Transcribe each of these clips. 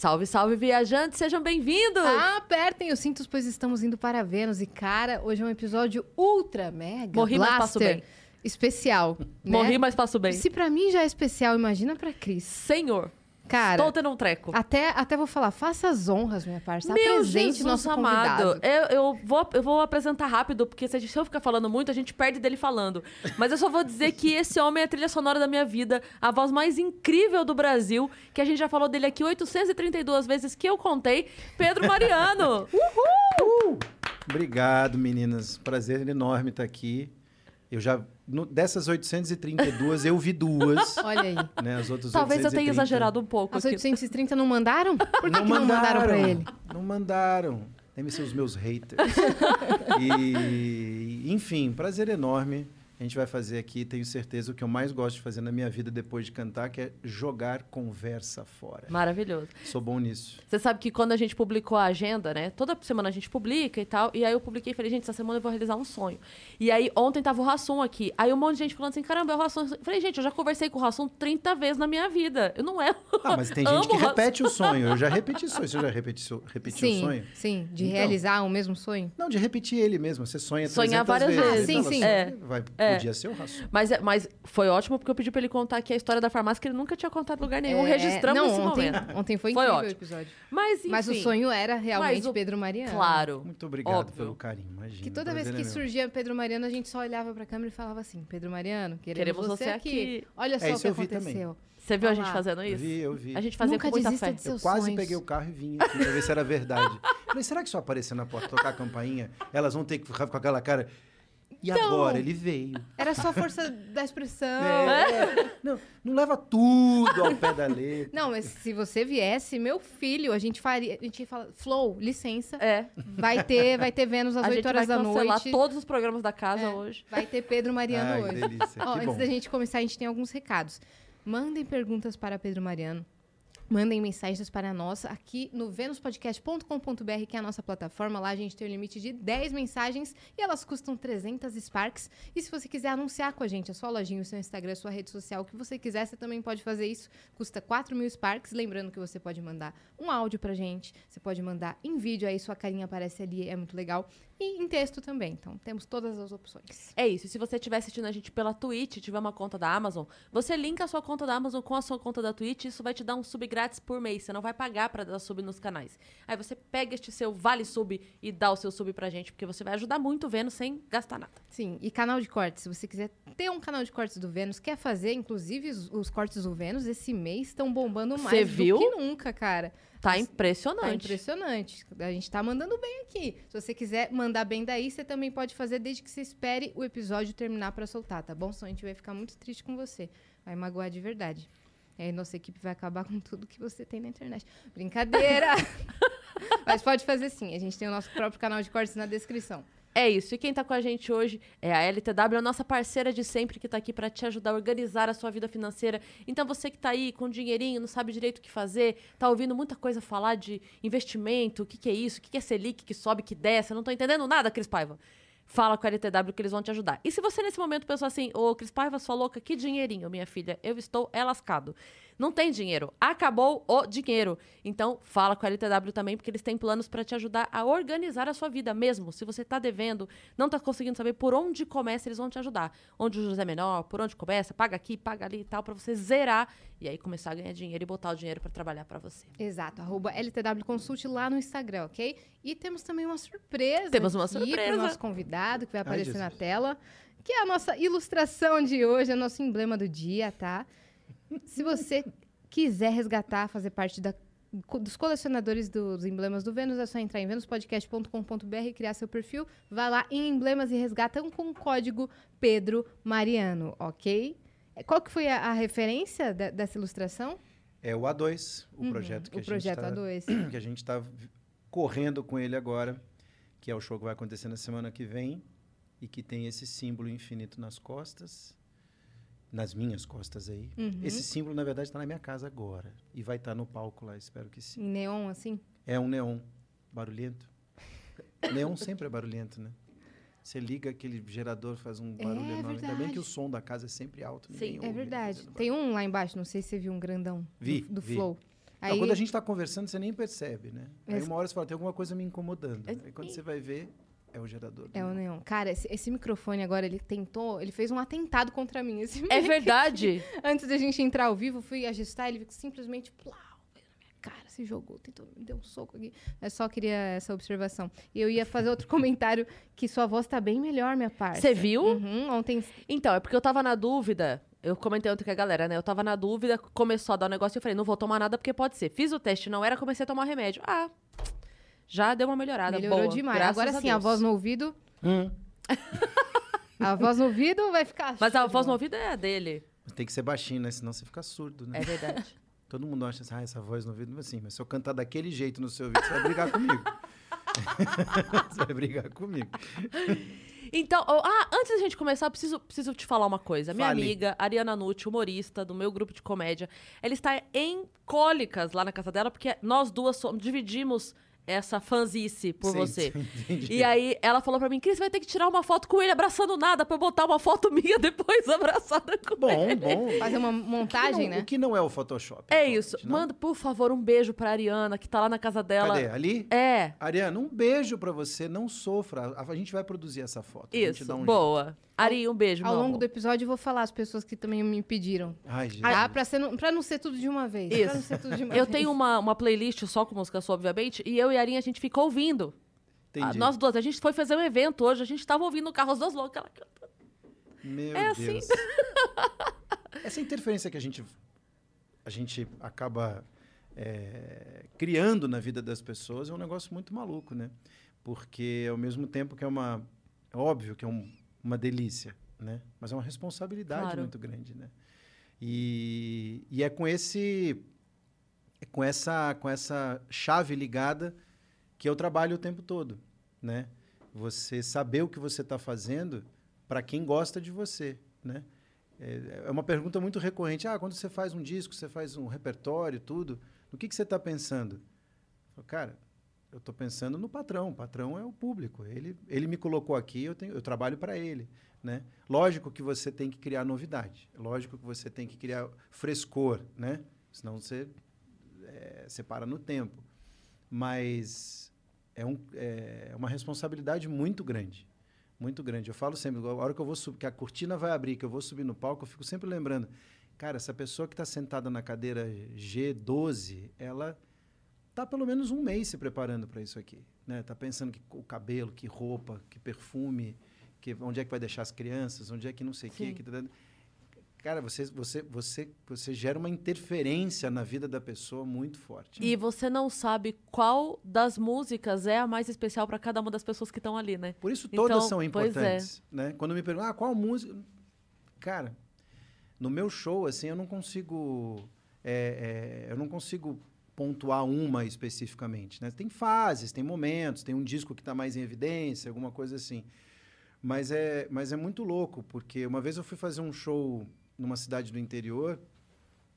Salve, salve, viajantes, sejam bem-vindos! Ah, apertem os cintos, pois estamos indo para Vênus. E, cara, hoje é um episódio ultra, mega, Morri, mas passo blaster, bem. especial. né? Morri, mas passo bem. Se pra mim já é especial, imagina pra Cris. Senhor, Cara, estou tendo um treco. até, até vou falar, faça as honras, minha parça. Meu Apresente Jesus nosso amado. convidado. Eu, eu, vou, eu vou apresentar rápido, porque se, a gente- se eu ficar falando muito, a gente perde dele falando. Mas eu só vou dizer que esse homem é a trilha sonora da minha vida, a voz mais incrível do Brasil, que a gente já falou dele aqui 832 vezes que eu contei, Pedro Mariano. Obrigado, meninas. Prazer enorme estar aqui. Eu já. No- dessas 832, eu vi duas. Olha aí. né? As outras Talvez eu tenha 830. exagerado um pouco. As aqui. 830 não mandaram? Por que não, que não mandaram pra ele? Não mandaram. Devem ser os meus haters. e, enfim, prazer enorme. A gente vai fazer aqui, tenho certeza, o que eu mais gosto de fazer na minha vida depois de cantar, que é jogar conversa fora. Maravilhoso. Sou bom nisso. Você sabe que quando a gente publicou a agenda, né? Toda semana a gente publica e tal. E aí eu publiquei e falei, gente, essa semana eu vou realizar um sonho. E aí ontem tava o Rassum aqui. Aí um monte de gente falando assim, caramba, é o Rassum. Eu falei, gente, eu já conversei com o Rassum 30 vezes na minha vida. Eu não é. Ah, mas tem gente que repete o sonho. Eu já repeti o sonho. Você já repetiu, repetiu o sonho? sim. De Então. realizar o mesmo sonho. Não, de repetir ele mesmo. Você sonha Sonhar 300 várias vezes. vezes. Sim, Então, sim. É. Vai, É. Podia ser o raço. Mas, é- mas foi ótimo porque eu pedi pra ele contar aqui a história da farmácia que ele nunca tinha contado em lugar nenhum. É, Registramos não, esse ontem, momento. Ontem foi Foi incrível ótimo. o episódio. Mas, enfim. Mas o sonho era realmente Mas o- Pedro Mariano. Claro. Muito obrigado Óbvio. pelo carinho, imagina. Que toda vez prazer que é meu. surgia Pedro Mariano, a gente só olhava pra câmera e falava assim: Pedro Mariano, queremos, Queremos você, você aqui. aqui. Olha só É, o isso que eu vi aconteceu. Você viu a Olha gente lá. fazendo Eu isso? vi, eu vi. A gente fazia Nunca com muita desista fé. de Eu seus quase sonhos. peguei o carro e vim aqui pra ver se era verdade. Falei, será que se eu aparecer na porta tocar a campainha, elas vão ter que ficar com aquela cara. E Então. agora? Ele veio. Era só a força da expressão. É. Não, não leva tudo ao pé da letra. Não, mas se você viesse, meu filho, a gente faria. A gente fala, Flow, licença. É. Vai ter, vai ter Vênus às a 8 gente horas vai da cancelar noite. todos os programas da casa É. hoje. Vai ter Pedro Mariano Ai, hoje. delícia. Ó, que antes bom. da gente começar, a gente tem alguns recados. Mandem perguntas para Pedro Mariano. Mandem mensagens para nós aqui no venuspodcast.com.br, que é a nossa plataforma. Lá a gente tem o limite de 10 mensagens e elas custam 300 Sparks. E se você quiser anunciar com a gente a sua lojinha, o seu Instagram, a sua rede social, o que você quiser, você também pode fazer isso. Custa 4 mil Sparks. Lembrando que você pode mandar um áudio pra gente, você pode mandar em vídeo, aí sua carinha aparece ali, é muito legal. E em texto também. Então temos todas as opções. É isso. Se você estiver assistindo a gente pela Twitch, tiver uma conta da Amazon, você linka a sua conta da Amazon com a sua conta da Twitch, isso vai te dar um sub grátis por mês. Você não vai pagar pra dar sub nos canais. Aí você pega este seu vale sub e dá o seu sub pra gente, porque você vai ajudar muito o Vênus sem gastar nada. Sim, e canal de cortes. Se você quiser ter um canal de cortes do Vênus, quer fazer, inclusive os, os cortes do Vênus, esse mês estão bombando mais Cê do viu? que nunca, cara. Tá impressionante. Tá impressionante. A gente tá mandando bem aqui. Se você quiser mandar bem daí, você também pode fazer desde que você espere o episódio terminar pra soltar, tá bom? Senão a gente vai ficar muito triste com você. Vai magoar de verdade. E aí nossa equipe vai acabar com tudo que você tem na internet. Brincadeira! Mas pode fazer sim. A gente tem o nosso próprio canal de cortes na descrição. É isso. E quem tá com a gente hoje é a LTW, a nossa parceira de sempre que tá aqui para te ajudar a organizar a sua vida financeira. Então você que tá aí com dinheirinho, não sabe direito o que fazer, tá ouvindo muita coisa falar de investimento, o que, que é isso, o que, que é Selic, que sobe, que desce, não tô entendendo nada, Cris Paiva. Fala com a LTW que eles vão te ajudar. E se você nesse momento pensou assim, ô Cris Paiva, sua louca, que dinheirinho, minha filha, eu estou é lascado. Não tem dinheiro. Acabou o dinheiro. Então, fala com a LTW também, porque eles têm planos para te ajudar a organizar a sua vida mesmo. Se você está devendo, não está conseguindo saber por onde começa, eles vão te ajudar. Onde o juros é menor, por onde começa, paga aqui, paga ali e tal, para você zerar e aí começar a ganhar dinheiro e botar o dinheiro para trabalhar para você. Exato, arroba LTW Consulte lá no Instagram, ok? E temos também uma surpresa. Temos uma aqui surpresa. Pro nosso convidado, que vai aparecer na Jesus. tela, que é a nossa ilustração de hoje, é nosso emblema do dia, tá? Se você quiser resgatar, fazer parte da- dos colecionadores dos emblemas do Vênus, é só entrar em venuspodcast.com.br e criar seu perfil. Vai lá em emblemas e resgatam com o código Pedro Mariano, ok? Qual que foi a, a referência da- dessa ilustração? É o A2, o Uhum, projeto que o a projeto gente tá, A2. que a gente está correndo com ele agora, que é o show que vai acontecer na semana que vem e que tem esse símbolo infinito nas costas, nas minhas costas aí. Uhum. Esse símbolo, na verdade, está na minha casa agora e vai estar no palco lá, espero que sim. Em neon, assim? É um neon barulhento. neon sempre é barulhento, né? Você liga aquele gerador, faz um barulho É enorme. Ainda bem verdade. que o som da casa é sempre alto. Sim, É ouve ele verdade. Tem um lá embaixo, não sei se você viu um grandão Vi, do, do vi. Flow. Não, Aí, quando a gente está conversando, você nem percebe, né? Aí Mas- uma hora você fala, tem alguma coisa me incomodando. É- Aí quando você vai ver, é o gerador. do É o neon. Cara, esse, esse microfone agora, ele tentou, ele fez um atentado contra mim. Esse É verdade. Antes da gente entrar ao vivo, fui ajustar, ele simplesmente plau, veio na minha cara, se jogou, tentou, me deu um soco aqui. Eu só queria essa observação. E eu ia fazer outro comentário que sua voz tá bem melhor, minha parça. Você viu? Uhum, ontem. Então, é porque eu tava na dúvida. Eu comentei ontem com a galera, né? Eu tava na dúvida, começou a dar um negócio e eu falei, não vou tomar nada porque pode ser. Fiz o teste, não era, comecei a tomar remédio. Ah, já deu uma melhorada. Melhorou boa, demais. graças Agora sim, a Deus. voz no ouvido. Hum, A voz no ouvido vai ficar. Mas a voz no ouvido é a dele. mas tem que ser baixinho, né? Senão você fica surdo, né? É verdade. Todo mundo acha assim, ah, essa voz no ouvido, assim, mas se eu cantar daquele jeito no seu ouvido, você vai brigar comigo. você vai brigar comigo. Então, ó, ah, antes da gente começar, eu preciso, preciso te falar uma coisa. Minha Fale. amiga, Ariana Nucci, humorista do meu grupo de comédia, ela está em cólicas lá na casa dela, porque nós duas somos- dividimos essa fanzice por Sim, você. entendi. E aí ela falou pra mim, Cris, vai ter que tirar uma foto com ele abraçando nada pra eu botar uma foto minha depois abraçada com Bom, ele. bom. Fazer uma montagem, não- né? O que não é o Photoshop? É isso. não? Manda, por favor, um beijo pra Ariana, que tá lá na casa dela. Cadê? Ali? É, Ariana, um beijo pra você, não sofra. A, gente vai produzir essa foto. a gente isso. dá um Boa. Ari, um beijo, Ao longo amor. do episódio eu vou falar as pessoas que também me pediram. Ai, gente. Tá? Pra, ser, não- pra não ser tudo de uma vez. Pra Isso. não ser tudo de uma Eu vez. tenho uma, uma playlist só com música sua, obviamente, e eu e a Arinha, a gente ficou ouvindo. Ah, Entendi. nós duas, a gente foi fazer um evento hoje, a gente tava ouvindo no carro as duas loucas. Ela canta. Meu É assim. Deus. Essa interferência que a gente, a gente acaba é, criando na vida das pessoas é um negócio muito maluco, né? Porque ao mesmo tempo que é uma. É óbvio que é um- uma delícia, né? Mas é uma responsabilidade Claro. muito grande, né? E, e é com esse. é com essa, com essa chave ligada que eu trabalho o tempo todo, né? Você saber o que você está fazendo para quem gosta de você, né? É é uma pergunta muito recorrente. Ah, quando você faz um disco, você faz um repertório, tudo, no que, que você está pensando? Falo, Cara, eu estou pensando no patrão. O patrão é o público. Ele, ele me colocou aqui, eu, tenho, eu trabalho para ele. Né? Lógico que você tem que criar novidade. Lógico que você tem que criar frescor, né? Senão você é, separa no tempo. Mas é, um, é uma responsabilidade muito grande. Muito grande. Eu falo sempre, a hora que eu vou subir, que a cortina vai abrir, que eu vou subir no palco, eu fico sempre lembrando. Cara, essa pessoa que está sentada na cadeira G12, ela tá pelo menos um mês se preparando para isso aqui. Né? Tá pensando que o cabelo, que roupa, que perfume, que onde é que vai deixar as crianças, onde é que não sei o quê. Que, tá- cara, você, você, você, você gera uma interferência na vida da pessoa muito forte. E você não sabe qual das músicas é a mais especial pra cada uma das pessoas que estão ali, né? Por isso todas Então, são é. importantes, né? Quando me perguntam, ah, qual música? Cara, no meu show, assim, eu não consigo, é, é, eu não consigo pontuar uma especificamente, né? Tem fases, tem momentos, tem um disco que está mais em evidência, alguma coisa assim. Mas é, mas é muito louco, porque uma vez eu fui fazer um show numa cidade do interior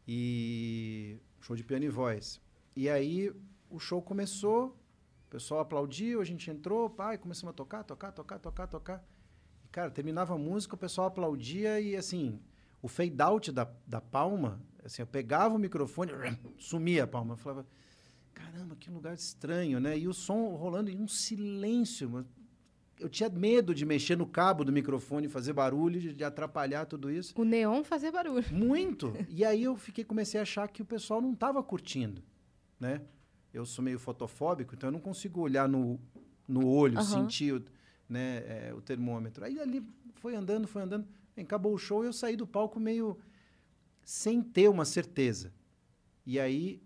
e show de piano e voz. E aí o show começou, o pessoal aplaudiu, a gente entrou, pai, começamos a tocar, tocar, tocar, tocar, tocar. E, cara, terminava a música, o pessoal aplaudia e, assim, o fade out da, da palma, assim, eu pegava o microfone, sumia a palma. Eu falava, caramba, que lugar estranho, né? E o som rolando em um silêncio. Eu tinha medo de mexer no cabo do microfone, fazer barulho, de, atrapalhar tudo isso. O neon fazer barulho. Muito. E aí eu fiquei, comecei a achar que o pessoal não estava curtindo, né? Eu sou meio fotofóbico, então eu não consigo olhar no, no olho, Aham. sentir né, é, o termômetro. Aí ali foi andando, foi andando. Acabou o show e eu saí do palco meio sem ter uma certeza. E aí,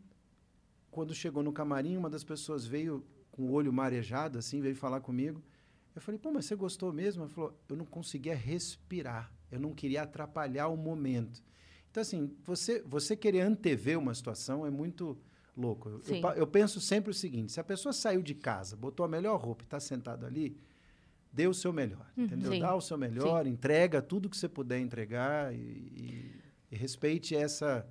quando chegou no camarim, uma das pessoas veio com o olho marejado, assim, veio falar comigo. Eu falei, pô, mas você gostou mesmo? Ela falou, eu não conseguia respirar. Eu não queria atrapalhar o momento. Então, assim, você, você querer antever uma situação é muito louco. Eu- Eu, eu penso sempre o seguinte: se a pessoa saiu de casa, botou a melhor roupa e está sentado ali, dê o seu melhor. entendeu? Sim. Dá o seu melhor, entrega tudo que você puder entregar e, e- e respeite essa,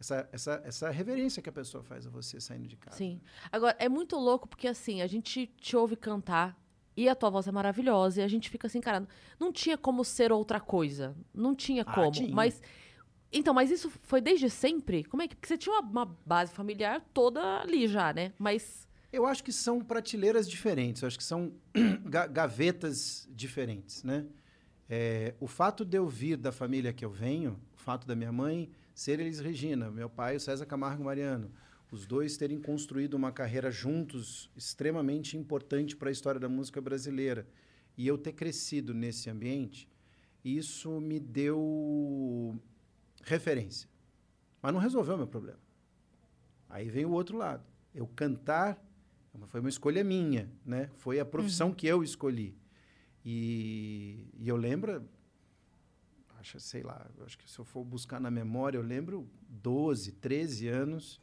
essa, essa, essa reverência que a pessoa faz a você saindo de casa. Sim. Agora, é muito louco porque, assim, a gente te ouve cantar e a tua voz é maravilhosa e a gente fica assim, cara, não tinha como ser outra coisa. Não tinha Ah, como. tinha. Mas Então, mas isso foi desde sempre? Como é que. Porque você tinha uma, uma base familiar toda ali já, né? Mas. Eu acho que são prateleiras diferentes, eu acho que são ga- gavetas diferentes, né? É, o fato de eu vir da família que eu venho, o fato da minha mãe ser Elis Regina, meu pai o César Camargo Mariano, os dois terem construído uma carreira juntos extremamente importante para a história da música brasileira, e eu ter crescido nesse ambiente, isso me deu referência. Mas não resolveu meu problema. Aí vem o outro lado. Eu cantar foi uma escolha minha, né? Foi a profissão que eu escolhi. E, e eu lembro, acho, sei lá, acho que se eu for buscar na memória, eu lembro 12, 13 anos,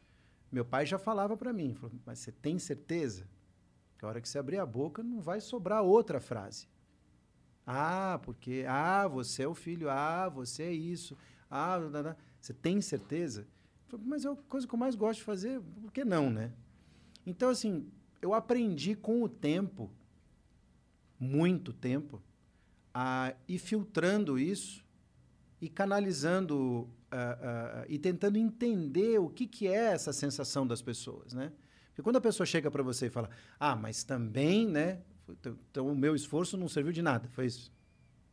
meu pai já falava para mim, falou, mas você tem certeza? Que a hora que você abrir a boca não vai sobrar outra frase. Ah, porque ah, você é o filho, ah, você é isso. Ah, dá, dá. você tem certeza? Falei, mas é a coisa que eu mais gosto de fazer, por que não, né? Então, assim, eu aprendi com o tempo, muito tempo, a ir filtrando isso e canalizando ah, ah, e tentando entender o que, que é essa sensação das pessoas, né? Porque quando a pessoa chega para você e fala, ah, mas também, né? Então o meu esforço não serviu de nada, foi isso.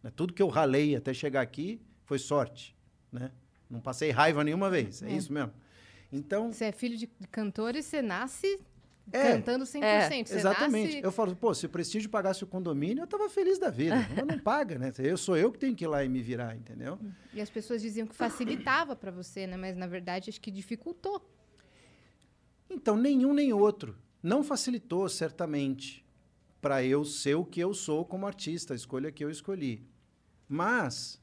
Né? Tudo que eu ralei até chegar aqui foi sorte, né? Não passei raiva nenhuma vez, é, É. isso mesmo. Então, Você é filho de cantor e você nasce É, cantando 100%. é, Você Exatamente. nasce... Eu falo, pô, se o prestígio pagasse o condomínio, eu tava feliz da vida. Mas não paga, né? Eu sou eu que tenho que ir lá e me virar, entendeu? E as pessoas diziam que facilitava pra você, né? Mas na verdade acho que dificultou. Então, nenhum nem outro. Não facilitou, certamente, para eu ser o que eu sou como artista, a escolha que eu escolhi. Mas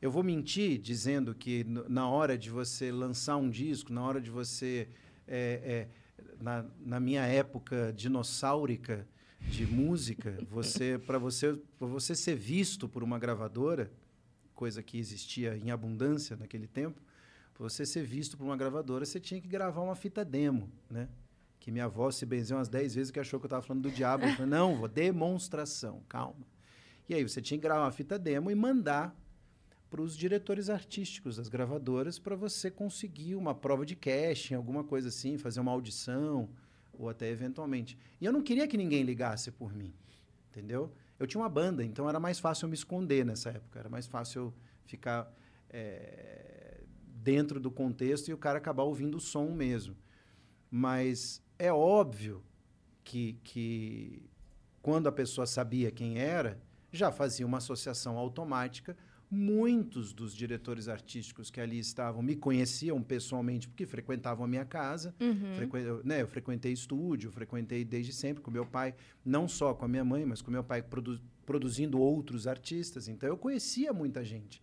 eu vou mentir dizendo que na hora de você lançar um disco, na hora de você. é, é, na, na minha época dinossáurica de música, você para você, pra você ser visto por uma gravadora, coisa que existia em abundância naquele tempo, para você ser visto por uma gravadora, você tinha que gravar uma fita demo, né? Que minha avó se benzeu umas 10 vezes que achou que eu estava falando do diabo. Eu falei, não, vou demonstração, calma. E aí você tinha que gravar uma fita demo e mandar para os diretores artísticos das gravadoras para você conseguir uma prova de casting, alguma coisa assim, fazer uma audição ou até eventualmente. E eu não queria que ninguém ligasse por mim, entendeu? Eu tinha uma banda, então era mais fácil eu me esconder nessa época, era mais fácil eu ficar eh, dentro do contexto e o cara acabar ouvindo o som mesmo. Mas é óbvio que, que quando a pessoa sabia quem era, já fazia uma associação automática. Muitos dos diretores artísticos que ali estavam me conheciam pessoalmente porque frequentavam a minha casa. Uhum. Frequen- né, eu frequentei estúdio, frequentei desde sempre com meu pai, não só com a minha mãe, mas com meu pai produ- produzindo outros artistas. Então eu conhecia muita gente.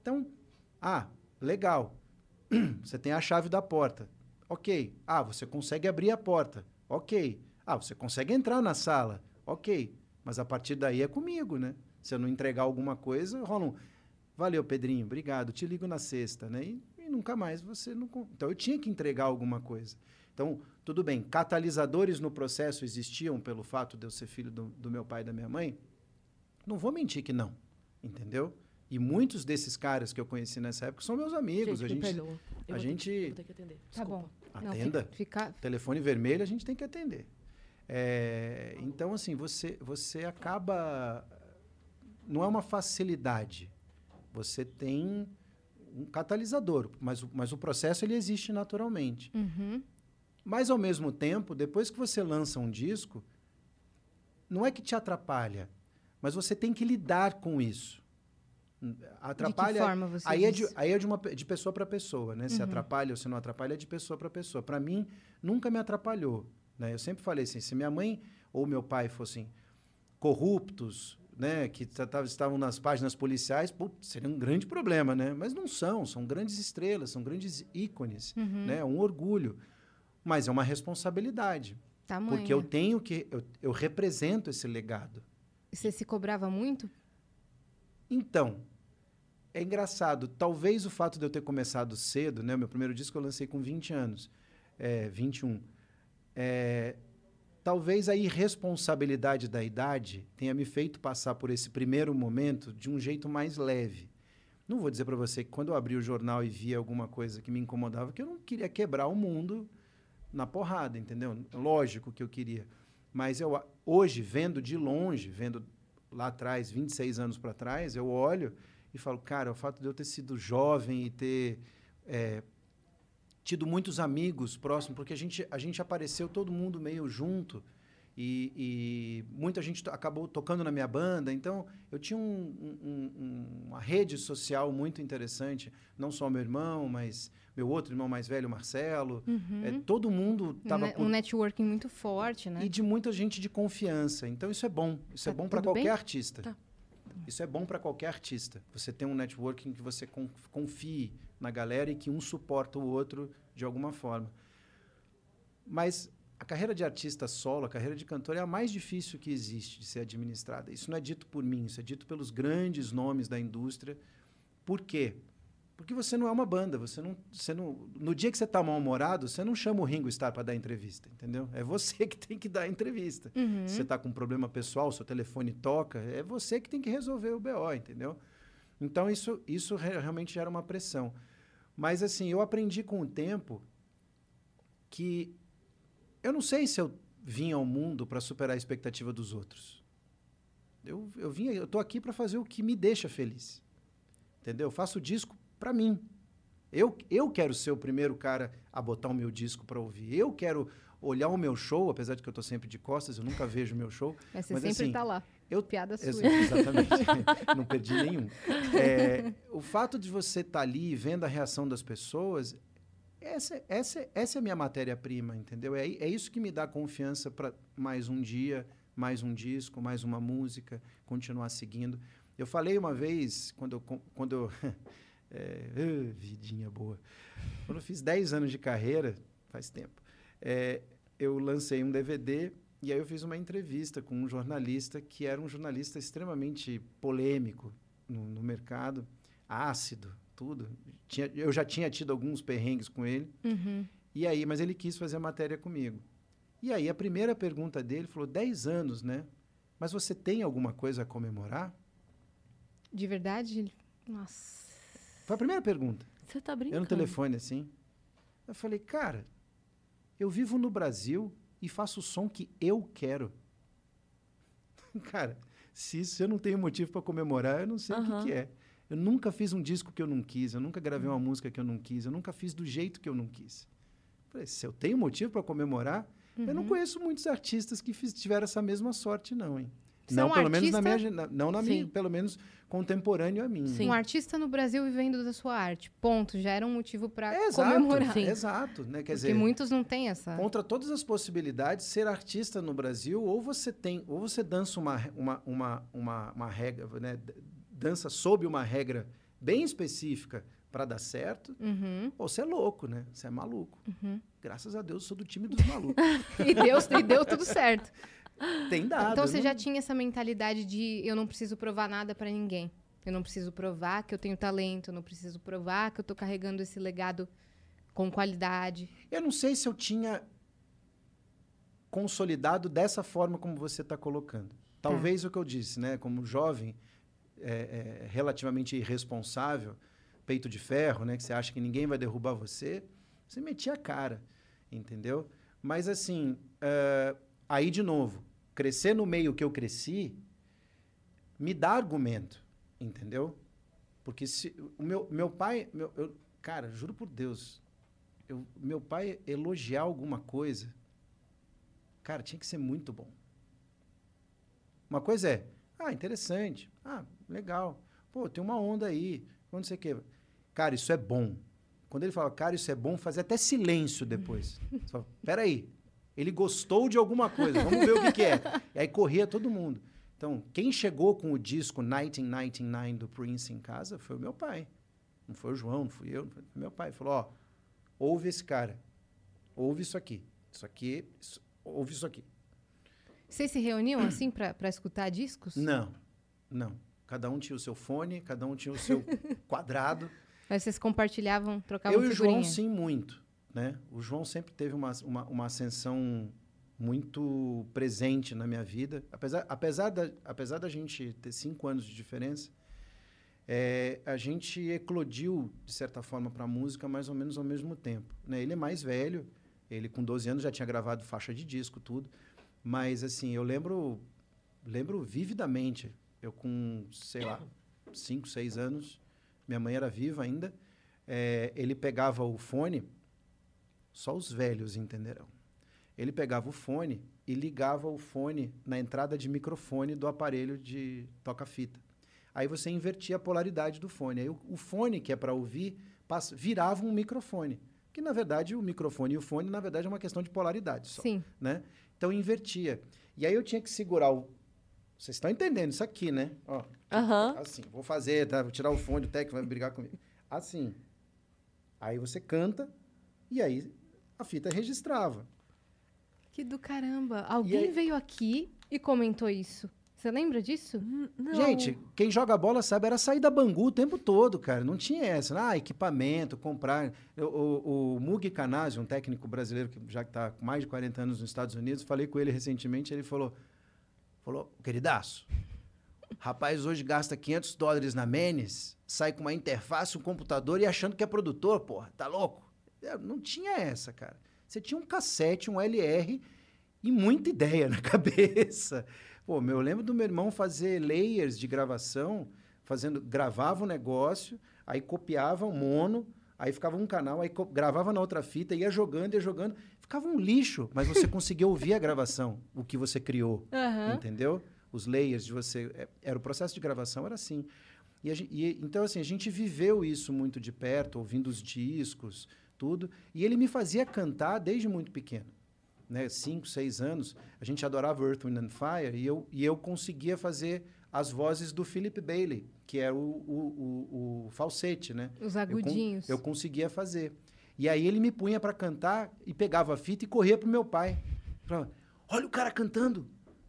Então, ah, legal. Você tem a chave da porta. Ok. Ah, você consegue abrir a porta. Ok. Ah, você consegue entrar na sala. Ok. Mas a partir daí é comigo, né? Se eu não entregar alguma coisa, rola um. Valeu, Pedrinho, obrigado. Te ligo na sexta, né? E, e nunca mais você não. Então eu tinha que entregar alguma coisa. Então, tudo bem, catalisadores no processo existiam pelo fato de eu ser filho do, do meu pai e da minha mãe? Não vou mentir que não, entendeu? E muitos desses caras que eu conheci nessa época são meus amigos. gente, a gente, a vou ter gente- vou ter que atender. Tá Desculpa. bom. Não, Atenda. fica, fica- telefone vermelho a gente tem que atender. É, então, assim, você, você acaba. Não é uma facilidade. Você tem um catalisador, mas, o- mas o processo ele existe naturalmente. Uhum. Mas, ao mesmo tempo, depois que você lança um disco, não é que te atrapalha, mas você tem que lidar com isso. Atrapalha. De que forma você Aí é, de, aí é de, uma, de pessoa para pessoa, né? Se Uhum. atrapalha ou se não atrapalha, é de pessoa para pessoa. Para mim, nunca me atrapalhou. Né? Eu sempre falei assim, se minha mãe ou meu pai fossem corruptos, né? Que ta- ta- estavam nas páginas policiais, seria um grande problema, né? Mas não são, são grandes estrelas, são grandes ícones, Uhum. né? É um orgulho. Mas é uma responsabilidade. Tamanho. Porque eu tenho que... Eu, eu represento esse legado. Você se cobrava muito? Então, é engraçado. Talvez o fato de eu ter começado cedo, né? o Meu primeiro disco eu lancei com 20 anos, é, 21. É, talvez a irresponsabilidade da idade tenha me feito passar por esse primeiro momento de um jeito mais leve. Não vou dizer para você que quando eu abri o jornal e via alguma coisa que me incomodava, que eu não queria quebrar o mundo na porrada, entendeu? Lógico que eu queria. Mas eu hoje, vendo de longe, vendo lá atrás, 26 anos para trás, eu olho e falo, cara, o fato de eu ter sido jovem e ter é, tido muitos amigos próximos, porque a gente, a gente apareceu todo mundo meio junto e, e muita gente acabou tocando na minha banda. Então, eu tinha um, um, uma rede social muito interessante, não só meu irmão, mas meu outro irmão mais velho, Marcelo. Uhum. É, todo mundo estava... Um, um networking muito forte, né? E de muita gente de confiança. Então, isso é bom. Isso tá é bom para qualquer bem? artista. Tá. Isso é bom para qualquer artista. Você tem um networking que você confie na galera e que um suporta o outro de alguma forma. Mas a carreira de artista solo, a carreira de cantor é a mais difícil que existe de ser administrada. Isso não é dito por mim, isso é dito pelos grandes nomes da indústria. Por quê? Porque você não é uma banda, você não, você não, no dia que você está mal-humorado, você não chama o Ringo Starr para dar entrevista, entendeu? É você que tem que dar a entrevista. Uhum. Se você está com um problema pessoal, seu telefone toca, é você que tem que resolver o BO, entendeu? Então isso, isso realmente gera uma pressão. Mas assim, eu aprendi com o tempo que eu não sei se eu vim ao mundo para superar a expectativa dos outros. Eu, eu vim, eu tô aqui para fazer o que me deixa feliz. Entendeu? Eu faço disco para mim. Eu, eu quero ser o primeiro cara a botar o meu disco para ouvir. Eu quero olhar o meu show, apesar de que eu estou sempre de costas, eu nunca vejo o meu show. Mas você mas, sempre está assim, lá. Eu, Piada sua. Exatamente. não perdi nenhum. É, o fato de você estar tá ali vendo a reação das pessoas essa, essa, essa é a minha matéria-prima, entendeu? É, é isso que me dá confiança para mais um dia, mais um disco, mais uma música, continuar seguindo. Eu falei uma vez, quando eu. Quando eu é, vidinha boa. Quando eu fiz 10 anos de carreira, faz tempo, é, eu lancei um DVD e aí eu fiz uma entrevista com um jornalista que era um jornalista extremamente polêmico no, no mercado, ácido, tudo. Tinha, eu já tinha tido alguns perrengues com ele. Uhum. E aí, mas ele quis fazer a matéria comigo. E aí a primeira pergunta dele falou: 10 anos, né? Mas você tem alguma coisa a comemorar? De verdade? Nossa. Foi a primeira pergunta. Você tá brincando? Eu no telefone assim. Eu falei, cara, eu vivo no Brasil e faço o som que eu quero. cara, se isso eu não tenho motivo para comemorar, eu não sei uhum. o que, que é. Eu nunca fiz um disco que eu não quis, eu nunca gravei uma música que eu não quis, eu nunca fiz do jeito que eu não quis. Falei, se eu tenho motivo para comemorar, uhum. eu não uhum. conheço muitos artistas que fiz, tiveram essa mesma sorte, não, hein? Você não, é um pelo artista... menos na minha, não na minha, pelo menos contemporâneo a mim. Sim. Um artista no Brasil vivendo da sua arte, ponto, já era um motivo para é, comemorar. Sim. Exato, né? Quer Porque dizer, muitos não têm essa. Contra todas as possibilidades, ser artista no Brasil, ou você tem, ou você dança uma uma uma uma, uma regra, né? Dança sob uma regra bem específica para dar certo, uhum. ou você é louco, né? Você é maluco. Uhum. Graças a Deus, sou do time dos malucos. e, Deus, e deu tudo certo. Tem dado. Então você não... já tinha essa mentalidade de eu não preciso provar nada para ninguém. Eu não preciso provar que eu tenho talento, eu não preciso provar que eu estou carregando esse legado com qualidade. Eu não sei se eu tinha consolidado dessa forma como você está colocando. Talvez tá. o que eu disse, né? Como jovem, é, é, relativamente irresponsável, peito de ferro, né? Que você acha que ninguém vai derrubar você, você metia a cara, entendeu? Mas assim, uh, aí de novo, crescer no meio que eu cresci me dá argumento, entendeu? Porque se o meu, meu pai, meu, eu, cara, juro por Deus, eu, meu pai elogiar alguma coisa, cara, tinha que ser muito bom. Uma coisa é, ah, interessante, ah, legal. Pô, tem uma onda aí. Não sei o quê. Cara, isso é bom. Quando ele fala, cara, isso é bom, fazia até silêncio depois. Só, peraí. Ele gostou de alguma coisa, vamos ver o que, que é. E aí corria todo mundo. Então, quem chegou com o disco 1999 do Prince em casa foi o meu pai. Não foi o João, não fui eu, não foi meu pai. Ele falou: ó, ouve esse cara, ouve isso aqui. Isso aqui, isso, ouve isso aqui. Vocês se reuniam assim para escutar discos? Não, não. Cada um tinha o seu fone, cada um tinha o seu quadrado. Mas vocês compartilhavam, trocavam Eu e o João, sim, muito. Né? O João sempre teve uma, uma, uma ascensão muito presente na minha vida. Apesar, apesar, da, apesar da gente ter cinco anos de diferença, é, a gente eclodiu, de certa forma, para a música mais ou menos ao mesmo tempo. Né? Ele é mais velho, ele com 12 anos já tinha gravado faixa de disco, tudo. Mas, assim, eu lembro, lembro vividamente, eu com, sei lá, 5, 6 anos, minha mãe era viva ainda, é, ele pegava o fone, só os velhos entenderão. Ele pegava o fone e ligava o fone na entrada de microfone do aparelho de toca-fita. Aí você invertia a polaridade do fone. Aí o, o fone, que é para ouvir, passa, virava um microfone. Que, na verdade, o microfone e o fone, na verdade, é uma questão de polaridade só. Sim. Né? Então, invertia. E aí eu tinha que segurar o... Vocês estão entendendo isso aqui, né? Ó, Aham. Assim, vou fazer, tá? Vou tirar o fone, o técnico vai brigar comigo. Assim. Aí você canta e aí a fita registrava. Que do caramba. Alguém aí- veio aqui e comentou isso. Você lembra disso? Não. Gente, quem joga bola sabe, era sair da Bangu o tempo todo, cara. Não tinha essa. Ah, equipamento, comprar. Eu- O, o Mugi Canazzi, um técnico brasileiro que já está com mais de 40 anos nos Estados Unidos, falei com ele recentemente, ele falou, falou, queridaço, rapaz hoje gasta 500 dólares na Menes, sai com uma interface, um computador e achando que é produtor, porra, tá louco? É, Não tinha essa, cara. Você tinha um cassete, um LR e muita ideia na cabeça. Pô, meu, eu lembro do meu irmão fazer layers de gravação, fazendo, gravava um negócio, aí copiava um mono, aí ficava um canal, aí gravava na outra fita, ia jogando, ia jogando, ficava um lixo, mas você conseguia ouvir a gravação, o que você criou, Aham. entendeu? Os layers de você, é, era o processo de gravação era assim. E, a gen- e- então assim, a gente viveu isso muito de perto, ouvindo os discos, tudo, e ele me fazia cantar desde muito pequeno né, cinco, seis anos, a gente adorava Earth, Wind and Fire e eu, e eu conseguia fazer as vozes do Philip Bailey, que é o, o, o, o falsete, né? Os Eu, agudinhos. eu conseguia fazer. E aí ele me punha para cantar e pegava a fita e corria pro meu pai. Falava, olha o cara cantando.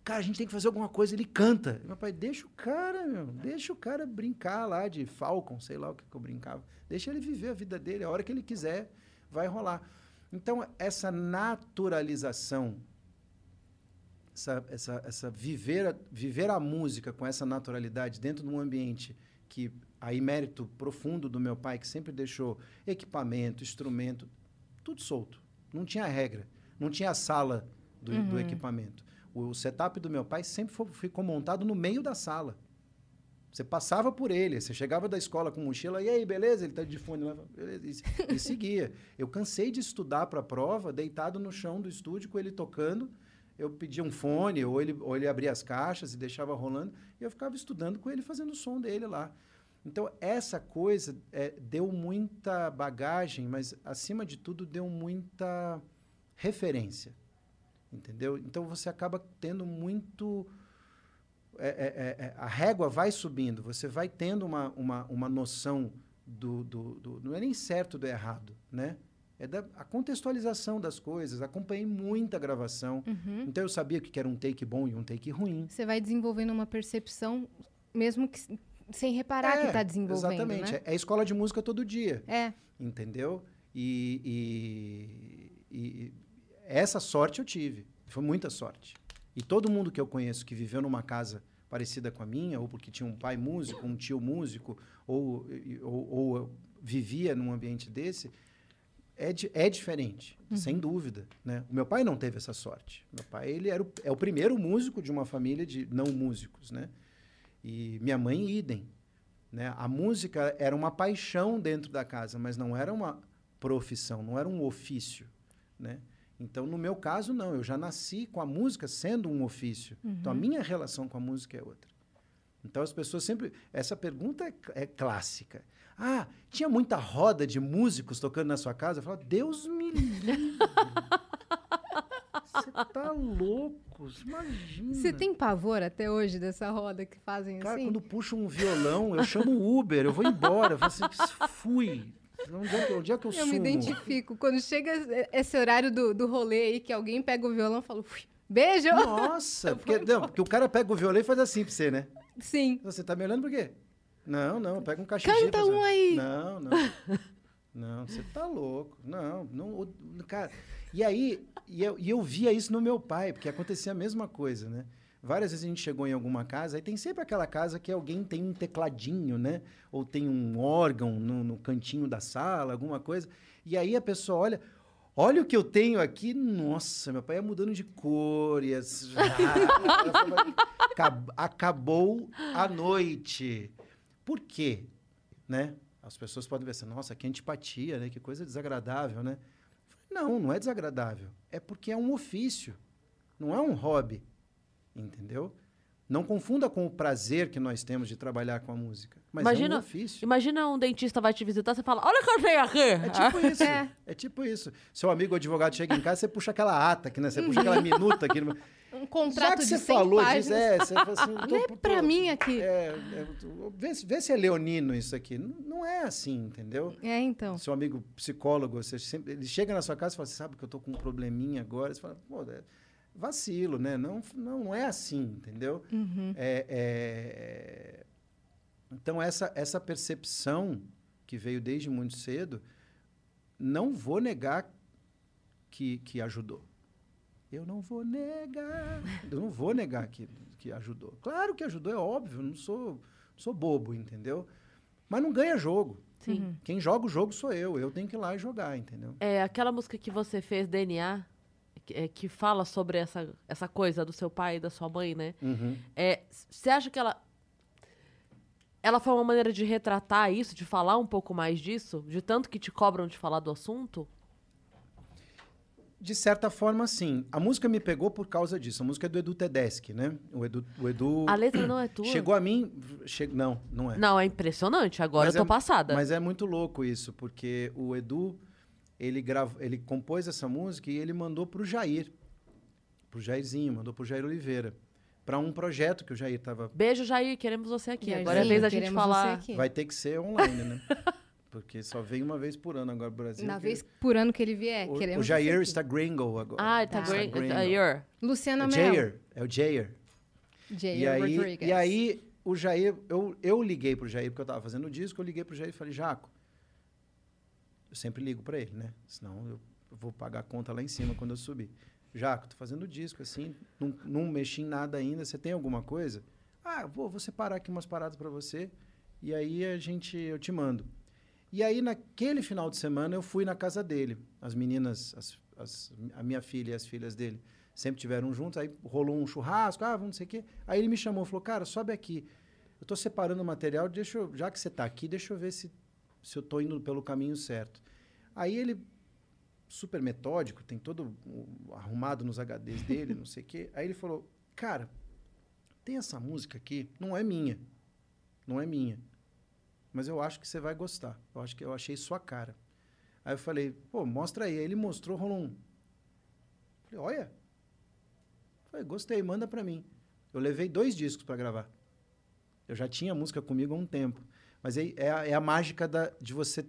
Cara, a gente tem que fazer alguma coisa. Ele canta. Meu pai, deixa o cara, meu. Deixa o cara brincar lá de Falcon, sei lá o que, que eu brincava. Deixa ele viver a vida dele. A hora que ele quiser, vai rolar. Então, essa naturalização, essa, essa, essa viver, a, viver a música com essa naturalidade dentro de um ambiente que aí mérito profundo do meu pai que sempre deixou equipamento, instrumento, tudo solto. Não tinha regra, não tinha sala do, do equipamento. O, setup do meu pai sempre ficou montado no meio da sala. Você passava por ele, você chegava da escola com mochila, e aí, beleza? Ele tá de fone lá, beleza, e, e seguia. Eu cansei de estudar para a prova, deitado no chão do estúdio com ele tocando. Eu pedia um fone, ou ele, ou ele abria as caixas e deixava rolando, e eu ficava estudando com ele, fazendo o som dele lá. Então, essa coisa é, deu muita bagagem, mas, acima de tudo, deu muita referência. Entendeu? Então, você acaba tendo muito é, é, é, a régua vai subindo, você vai tendo uma, uma, uma noção do, do, do- Não é nem certo do errado, né? É da a contextualização das coisas. Acompanhei muita gravação. Uhum. Então eu sabia que era um take bom e um take ruim. Você vai desenvolvendo uma percepção, mesmo que sem reparar que É, está desenvolvendo, Exatamente. né? É, é escola de música todo dia. É. Entendeu? E, e- e essa sorte eu tive. Foi muita sorte. E todo mundo que eu conheço que viveu numa casa parecida com a minha, ou porque tinha um pai músico, um tio músico, ou, ou, ou vivia num ambiente desse, é, di- é diferente, sem dúvida. Né? O meu pai não teve essa sorte. Meu pai ele era o, é o primeiro músico de uma família de não músicos. Né? E minha mãe, idem. Né? A música era uma paixão dentro da casa, mas não era uma profissão, não era um ofício. Né? Então, no meu caso, não. Eu já nasci com a música sendo um ofício. Então, a minha relação com a música é outra. Então, as pessoas sempre. Essa pergunta é, é clássica. Ah, tinha muita roda de músicos tocando na sua casa? Eu falo, Deus me livre. Você tá louco? Imagina. Você tem pavor até hoje dessa roda que fazem Cara, assim? quando puxa um violão, eu chamo o Uber, eu vou embora. Eu falo assim, fui. Onde é que, onde é que eu, Eu sumo? me identifico. Quando chega esse horário do, do rolê aí, que alguém pega o violão e fala, "Ui, beijo! Nossa, porque, não, porque o cara pega o violão e faz assim pra você, né? Sim. Você tá me olhando por quê? Não, não, pega um cachimbo. Canta um aí. Não, não. Não, você tá louco. Não, não, cara. E aí, e eu, e eu via isso no meu pai, porque acontecia a mesma coisa, né? Várias vezes a gente chegou em alguma casa, e tem sempre aquela casa que alguém tem um tecladinho, né? Ou tem um órgão no, no cantinho da sala, alguma coisa. E aí a pessoa olha, olha o que eu tenho aqui. Nossa, meu pai é mudando de cor. As... Acab- Acabou a noite. Por quê? Né? As pessoas podem assim, nossa, que antipatia, né? Que coisa desagradável, né? Não, não é desagradável. É porque é um ofício, não é um hobby. Entendeu? Não confunda com o prazer que nós temos de trabalhar com a música. Mas é Imagina- um ofício. Imagina um dentista vai te visitar, você fala, olha o que eu tenho aqui. É tipo isso. É. É. tipo isso. Seu amigo advogado chega em casa, você puxa aquela ata aqui, né? Você puxa aquela minuta aqui. no- Um Já contrato que de você 100 falou páginas. disso, é, você fala assim, tô- Lê tô- pra mim aqui. É, é, tô- vê, se- vê se é leonino isso aqui. Não, não é assim, entendeu? É, então. Seu amigo psicólogo, você sempre, ele chega na sua casa e fala, você sabe que eu tô com um probleminha agora? Você fala, pô, é vacilo, né? Não, não, é assim, entendeu? Uhum. É, é, Então, essa, essa percepção que veio desde muito cedo, não vou negar que, que ajudou. Eu não vou negar. Eu não vou negar que, que ajudou. Claro que ajudou, é óbvio. Não sou, não sou bobo, entendeu? Mas não ganha jogo. Sim. Quem joga o jogo sou eu. Eu tenho que ir lá e jogar, entendeu? É, aquela música que você fez, DNA, é, que fala sobre essa, essa coisa do seu pai e da sua mãe, né? Uhum. É, você acha que ela. Ela foi uma maneira de retratar isso, de falar um pouco mais disso? De tanto que te cobram de falar do assunto? De certa forma, sim. A música me pegou por causa disso. A música é do Edu Tedeschi, né? O Edu, o Edu A letra não é tua? chegou a mim... Che... Não, não é. Não, é impressionante. Agora Mas eu tô é- passada. Mas é muito louco isso, porque o Edu, ele, grava, ele compôs essa música e ele mandou pro Jair. Pro Jairzinho, mandou pro Jair Oliveira. Para um projeto que o Jair tava... Beijo, Jair, queremos você aqui. Jairzinho, Agora é a vez da gente falar. Vai ter que ser online, né? Porque só vem uma vez por ano agora no Brasil. Na que- vez por ano que ele vier, o, queremos o Jair está gringo agora. Ah, tá Tá. great. gringo. Jair. Luciana É Mel. Jair, é o Jair. Jair E aí, Rodrigues. e aí o Jair, eu, eu liguei pro Jair, porque eu tava fazendo o disco, eu liguei pro Jair e falei, Jaco, eu sempre ligo para ele, né? Senão eu vou pagar a conta lá em cima quando eu subir. Jaco, tô fazendo disco, assim, não, não mexi em nada ainda, você tem alguma coisa? Ah, vou, vou separar aqui umas paradas para você, e aí a gente, eu te mando. E aí, naquele final de semana, eu fui na casa dele. As meninas, as, as- a minha filha e as filhas dele sempre tiveram juntos. Aí rolou um churrasco, ah, vamos não sei o quê. Aí ele me chamou, falou, cara, sobe aqui. Eu estou separando o material, deixa eu, já que você está aqui, deixa eu ver se, se eu estou indo pelo caminho certo. Aí ele, super metódico, tem todo arrumado nos HDs dele, não sei o quê. Aí ele falou, cara, tem essa música aqui, não é minha. Não é minha. Mas eu acho que você vai gostar. Eu acho que eu achei sua cara. Aí eu falei, pô, mostra aí. Aí ele mostrou, rolou um. Falei, olha. Falei, gostei, manda pra mim. Eu levei dois discos pra gravar. Eu já tinha música comigo há um tempo. Mas aí é a, é a mágica da, de você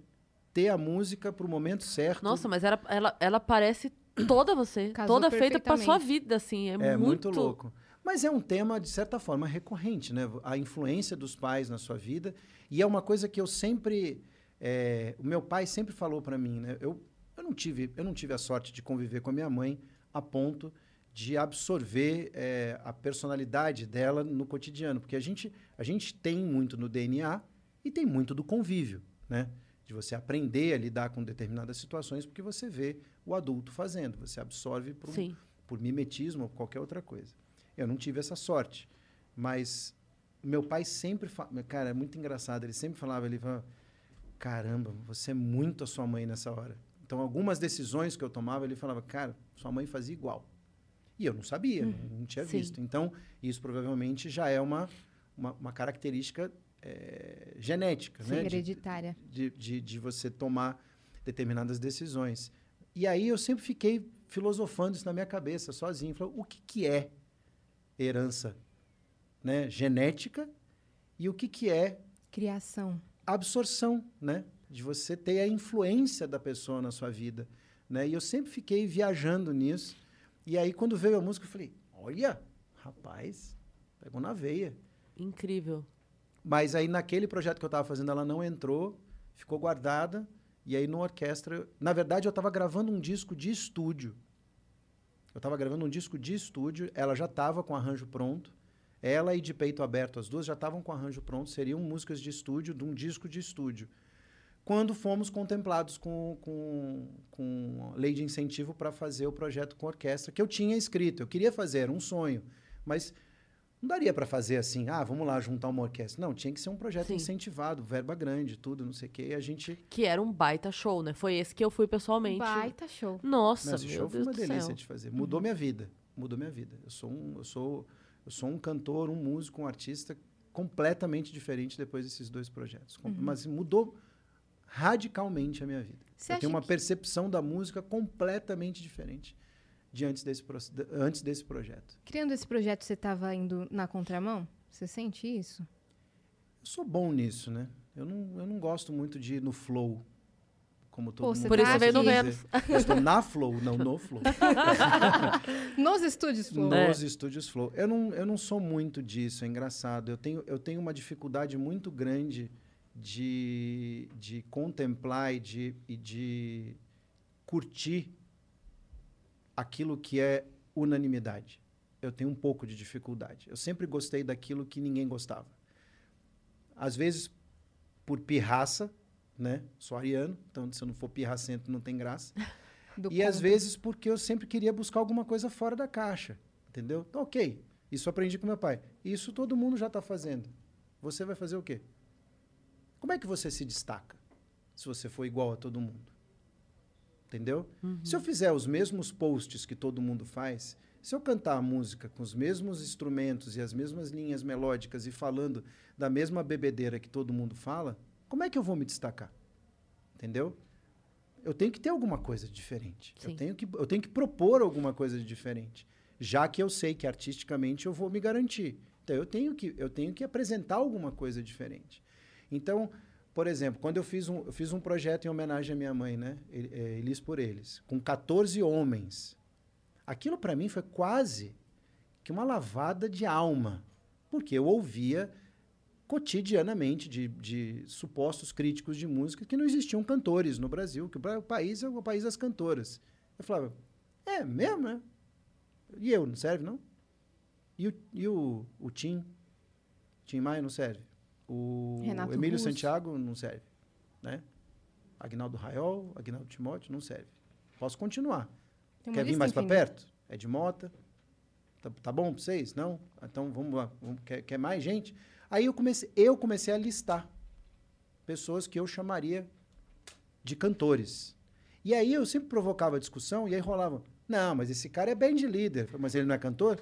ter a música pro momento certo. Nossa, mas era, ela, ela parece toda você. Casou toda feita pra sua vida, assim. É, É muito... muito, louco. Mas é um tema, de certa forma, recorrente, né? A influência dos pais na sua vida. E é uma coisa que eu sempre. é, o meu pai sempre falou para mim, né? Eu, eu, não tive, eu não tive a sorte de conviver com a minha mãe a ponto de absorver é, a personalidade dela no cotidiano. Porque a gente, a gente tem muito no DNA e tem muito do convívio, né? De você aprender a lidar com determinadas situações porque você vê o adulto fazendo. Você absorve por Sim. por mimetismo ou qualquer outra coisa. Eu não tive essa sorte, mas meu pai sempre fala, cara, é muito engraçado, ele sempre falava, ele falava, caramba, você é muito a sua mãe nessa hora. Então, algumas decisões que eu tomava, ele falava, cara, sua mãe fazia igual. E eu não sabia, não, não tinha Sim. visto. Então, isso provavelmente já é uma, uma, uma característica eh, genética, Sim, né? De- hereditária. de, de, de você tomar determinadas decisões. E aí eu sempre fiquei filosofando isso na minha cabeça, sozinho. Falei, o que, que é herança né, genética e o que, que é Criação. absorção, né? De você ter a influência da pessoa na sua vida, né? E eu sempre fiquei viajando nisso. E aí, quando veio a música, eu falei, olha, rapaz, pegou na veia. Incrível. Mas aí naquele projeto que eu estava fazendo, ela não entrou, ficou guardada. E aí no orquestra, na verdade eu estava gravando um disco de estúdio. Eu estava gravando um disco de estúdio, ela já estava com arranjo pronto. Ela e de peito aberto, as duas já estavam com arranjo pronto, seriam músicas de estúdio, de um disco de estúdio. Quando fomos contemplados com, com, com lei de incentivo para fazer o projeto com orquestra, que eu tinha escrito, eu queria fazer, era um sonho, mas não daria para fazer assim, ah, vamos lá juntar uma orquestra. Não, tinha que ser um projeto Sim. incentivado, verba grande, tudo, não sei o quê. E a gente. Que era um baita show, né? Foi esse que eu fui pessoalmente. Baita show. Nossa, Mas esse meu show foi Deus uma do delícia céu. de fazer. Mudou minha vida. Mudou minha vida. Eu sou um, eu sou, eu sou um cantor, um músico, um artista completamente diferente depois desses dois projetos. Com- Mas mudou radicalmente a minha vida. Você eu tenho uma que- percepção da música completamente diferente de antes desse, antes desse projeto. Criando esse projeto, você estava indo na contramão? Você sente isso? Eu sou bom nisso, né? Eu não, eu não gosto muito de ir no flow, como todo Pô, mundo Por isso você veio no. Vênus. Eu estou na flow, não no flow. Nos estúdios, Flow. É. Nos estúdios Flow. Eu não, eu não sou muito disso, é engraçado. Eu tenho, eu tenho uma dificuldade muito grande de, de contemplar e de, e de curtir aquilo que é unanimidade. Eu tenho um pouco de dificuldade. Eu sempre gostei daquilo que ninguém gostava. Às vezes, por pirraça, né? Sou ariano, então se eu não for pirracento não tem graça. do E às vezes porque eu sempre queria buscar alguma coisa fora da caixa, entendeu? Então, ok, isso aprendi com meu pai. Isso todo mundo já está fazendo. Você vai fazer o quê? Como é que você se destaca se você for igual a todo mundo? Entendeu? Se eu fizer os mesmos posts que todo mundo faz, se eu cantar a música com os mesmos instrumentos e as mesmas linhas melódicas e falando da mesma bebedeira que todo mundo fala, como é que eu vou me destacar? Entendeu? Eu tenho que ter alguma coisa diferente. Eu tenho, que, eu tenho que propor alguma coisa de diferente. Já que eu sei que artisticamente eu vou me garantir. Então eu tenho que, eu tenho que apresentar alguma coisa diferente. Então, por exemplo, quando eu fiz um, eu fiz um projeto em homenagem à minha mãe, né? El- é, Elis por Eles, com 14 homens. Aquilo para mim foi quase que uma lavada de alma, porque eu ouvia cotidianamente de, de supostos críticos de música que não existiam cantores no Brasil, que o país é o país das cantoras. Eu falava, é mesmo, né? E eu, não serve, não? E o, e o, o Tim? Tim Maia não serve. O Renato Emílio Russo. Santiago não serve, né? Agnaldo Raiol, Agnaldo Timóteo, não serve. Posso continuar. Quer vir mais para perto? É de Mota? Tá, tá bom para vocês? Não? Então vamos lá. Vamos- quer, quer mais gente? Aí eu comecei, eu comecei a listar pessoas que eu chamaria de cantores. E aí eu sempre provocava discussão e aí rolava. Não, mas esse cara é band líder. Mas ele não é cantor?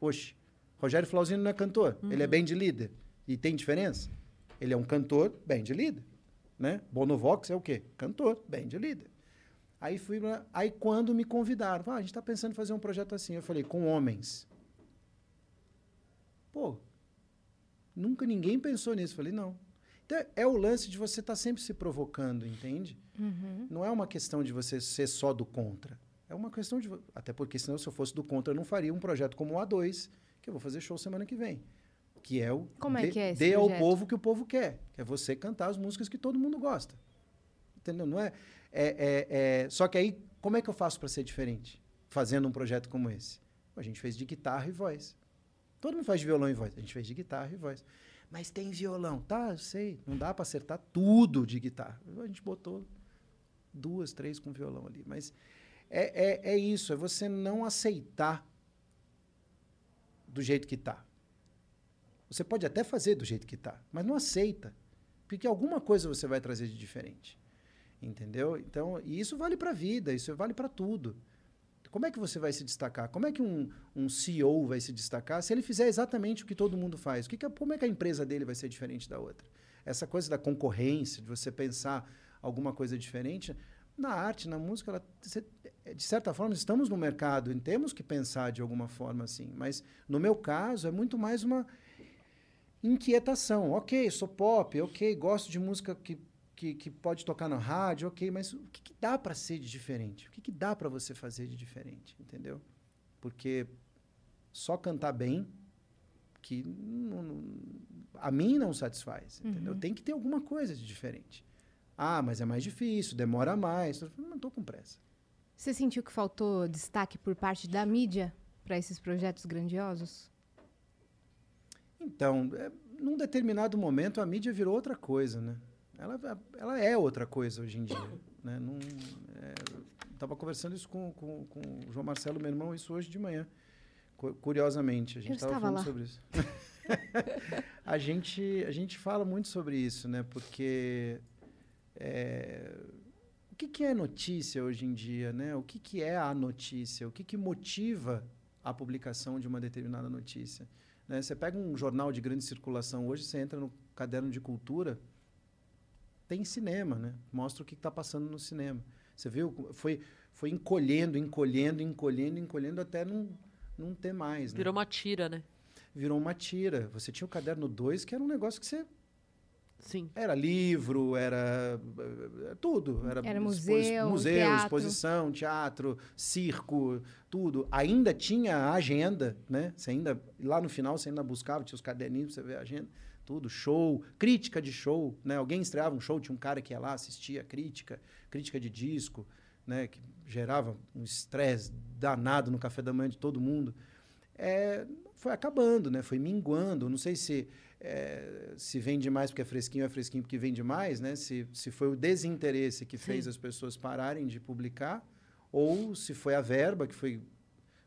Oxe, Rogério Flauzino não é cantor. Ele é band líder. E tem diferença? Ele é um cantor, band líder. Né? Bonovox é o quê? Cantor, band líder. Aí fui lá, aí quando me convidaram, ah, a gente está pensando em fazer um projeto assim, eu falei, com homens. Pô, nunca ninguém pensou nisso. Eu falei, não. Então é o lance de você estar sempre se provocando, entende? Uhum. Não é uma questão de você ser só do contra. É uma questão de. Até porque, senão, se eu fosse do contra, eu não faria um projeto como o A2, que eu vou fazer show semana que vem. Que é o. Como é dê- que é esse Dê ao povo o que o povo quer. Que é você cantar as músicas que todo mundo gosta. Entendeu? Não é. é, é, é- Só que aí, como é que eu faço para ser diferente? Fazendo um projeto como esse? A gente fez de guitarra e voz. Todo mundo faz de violão e voz. A gente fez de guitarra e voz. Mas tem violão. Tá, eu sei. Não dá para acertar tudo de guitarra. A gente botou duas, três com violão ali. Mas é, é, é isso, é você não aceitar do jeito que está. Você pode até fazer do jeito que está, mas não aceita. Porque alguma coisa você vai trazer de diferente. Entendeu? Então, e isso vale para a vida, isso vale para tudo. Como é que você vai se destacar? Como é que um, um CEO vai se destacar se ele fizer exatamente o que todo mundo faz? O que que como é que a empresa dele vai ser diferente da outra? Essa coisa da concorrência, de você pensar alguma coisa diferente, na arte, na música, ela, de certa forma, estamos no mercado e temos que pensar de alguma forma assim. Mas, no meu caso, é muito mais uma inquietação. Ok, sou pop, ok, gosto de música que, que, que pode tocar na rádio, ok, mas o que, que dá para ser de diferente? O que, que dá para você fazer de diferente? Entendeu? Porque só cantar bem, que não- não- a mim não satisfaz. Entendeu? Tem que ter alguma coisa de diferente. Ah, mas é mais difícil, demora mais. Eu Não estou com pressa. Você sentiu que faltou destaque por parte da mídia para esses projetos grandiosos? Então, é, num determinado momento a mídia virou outra coisa, né? Ela, ela é outra coisa hoje em dia, né? Não, Estava conversando isso com, com, com o João Marcelo, meu irmão, isso hoje de manhã. Curiosamente, a gente estava falando lá. sobre isso. a, gente, a gente fala muito sobre isso, né? Porque é, o que, que é notícia hoje em dia, né? O que, que é a notícia? O que, que motiva a publicação de uma determinada notícia? Né? Você pega um jornal de grande circulação hoje, você entra no caderno de cultura, tem cinema, né? Mostra o que está passando no cinema. Você viu? Foi, foi encolhendo, encolhendo, encolhendo, encolhendo até não, não ter mais. Né? Virou uma tira, né? Virou uma tira. Você tinha o caderno 2, que era um negócio que você. Sim. Era livro, era eh, tudo. Era, era museu, museu teatro. exposição, teatro, circo, tudo. Ainda tinha a agenda, né? Você ainda, lá no final, você ainda buscava, tinha os caderninhos pra você ver a agenda tudo, show, crítica de show, né? Alguém estreava um show, tinha um cara que ia lá, assistia a crítica, crítica de disco, né? Que gerava um estresse danado no café da manhã de todo mundo. É, foi acabando, né? Foi minguando. Não sei se é, se vende mais porque é fresquinho, é fresquinho porque vende mais, né? Se, se foi o desinteresse que fez Sim. as pessoas pararem de publicar ou se foi a verba que foi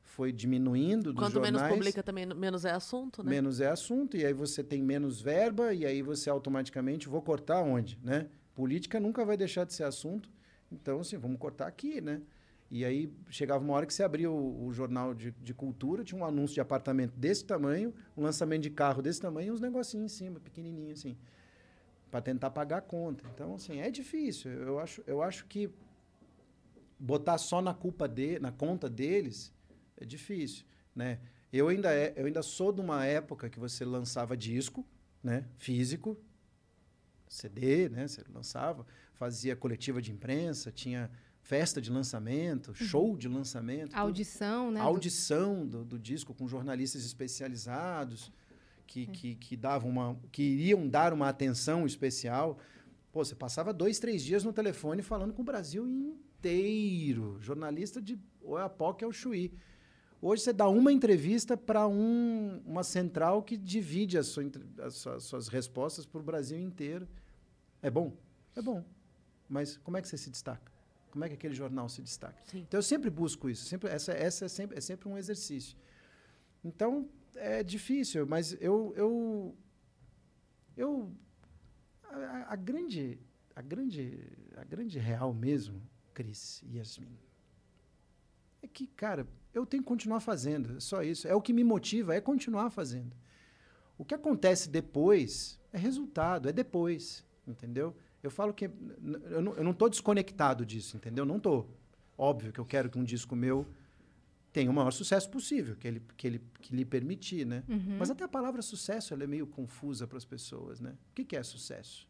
foi diminuindo dos Quanto jornais. menos publica, também menos é assunto, né? Menos é assunto, e aí você tem menos verba, e aí você automaticamente, vou cortar onde, né? Política nunca vai deixar de ser assunto, então, assim, vamos cortar aqui, né? E aí chegava uma hora que você abria o, o jornal de, de, cultura, tinha um anúncio de apartamento desse tamanho, um lançamento de carro desse tamanho e uns negocinhos em cima, pequenininho assim, para tentar pagar a conta. Então, assim, é difícil. Eu acho, eu acho que botar só na culpa de, na conta deles é difícil, né? Eu ainda, é, eu ainda sou de uma época que você lançava disco, né? Físico, CD, né? Você lançava, fazia coletiva de imprensa, tinha festa de lançamento, uhum. show de lançamento. Audição, tudo. né? Audição do, do, disco com jornalistas especializados que, é. que, que davam uma, que iriam dar uma atenção especial. Pô, você passava dois, três dias no telefone falando com o Brasil inteiro. Jornalista de ou é a POC é Chuí. Hoje você dá uma entrevista para um, uma central que divide as, sua, as, as suas respostas para o Brasil inteiro. É bom? É bom. Mas como é que você se destaca? Como é que aquele jornal se destaca? Sim. Então eu sempre busco isso. Sempre, essa essa é, sempre, é sempre um exercício. Então é difícil, mas eu. eu, eu a, a grande, a, grande, a grande real mesmo, Cris e Yasmin, é que, cara, eu tenho que continuar fazendo. É só isso. É o que me motiva, é continuar fazendo. O que acontece depois é resultado, é depois, entendeu? Eu falo que eu não estou desconectado disso, entendeu? Não estou. Óbvio que eu quero que um disco meu tenha o maior sucesso possível, que ele, que ele que lhe permitir, né? Uhum. Mas até a palavra sucesso é meio confusa para as pessoas, né? O que, que é sucesso?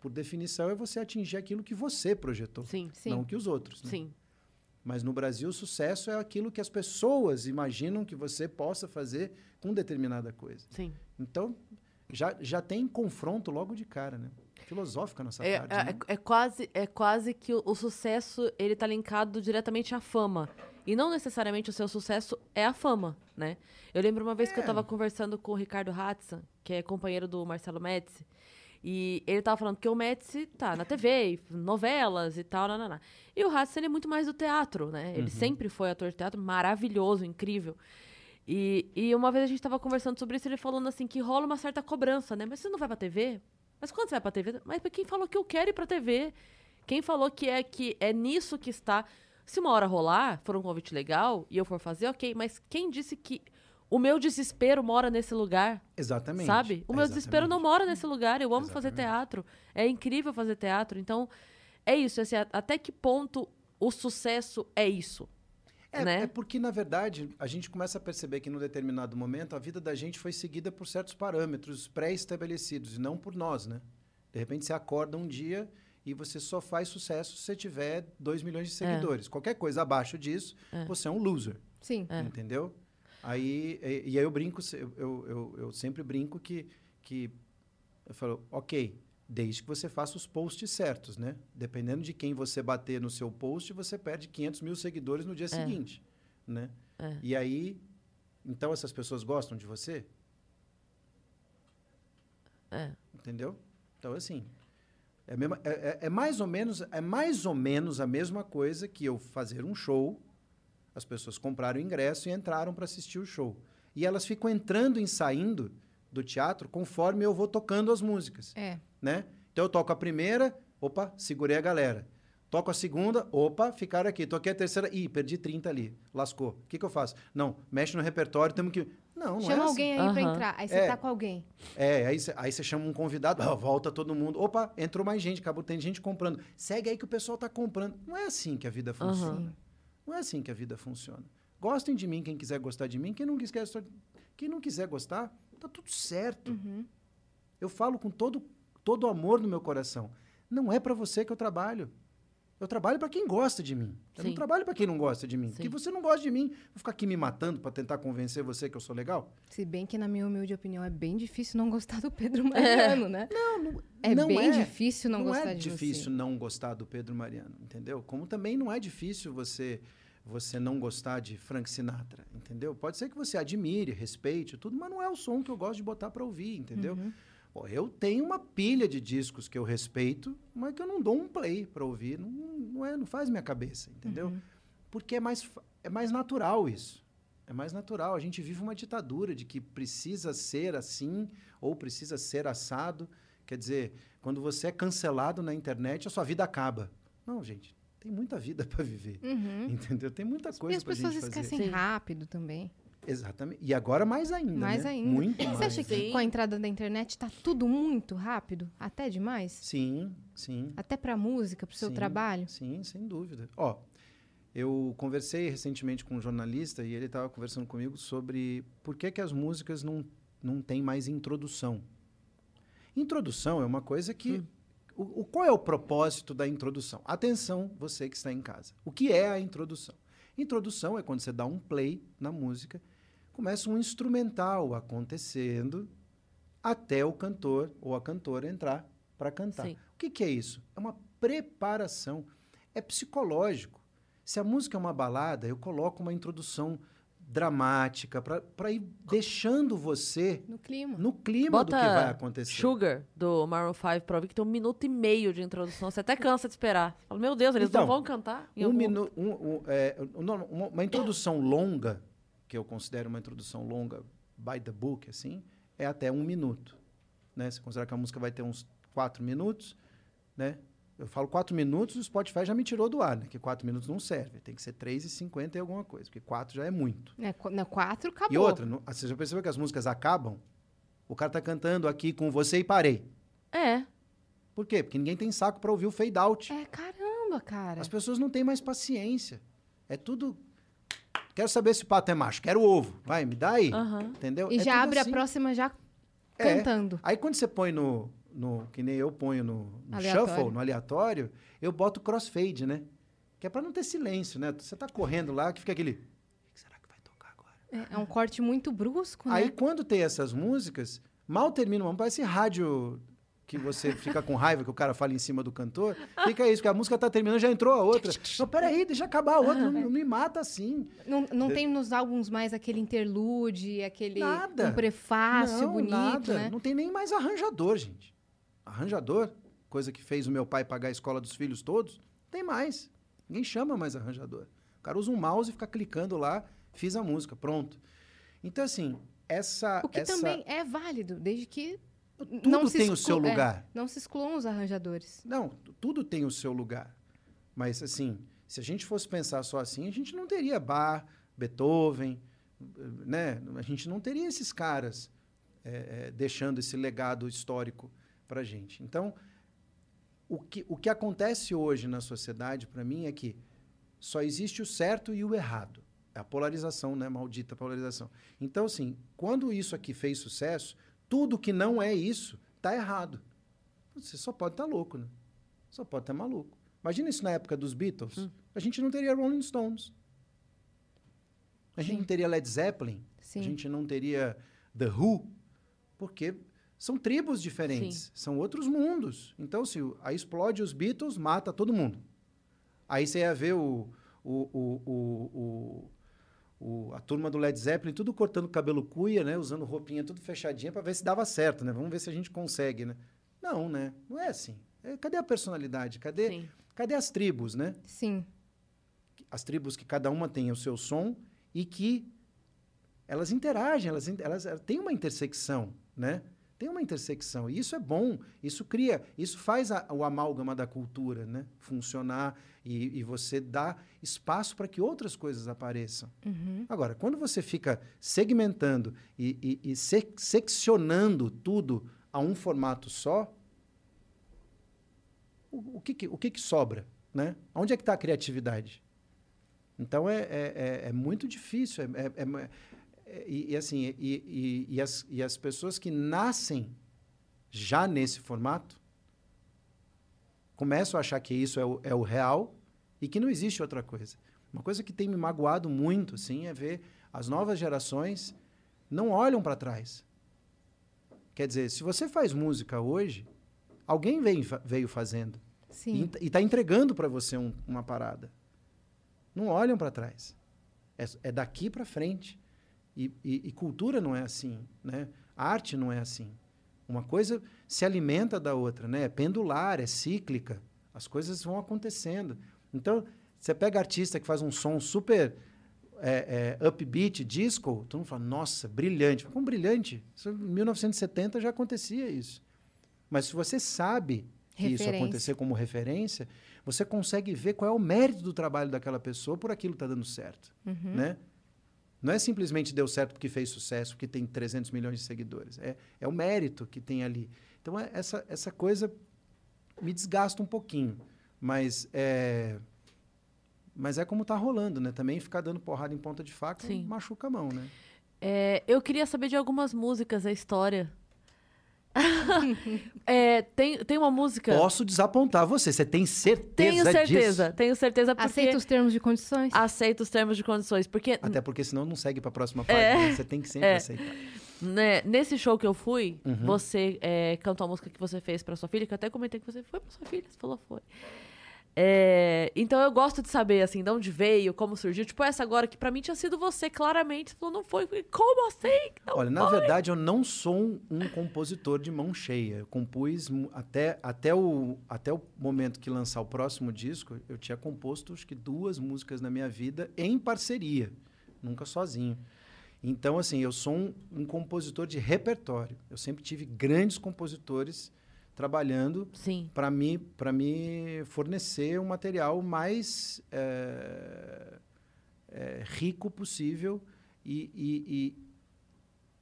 Por definição, é você atingir aquilo que você projetou, sim, sim. não que os outros. Né? Sim. Mas no Brasil, o sucesso é aquilo que as pessoas imaginam que você possa fazer com determinada coisa. Sim. Então, já, já tem confronto logo de cara, né? Filosófica nossa é, tarde, é, né? é, quase, é quase que o, o sucesso ele está linkado diretamente à fama. E não necessariamente o seu sucesso é a fama, né? Eu lembro uma vez é. que eu estava é. conversando com o Ricardo Hatza, que é companheiro do Marcelo Médici, e ele tava falando que o Médici tá na TV, novelas e tal, nananá. E o Hatz, ele é muito mais do teatro, né? Ele uhum. sempre foi ator de teatro, maravilhoso, incrível. E, e uma vez a gente tava conversando sobre isso, ele falando assim, que rola uma certa cobrança, né? Mas você não vai pra TV? Mas quando você vai pra TV? Mas quem falou que eu quero ir pra TV? Quem falou que é, que é nisso que está... Se uma hora rolar, for um convite legal, e eu for fazer, ok. Mas quem disse que o meu desespero mora nesse lugar. Exatamente. Sabe? O meu Exatamente. desespero não mora nesse lugar. Eu amo Exatamente. fazer teatro. É incrível fazer teatro. Então, é isso. Assim, até que ponto o sucesso é isso? É, né? é porque, na verdade, a gente começa a perceber que, num determinado momento, a vida da gente foi seguida por certos parâmetros pré-estabelecidos, e não por nós, né? De repente, você acorda um dia e você só faz sucesso se você tiver 2 milhões de é. seguidores. É. Qualquer coisa abaixo disso, é. você é um loser. Sim. É. Entendeu? Aí, e, e, aí eu brinco, eu, eu, eu, eu, sempre brinco que, que eu falo, ok, Desde que você faça os posts certos, né? Dependendo de quem você bater no seu post, você perde 500 mil seguidores no dia seguinte, né? É. E aí, então essas pessoas gostam de você? É. Entendeu? Então, assim, é, mesma- é- é- é mais ou menos, é mais ou menos a mesma coisa que eu fazer um show, as pessoas compraram o ingresso e entraram para assistir o show. E elas ficam entrando e saindo do teatro conforme eu vou tocando as músicas, É. né? Então eu toco a primeira, opa, segurei a galera. Toco a segunda, opa, ficaram aqui. Toquei a terceira, ih, perdi 30 ali, lascou. O que, que eu faço? Não, mexe no repertório, temos que... Não, não Chama é assim. alguém aí pra Aham. entrar. Aí você É. tá com alguém. É, aí você aí chama um convidado, volta todo mundo. Opa, entrou mais gente, acabou, tem gente comprando. Segue aí que o pessoal tá comprando. Não é assim que a vida funciona. Sim. Não é assim que a vida funciona. Gostem de mim quem quiser gostar de mim, quem não quiser, quem não quiser gostar, tá tudo certo. Uhum. Eu falo com todo todo amor no meu coração. Não é para você que eu trabalho. Eu trabalho para quem gosta de mim. Eu não trabalho para quem não gosta de mim. Sim. Porque você não gosta de mim, vou ficar aqui me matando para tentar convencer você que eu sou legal? Se bem que, na minha humilde opinião, é bem difícil não gostar do Pedro Mariano, né? Não, não, É não bem é. difícil não, gostar é de difícil você. não gostar do Pedro Mariano, entendeu? Como também não é difícil você você não gostar de Frank Sinatra, entendeu? Pode ser que você admire, respeite, tudo, mas não é o som que eu gosto de botar para ouvir, entendeu? Uhum. Pô, eu tenho uma pilha de discos que eu respeito, mas que eu não dou um play para ouvir, não, não, é, não faz minha cabeça, entendeu? Uhum. Porque é mais, é mais natural isso. É mais natural. A gente vive uma ditadura de que precisa ser assim ou precisa ser assado. Quer dizer, quando você é cancelado na internet, a sua vida acaba. Não, gente, tem muita vida para viver. Uhum. Entendeu? Tem muita E coisa as para pessoas gente fazer. esquecem Sim. rápido também. Exatamente. E agora mais ainda. Mais né? ainda. Muito Você mais. acha que Sim. com a entrada da internet tá tudo muito rápido? Até demais? Sim, sim. Até pra música, pro seu Sim, trabalho? Sim, sem dúvida. Ó, eu conversei recentemente com um jornalista e ele estava conversando comigo sobre por que, que as músicas não, não têm mais introdução. Introdução é uma coisa que. O, o- qual é o propósito da introdução? Atenção, você que está em casa. O que é a introdução? Introdução é quando você dá um play na música, começa um instrumental acontecendo até o cantor ou a cantora entrar para cantar. Sim. O que, que é isso? É uma preparação. É psicológico. Se a música é uma balada, eu coloco uma introdução dramática para ir deixando você No clima. no clima do que vai Bota acontecer. Sugar, do Maroon 5, pra ouvir que tem um minuto e meio de introdução. Você até cansa de esperar. Fala, meu Deus, eles Então, não vão cantar? Um um, um, é, um, uma, uma introdução longa, que eu considero uma introdução longa by the book, assim, é até um minuto. Né? Você considera que a música vai ter uns quatro minutos, né? Eu falo quatro minutos, o Spotify já me tirou do ar, né? Que quatro minutos não serve. Tem que ser três e cinquenta e alguma coisa, porque quatro já é muito. É, quatro, acabou. E outra, não- você já percebeu que as músicas acabam? O cara tá cantando aqui com você e parei. É. Por quê? Porque ninguém tem saco para ouvir o fade out. É, caramba, cara. As pessoas não têm mais paciência. É tudo. Quero saber se o pato é macho. Quero ovo. Vai, me dá aí. Aham. Entendeu? E É já abre assim. a próxima já É. cantando. Aí quando você põe no, no. Que nem eu ponho no, no shuffle, no aleatório, eu boto crossfade, né? Que é pra não ter silêncio, né? Você tá correndo lá, que fica aquele. O que será que vai tocar agora? É, é um corte muito brusco, né? Aí quando tem essas músicas, mal termina uma. Parece rádio que você fica com raiva que o cara fala em cima do cantor. Fica isso, porque a música tá terminando, já entrou a outra. Não, peraí, deixa acabar a outra. Não, não me mata assim. Não, não tem nos álbuns mais aquele interlude, aquele Nada. um prefácio não, bonito, nada. né? Não tem nem mais arranjador, gente. Arranjador, coisa que fez o meu pai pagar a escola dos filhos todos, tem mais. Ninguém chama mais arranjador. O cara usa um mouse e fica clicando lá, fiz a música, pronto. Então, assim, essa. O que essa- também é válido, desde que Tudo não se tem o exclu- seu é, lugar. não se excluam os arranjadores. Não, tudo tem o seu lugar. Mas, assim, se a gente fosse pensar só assim, a gente não teria Bach, Beethoven, né? A gente não teria esses caras eh, eh, deixando esse legado histórico para gente. Então, o que, o que acontece hoje na sociedade, para mim, é que só existe o certo e o errado. É a polarização, né? Maldita polarização. Então, assim, quando isso aqui fez sucesso, tudo que não é isso tá errado. Você só pode estar louco, né? Só pode estar maluco. Imagina isso na época dos Beatles. A gente não teria Rolling Stones. A gente Sim. não teria Led Zeppelin. Sim. A gente não teria The Who. Porque São tribos diferentes, Sim. são outros mundos. Então, se aí explode os Beatles, mata todo mundo. Aí você ia ver o, o, o, a turma do Led Zeppelin tudo cortando cabelo cuia, né? Usando roupinha tudo fechadinha para ver se dava certo, né? Vamos ver se a gente consegue, né? Não, né? Não é assim. É, cadê a personalidade? Cadê, Sim. cadê as tribos, né? Sim. as tribos que cada uma tem o seu som e que elas interagem, elas, in- elas, elas têm uma intersecção, né? Tem uma intersecção. E isso é bom, isso cria, isso faz a- o amálgama da cultura, né? Funcionar e, e você dá espaço para que outras coisas apareçam. Uhum. Agora, quando você fica segmentando e, e- e sec- seccionando tudo a um formato só, o, o que, que- o que, que sobra? Né? Onde é que está a criatividade? Então, é, é, é- é muito difícil. é- é- é- e, e assim, e, e- as, e as pessoas que nascem já nesse formato começam a achar que isso é o, é o real e que não existe outra coisa. Uma coisa que tem me magoado muito, assim, é ver as novas gerações não olham para trás. Quer dizer, se você faz música hoje, alguém veio, veio fazendo Sim. e está entregando para você um- uma parada. Não olham para trás. É, é daqui para frente. E, e- e cultura não é assim, né? Arte não é assim. Uma coisa se alimenta da outra, né? É pendular, é cíclica. As coisas vão acontecendo. Então, você pega artista que faz um som super é, é, upbeat, disco, todo mundo fala, nossa, brilhante. Como brilhante? Isso, em 1970 já acontecia isso. Mas se você sabe que isso acontecer como referência, você consegue ver qual é o mérito do trabalho daquela pessoa por aquilo que está dando certo, Uhum. né? Não é simplesmente deu certo porque fez sucesso, porque tem 300 milhões de seguidores. É, é o mérito que tem ali. Então, é- essa, essa coisa me desgasta um pouquinho. Mas é, mas é como está rolando, né? Também ficar dando porrada em ponta de faca Sim. machuca a mão, né? É, eu queria saber de algumas músicas, a história. É, tem, tem uma música. Posso desapontar você. Você tem certeza tenho certeza, disso? tenho certeza porque Aceita os termos de condições? aceito os termos de condições. Porque Até porque senão não segue para a próxima página. né? Você tem que sempre É. aceitar. né, nesse show que eu fui, Uhum. você é, cantou a música que você fez pra sua filha, que eu até comentei que você foi pra sua filha, você falou foi. É, então eu gosto de saber, assim, de onde veio, como surgiu. Tipo, essa agora que pra mim tinha sido você, claramente. Você falou, não foi. Como assim? Não Olha, na foi?" verdade, eu não sou um, um compositor de mão cheia. Eu compus até, até, o, até o momento que lançar o próximo disco, eu tinha composto acho que duas músicas na minha vida em parceria, nunca sozinho. Então, assim, eu sou um, um compositor de repertório. Eu sempre tive grandes compositores trabalhando para me, para me fornecer um material mais eh, eh, rico possível e, e,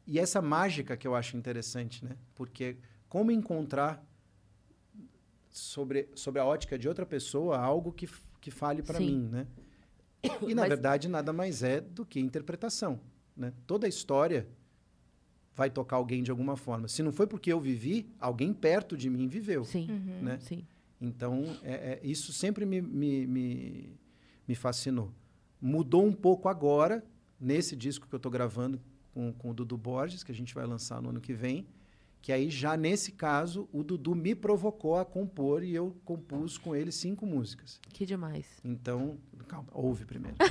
e, e essa mágica que eu acho interessante, né? Porque como encontrar sobre, sobre a ótica de outra pessoa algo que, que fale para mim, né? E, na Mas- verdade, nada mais é do que interpretação, né? Toda a história vai tocar alguém de alguma forma. Se não foi porque eu vivi, alguém perto de mim viveu. sim, Uhum. né? sim. Então, é- é- isso sempre me, me, me, me fascinou. Mudou um pouco agora, nesse disco que eu estou gravando com, com o Dudu Borges, que a gente vai lançar no ano que vem, que aí já nesse caso o Dudu me provocou a compor e eu compus com ele cinco músicas. Que demais. Então, calma, ouve primeiro.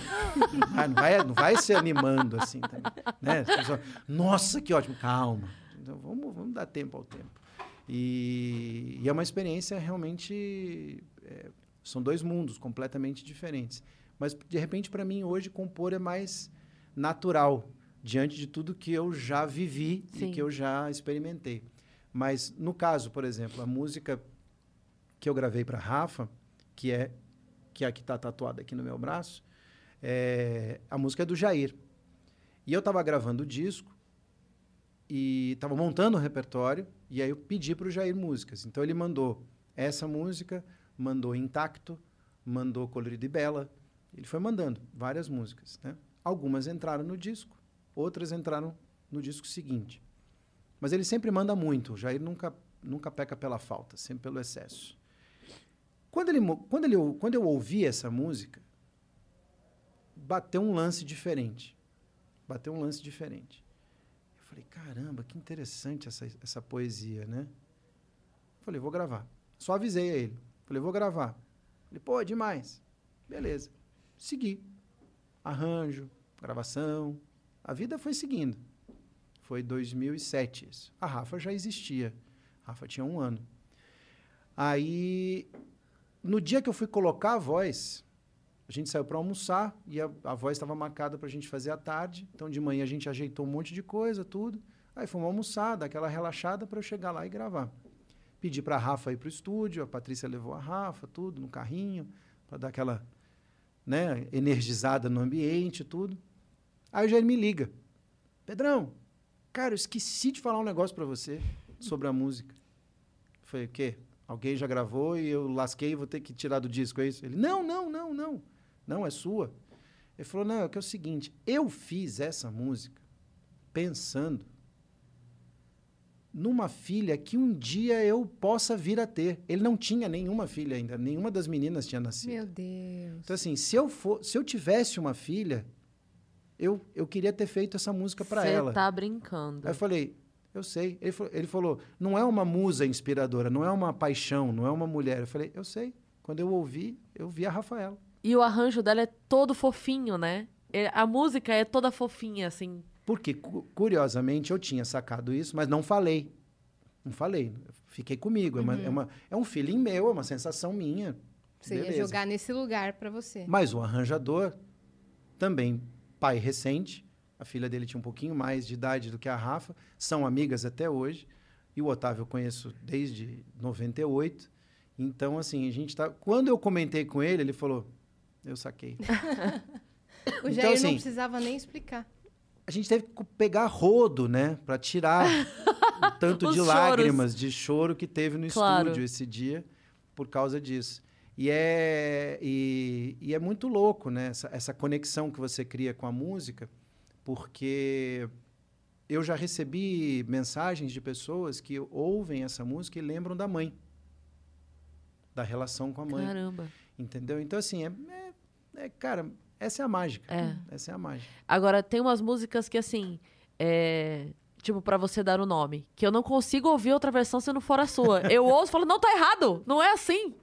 Ah, não, vai, não vai se animando assim também. Né? As pessoas, Nossa, que ótimo. Calma. Então, vamos, vamos dar tempo ao tempo. E, e é uma experiência realmente. é, são dois mundos completamente diferentes. Mas, de repente, para mim, hoje, compor é mais natural, diante de tudo que eu já vivi Sim. e que eu já experimentei. Mas, no caso, por exemplo, a música que eu gravei para Rafa, que é que é a que está tatuada aqui no meu braço, é, a música é do Jair. E eu estava gravando o disco e estava montando o repertório, e aí eu pedi para o Jair músicas. Então ele mandou essa música, mandou Intacto, mandou Colorido e Bela. Ele foi mandando várias músicas. Né? Algumas entraram no disco, outras entraram no disco seguinte. Mas ele sempre manda muito. O Jair nunca, nunca peca pela falta, sempre pelo excesso. Quando, ele, quando, ele, quando eu ouvi essa música, bateu um lance diferente. Bateu um lance diferente. Eu falei, caramba, que interessante essa, essa poesia, né? Falei, vou gravar. Só avisei a ele. Falei, vou gravar. Ele, pô, é demais. Beleza. Segui. Arranjo, gravação. A vida foi seguindo. Foi 2007 isso. A Rafa já existia. A Rafa tinha um ano. Aí, no dia que eu fui colocar a voz, a gente saiu para almoçar e a, a voz estava marcada para a gente fazer à tarde. Então, de manhã a gente ajeitou um monte de coisa, tudo. Aí fomos almoçar, dar aquela relaxada para eu chegar lá e gravar. Pedi para a Rafa ir para o estúdio, a Patrícia levou a Rafa, tudo, no carrinho, para dar aquela né, energizada no ambiente, tudo. Aí o Jair me liga. Pedrão, cara, eu esqueci de falar um negócio para você sobre a música. Falei, o quê? Alguém já gravou e eu lasquei e vou ter que tirar do disco, é isso? Ele, não, não, não, não. Não, é sua. Ele falou, não, é que é o seguinte, eu fiz essa música pensando numa filha que um dia eu possa vir a ter. Ele não tinha nenhuma filha ainda, nenhuma das meninas tinha nascido. Meu Deus. Então assim, se eu for, se eu tivesse uma filha, eu, eu queria ter feito essa música para ela. Você tá brincando. Aí eu falei, eu sei. Ele falou, ele falou, não é uma musa inspiradora, não é uma paixão, não é uma mulher. Eu falei, eu sei. Quando eu ouvi, eu vi a Rafaela. E o arranjo dela é todo fofinho, né? É- A música é toda fofinha, assim. Porque, cu- curiosamente, eu tinha sacado isso, mas não falei. Não falei. Fiquei comigo. É, uma- é, uma- é um feeling meu, é uma sensação minha. Você ia Beleza. jogar nesse lugar para você. Mas o arranjador, também pai recente, a filha dele tinha um pouquinho mais de idade do que a Rafa, são amigas até hoje. E o Otávio eu conheço desde 98. Então, assim, a gente tá. Quando eu comentei com ele, ele falou: Eu saquei. O Então, Jair assim, não precisava nem explicar. a gente teve que pegar rodo, né, Pra tirar o tanto de choros. lágrimas, de choro que teve no Claro. estúdio esse dia por causa disso. E é, e, e é muito louco, né, essa, essa conexão que você cria com a música, porque eu já recebi mensagens de pessoas que ouvem essa música e lembram da mãe, da relação com a mãe, Caramba. entendeu? Então, assim, é, é- é, cara, essa é a mágica. É. Essa é a mágica. Agora, tem umas músicas que, assim, é... Tipo, pra você dar o nome. Que eu não consigo ouvir outra versão se não for a sua. Eu ouço e falo, não, tá errado. Não é assim.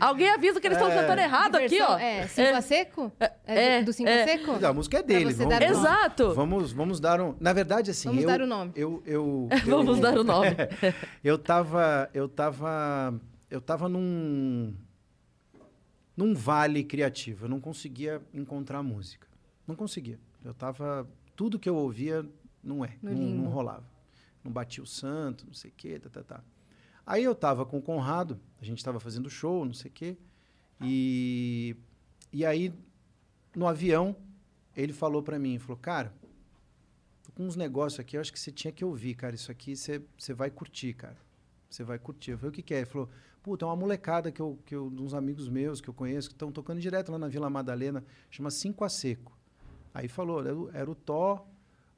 Alguém avisa que eles estão É. cantando errado Que aqui, ó. É, Cinco a Seco? É, é, do, do Cinco é. a Seco? A música é dele. Vamos, vamos-. Exato. Vamos, vamos dar um. Na verdade, assim. Vamos eu, dar o nome. Eu, eu, Vamos eu- dar o nome. Eu tava. Eu tava. Eu tava num. Num vale criativo. Eu não conseguia encontrar música. Não conseguia. Eu tava. Tudo que eu ouvia não é. Não, não rolava. Não batia o santo, não sei o quê, tá, tá, tá. Aí eu tava com o Conrado, a gente tava fazendo show, não sei o quê. E. E aí, no avião, ele falou pra mim, falou, cara, tô com uns negócios aqui, eu acho que você tinha que ouvir, cara. Isso aqui você você vai curtir, cara. Você vai curtir. Eu falei, o que, que é? Ele falou, puta, é uma molecada que eu, que eu, uns amigos meus que eu conheço, que estão tocando direto lá na Vila Madalena, chama Cinco a Seco. Aí falou, era o, era o Tó,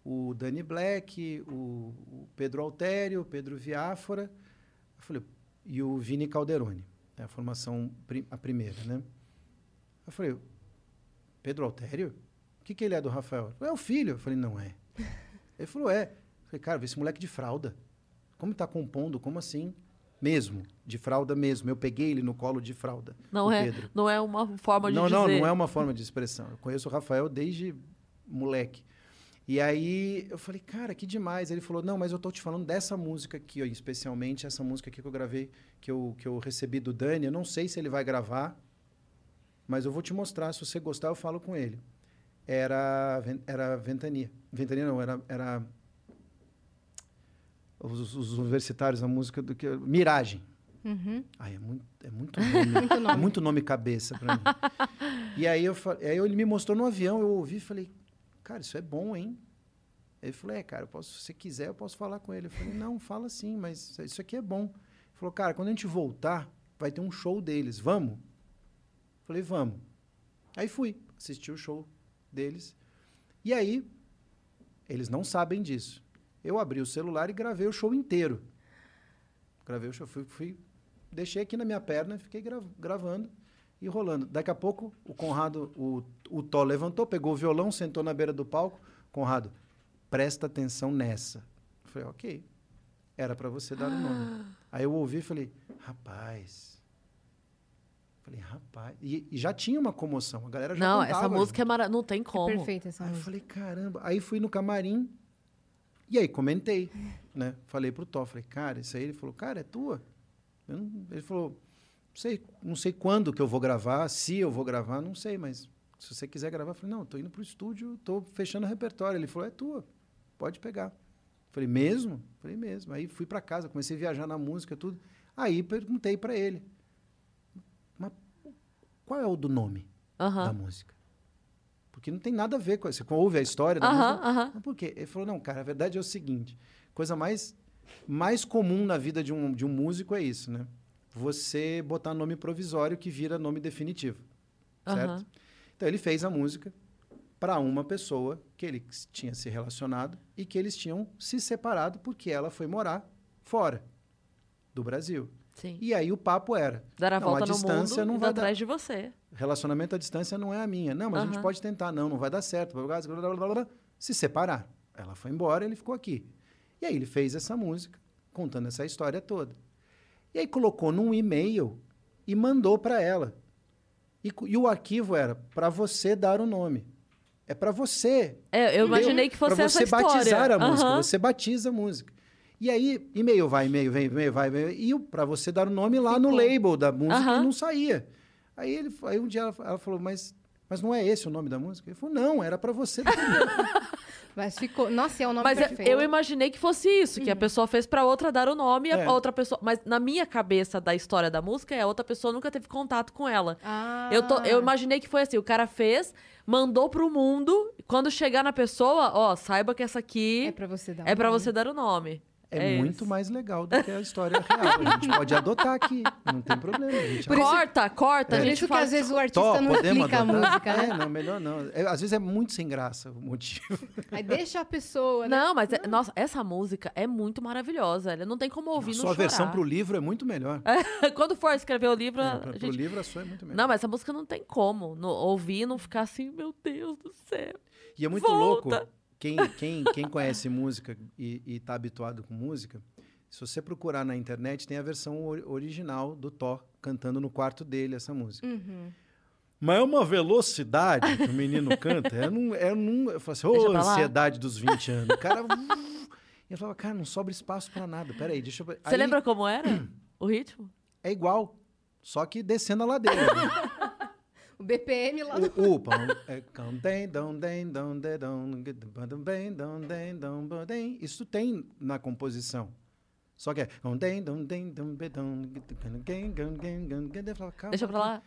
o Dani Black, o, o Pedro Altério, o Pedro Viáfora, eu falei, e o Vini Calderoni. É a formação, a primeira, né? Eu falei, Pedro Altério? O que, que ele é do Rafael? É o filho. Eu falei, não é. Ele falou, é. Eu falei, cara, vê esse moleque de fralda. Como tá compondo? Como assim? Mesmo, de fralda mesmo. Eu peguei ele no colo de fralda. Não é, Pedro. não é uma forma de Não, dizer. não, não é uma forma de expressão. Eu conheço o Rafael desde moleque. E aí eu falei, cara, que demais. Ele falou, não, mas eu tô te falando dessa música aqui, ó, especialmente essa música aqui que eu gravei, que eu, que eu recebi do Dani. Eu não sei se ele vai gravar, mas eu vou te mostrar. Se você gostar, eu falo com ele. Era, era Ventania. Ventania não, era, era os, os universitários, a música do que Miragem. Uhum. Ai, é muito, é muito nome, Muito é nome. muito nome cabeça pra mim. e aí, eu, aí ele me mostrou no avião, eu ouvi e falei, cara, isso é bom, hein? Ele falou, é, cara, posso, se você quiser, eu posso falar com ele. Eu falei, não, fala sim, mas isso aqui é bom. Ele falou, cara, quando a gente voltar, vai ter um show deles, vamos? Eu falei, vamos. Aí fui, assisti o show deles. E aí, eles não sabem disso. Eu abri o celular e gravei o show inteiro. Gravei o show, fui, fui deixei aqui na minha perna, fiquei gra- gravando e rolando. Daqui a pouco, o Conrado, o, o Tó levantou, pegou o violão, sentou na beira do palco. Conrado, presta atenção nessa. Eu falei, ok. Era para você dar o nome. Aí eu ouvi e falei, rapaz. Falei, rapaz. E, e já tinha uma comoção. A galera já Não, essa música é junto. mara... não tem É como. perfeita essa Aí eu música. falei, caramba. Aí fui no camarim. E aí comentei, né? Falei pro Tó, falei, cara, isso aí. Ele falou, cara, é tua. Eu não- ele falou, sei, não sei quando que eu vou gravar, se eu vou gravar, não sei, mas se você quiser gravar, eu falei, não, tô indo pro estúdio, tô fechando o repertório. Ele falou, é tua, pode pegar. Falei, mesmo? Falei, mesmo. Aí fui para casa, comecei a viajar na música, tudo. Aí perguntei para ele, mas qual é o do nome da Aham. música? Porque não tem nada a ver com isso. Você ouve a história da Aham, música. aham. Mas por quê? Ele falou, não, cara, a verdade é o seguinte, coisa mais, mais comum na vida de um, de um músico é isso, né? Você botar nome provisório que vira nome definitivo, certo? Aham. Então ele fez a música para uma pessoa que ele tinha se relacionado e que eles tinham se separado porque ela foi morar fora do Brasil. Sim. E aí o papo era, Dar a Não, volta a distância mundo não vai dar dar. atrás de você. relacionamento à distância não é a minha. Não, mas a gente pode tentar. Não, não vai dar certo. blá, blá, blá, blá. Se separar. Ela foi embora, ele ficou aqui. E aí ele fez essa música, contando essa história toda. E aí colocou num e-mail e mandou para ela. E, e o arquivo era para você dar o nome. É para você. É, eu imaginei que fosse essa você história. batizar a música. Você batiza a música. E aí, e-mail vai, e-mail vem, e-mail vai, e-mail, e para você dar o nome lá no Ficou. label da música e não saía. Aí, ele, aí um dia ela, ela falou, mas, mas não é esse o nome da música? Ele falou, não, era para você. dar o nome." Mas ficou. Nossa, é o nome Mas eu- perfeito. eu imaginei que fosse isso, que a pessoa fez pra outra dar o nome e É. a outra pessoa. Mas na minha cabeça da história da música, é a outra pessoa nunca teve contato com ela. Ah. Eu, tô, eu imaginei que foi assim: o cara fez, mandou pro mundo, quando chegar na pessoa, ó, saiba que essa É aqui pra você dar é um pra nome. você dar o nome. É, É muito mais legal do que a história real. A gente pode adotar aqui, não tem problema. A gente Por isso- corta, corta, É. a Por gente isso que faz. às vezes o artista Tó, não podemos explica a adotar? música, né? É, não, melhor não. É, às vezes é muito sem graça o motivo. Aí deixa a pessoa, né? Não, mas, é- nossa, essa música é muito maravilhosa. Ela não tem como ouvir a no sua versão pro livro é muito melhor. Quando for escrever o livro, É, a pra, pro gente... livro a sua é muito melhor. Não, mas essa música não tem como no- ouvir e não ficar assim, meu Deus do céu. E é muito Volta! louco. Quem, quem, quem conhece música e, e tá habituado com música, se você procurar na internet, tem a versão ori- original do Thor cantando no quarto dele essa música. Uhum. Mas é uma velocidade que o menino canta. É num, é num, eu falo assim, ô, lá. ansiedade dos 20 anos. O cara. E eu falava, cara, não sobra espaço pra nada. Peraí, deixa eu. Você Aí lembra como era o ritmo? É igual. Só que descendo a ladeira. né? O BPM lá do... O, o é. Isso tem na composição. Só que é. Deixa pra lá.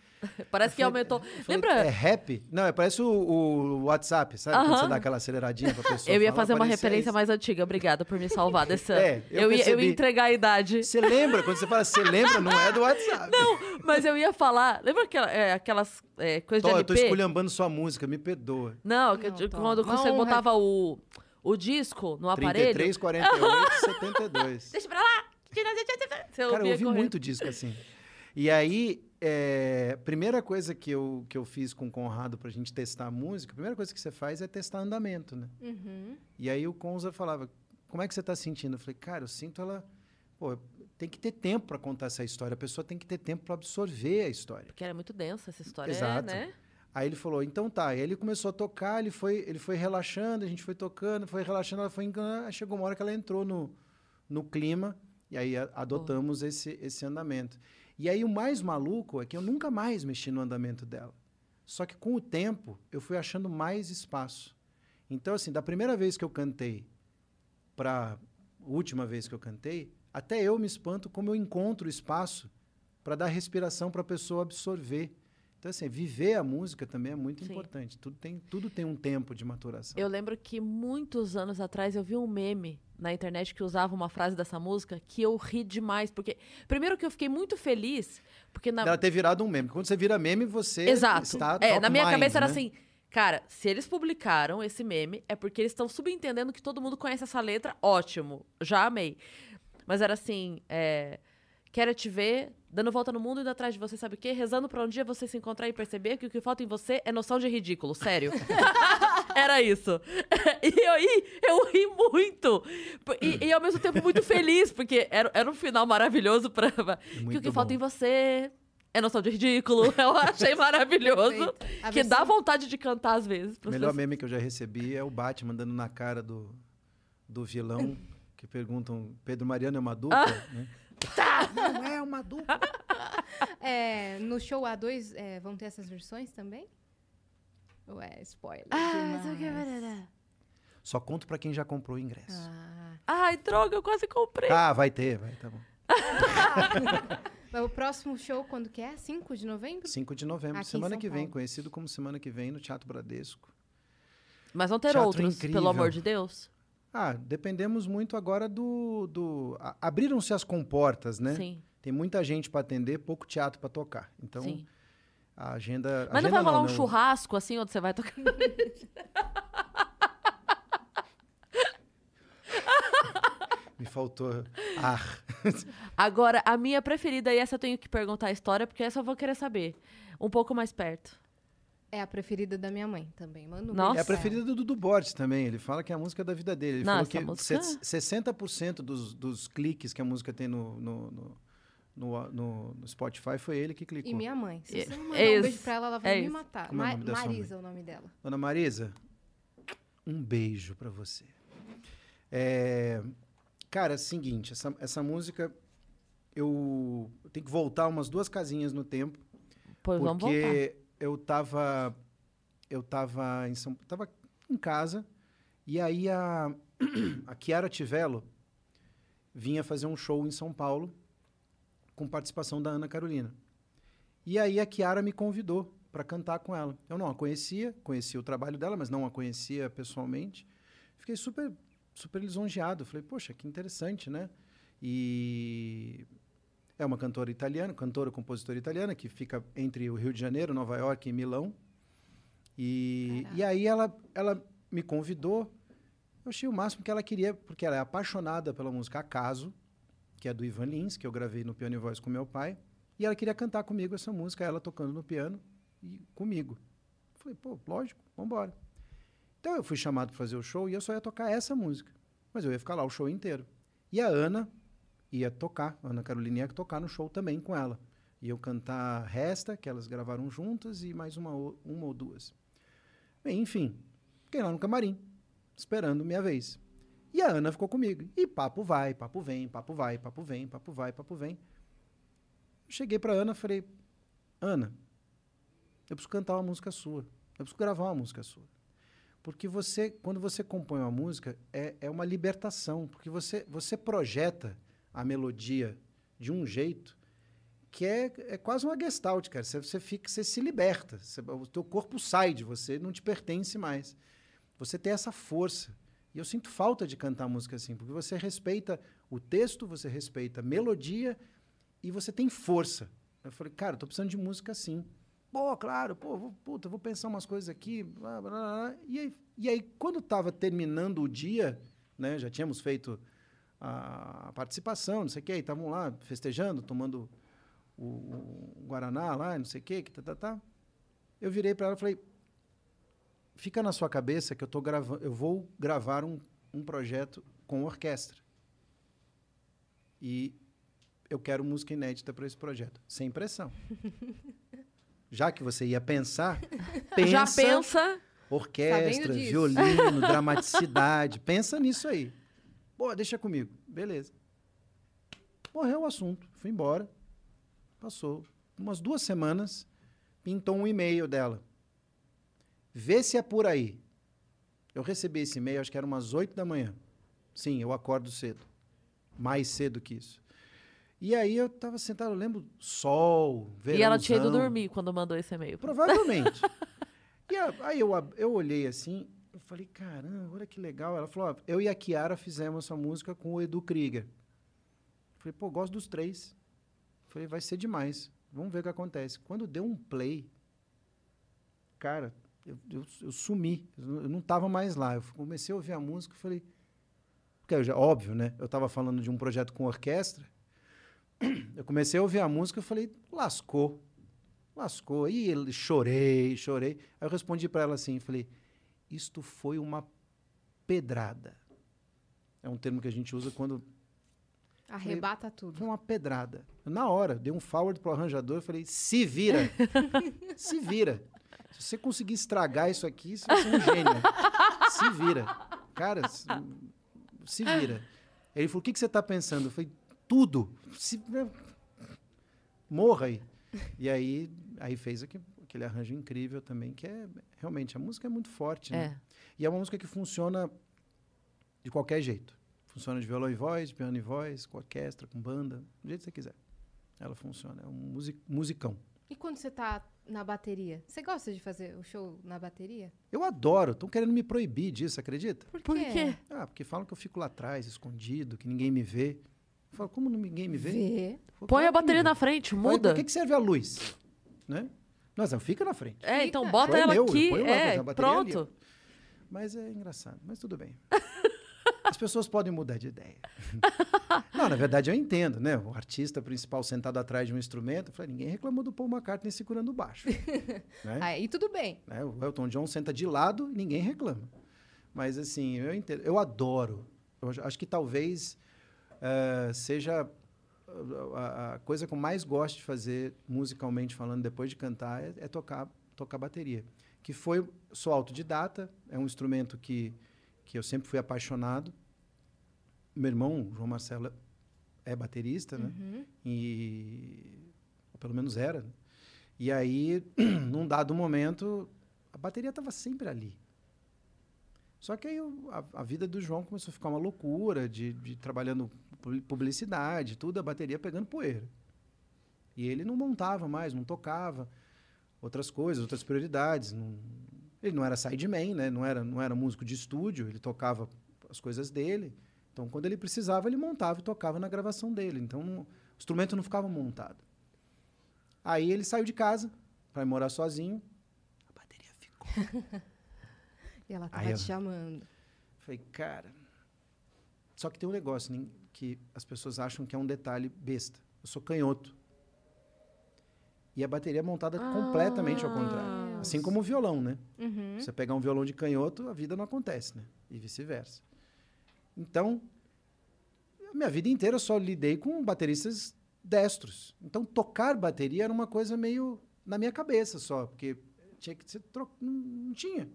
Parece que aumentou. falei, Lembra? É rap? Não, é, parece o, o WhatsApp, sabe? Quando Aham. você dá aquela aceleradinha pra pessoa Eu ia falar, fazer uma referência isso. mais antiga. Obrigada por me salvar dessa. É, eu eu, ia, eu ia entregar a idade. Você lembra? Quando você fala você lembra, não é do WhatsApp. Não, Mas eu ia falar. Lembra aquela, é, aquelas é, coisas de Tô, eu tô LP? esculhambando sua música, me perdoa. Não, que- Não, Tom. quando Uma você botava o, o disco no aparelho. 33, 48, 72. Deixa pra lá! Você Cara, eu ouvi correndo. muito disco assim. E aí, é, primeira coisa que eu, que eu fiz com o Conrado pra gente testar a música, a primeira coisa que você faz é testar andamento, né? Uhum. E aí o Conza falava, como é que você tá sentindo? Eu falei, cara, eu sinto ela... Pô, tem que ter tempo pra contar essa história. A pessoa tem que ter tempo pra absorver a história. Porque era muito densa essa história, Exato. né? Aí ele falou, então tá. Aí ele começou a tocar, ele foi, ele foi relaxando, a gente foi tocando, foi relaxando, ela foi enganando. Chegou uma hora que ela entrou no, no clima, e aí a- adotamos esse, esse andamento. E aí o mais maluco é que eu nunca mais mexi no andamento dela. Só que com o tempo, eu fui achando mais espaço. Então, assim, da primeira vez que eu cantei para a última vez que eu cantei, até eu me espanto como eu encontro espaço para dar respiração para a pessoa absorver. Então, assim, viver a música também é muito Sim. importante. Tudo tem, tudo tem um tempo de maturação. Eu lembro que muitos anos atrás eu vi um meme na internet que usava uma frase dessa música que eu ri demais. Porque, primeiro que eu fiquei muito feliz, porque na. Dela ter virado um meme. Quando você vira meme, você Exato. está é, na minha mind, cabeça era né? assim. Cara, se eles publicaram esse meme, é porque eles estão subentendendo que todo mundo conhece essa letra. Ótimo. Já amei. Mas era assim. É, Quero te ver, dando volta no mundo e indo atrás de você, sabe o quê? Rezando pra um dia você se encontrar e perceber que o que falta em você é noção de ridículo, sério. Era isso. E aí eu ri muito. E, e ao mesmo tempo muito feliz, porque era, era um final maravilhoso pra. que o muito que falta bom. em você é noção de ridículo. Eu achei maravilhoso. Que dá vontade de cantar às vezes. O melhor meme que eu já recebi é o Batman dando na cara do, do vilão, que perguntam, Pedro Mariano é uma dupla? Né? Não é uma dupla. É, no show A2 é, vão ter essas versões também? Ou é spoiler? Ah, isso aqui é. Só conto pra quem já comprou o ingresso. Ah. Ai, droga, eu quase comprei. Ah, vai ter, vai, tá bom. Mas o próximo show, quando que é? 5 de novembro? 5 de novembro, Aqui em semana que vem, conhecido como semana que vem no Teatro Bradesco. Mas vão ter Teatro outros, incrível. pelo amor de Deus. Ah, dependemos muito agora do. do Abriram-se as comportas, né? Sim, Tem muita gente para atender, pouco teatro para tocar. Então, sim. a agenda. Mas não agenda vai rolar um não. churrasco assim, onde você vai tocar? Me faltou ar. Agora, a minha preferida, e essa eu tenho que perguntar a história, porque essa eu vou querer saber. Um pouco mais perto. É a preferida da minha mãe também. Manda um Nossa. É a preferida do Dudu Borges também. Ele fala que é a música da vida dele. Ele Não, falou que música- se- 60% dos, dos cliques que a música tem no, no, no, no- no- no Spotify foi ele que clicou. E minha mãe. Se É- você não é mandar um beijo pra ela, ela vai é me matar. Como é o Ma- nome da sua Marisa é o nome dela. Dona Marisa, um beijo pra você. É, cara, é o seguinte, essa, essa música eu, eu tenho que voltar umas duas casinhas no tempo, Pois vamos voltar. porque eu tava eu tava em São, tava em casa e aí a a Chiara Tivello vinha fazer um show em São Paulo com participação da Ana Carolina. E aí a Chiara me convidou para cantar com ela. Eu não a conhecia, conhecia o trabalho dela, mas não a conhecia pessoalmente. Fiquei super super lisonjeado. Falei, poxa, que interessante, né? E é uma cantora italiana, cantora compositora italiana que fica entre o Rio de Janeiro, Nova York e Milão. E, e aí ela ela me convidou. Eu achei o máximo que ela queria, porque ela é apaixonada pela música Acaso, que é do Ivan Lins, que eu gravei no Piano e Voz com meu pai. E ela queria cantar comigo essa música, ela tocando no piano e comigo. Falei, pô, lógico, vamos embora. Então eu fui chamado para fazer o show e eu só ia tocar essa música. Mas eu ia ficar lá o show inteiro. E a Ana ia tocar, a Ana Carolina ia tocar no show também com ela. E eu cantar Resta, que elas gravaram juntas, e mais uma, uma ou duas. Bem, enfim, fiquei lá no camarim, esperando minha vez. E a Ana ficou comigo. E papo vai, papo vem, papo vai, papo vem, papo vai, papo vem. Cheguei pra Ana falei: Ana, eu preciso cantar uma música sua. Eu preciso gravar uma música sua. Porque você, quando você compõe uma música, é, é uma libertação. Porque você, você projeta a melodia de um jeito que é, é quase uma gestalt, cara. Você, você fica, você se liberta. Você- o teu corpo sai de você, não te pertence mais. Você tem essa força. E eu sinto falta de cantar música assim, porque você respeita o texto, você respeita a melodia e você tem força. Eu falei, cara, eu tô precisando de música assim. Pô, claro, pô, vou, puta, vou pensar umas coisas aqui. Blá, blá, blá. E, aí, e aí, quando estava terminando o dia, né, já tínhamos feito a, a participação, não sei o quê, estavam lá festejando, tomando o, o Guaraná lá, não sei o quê, que tá, tá, tá. Eu virei para ela e falei, fica na sua cabeça que eu tô gravando, eu vou gravar um, um projeto com orquestra. E eu quero música inédita para esse projeto, sem pressão. Já que você ia pensar, pensa, Já pensa. Orquestra, violino, dramaticidade, pensa nisso aí. Pô, deixa comigo. Beleza. Morreu o assunto, fui embora. Passou umas duas semanas, pintou um e-mail dela. Vê se é por aí. Eu recebi esse e-mail, acho que era umas 8 da manhã. Sim, eu acordo cedo. Mais cedo que isso. E aí eu estava sentado, eu lembro, sol, verãozão. E ela tinha ido dormir quando mandou esse e-mail. Provavelmente. e aí eu, eu olhei assim, eu falei, caramba, olha que legal. Ela falou, eu e a Kiara fizemos essa música com o Edu Krieger. Falei, pô, gosto dos três. Falei, vai ser demais. Vamos ver o que acontece. Quando deu um play, cara, eu, eu, eu sumi. Eu não- eu estava mais lá. Eu comecei a ouvir a música e falei. Porque, eu já, óbvio, né? Eu estava falando de um projeto com orquestra. Eu comecei a ouvir a música e falei, lascou. Lascou. E chorei, chorei. Aí eu respondi para ela assim, falei, isto foi uma pedrada. É um termo que a gente usa quando Arrebata tudo. foi uma pedrada. Na hora, dei um forward pro arranjador e falei: se vira. se vira. Se você conseguir estragar isso aqui, você vai ser um gênio. se vira. Cara, se, se vira. Ele falou: o que, que você está pensando? Eu falei: tudo. Se, morra aí. E aí, aí fez aquele, aquele arranjo incrível também, que é realmente a música é muito forte, né? É. E é uma música que funciona de qualquer jeito. Funciona de violão e voz, de piano e voz, com orquestra, com banda, do jeito que você quiser. Ela funciona, é um musi- musicão. E quando você tá na bateria? Você gosta de fazer o show na bateria? Eu adoro, estão querendo me proibir disso, acredita? Por quê? Por quê? Ah, porque falam que eu fico lá atrás, escondido, que ninguém me vê. Eu falo, como ninguém me vê? Vê. Falo, Põe "Claro a bateria vê." na frente, muda. Pra que, que serve a luz? Né? Nossa, fica na frente. É, então Fica. bota Põe ela meu, eu aqui. lá, É, bateria é ali, pronto. Mas é engraçado, mas tudo bem. As pessoas podem mudar de ideia. Não, na verdade eu entendo, né? O artista principal sentado atrás de um instrumento, eu falei, ninguém reclamou do Paul McCartney segurando o baixo. né? Aí tudo bem. Né? O Elton John senta de lado e ninguém reclama. Mas assim, eu entendo, eu adoro. Eu acho- que talvez eh, seja a, a coisa que eu mais gosto de fazer musicalmente falando depois de cantar é, é tocar tocar bateria, que foi sou autodidata, é um instrumento que que eu sempre fui apaixonado. Meu irmão João Marcelo é baterista, né? Uhum. e ou pelo menos era. E aí, num dado momento, a bateria estava sempre ali. Só que aí o- a, a vida do João começou a ficar uma loucura, de, de trabalhando publicidade, tudo, a bateria pegando poeira. E ele não montava mais, não tocava, outras coisas, outras prioridades. não- ele não era sideman, né? não, era, não era músico de estúdio, ele tocava as coisas dele. Então, quando ele precisava, ele montava e tocava na gravação dele. Então, não- o instrumento não ficava montado. Aí ele saiu de casa para morar sozinho. A bateria ficou. E ela Aí tava eu- te chamando. Falei, cara. Só que tem um negócio que as pessoas acham que é um detalhe besta. Eu sou canhoto. E a bateria é montada completamente ao contrário. Assim como o violão, né? Uhum. Você pegar um violão de canhoto, a vida não acontece, né? E vice-versa. Então, a minha vida inteira eu só lidei com bateristas destros. Então, tocar bateria era uma coisa meio na minha cabeça só, porque tinha que ser tro... não, não tinha.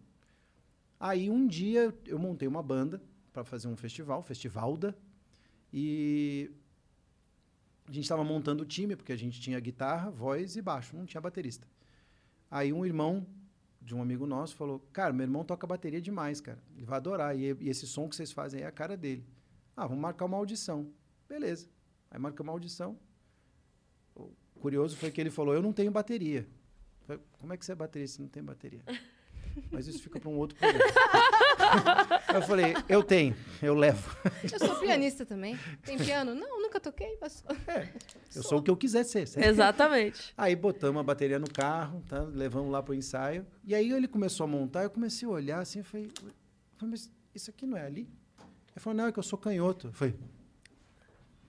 Aí um dia eu montei uma banda para fazer um festival, Festivalda, e a gente estava montando o time, porque a gente tinha guitarra, voz e baixo, não tinha baterista. Aí um irmão de um amigo nosso falou: Cara, meu irmão toca bateria demais, cara. Ele vai adorar. E, e esse som que vocês fazem aí é a cara dele. Ah, vamos marcar uma audição. Beleza. Aí marcamos uma audição. O curioso foi que ele falou: Eu não tenho bateria. Falei, Como é que você é baterista se não tem bateria? Mas isso fica para um outro programa. eu falei: Eu tenho, eu levo. Eu sou pianista também. Tem piano? Não, nunca toquei, mas sou. Eu sou o que eu quiser ser. certo? Exatamente. Aí botamos a bateria no carro, tá? levamos lá pro ensaio. E aí ele começou a montar, eu comecei a olhar assim, eu falei, eu falei, mas isso aqui não é ali? Ele falou, não, é que eu sou canhoto. Eu falei,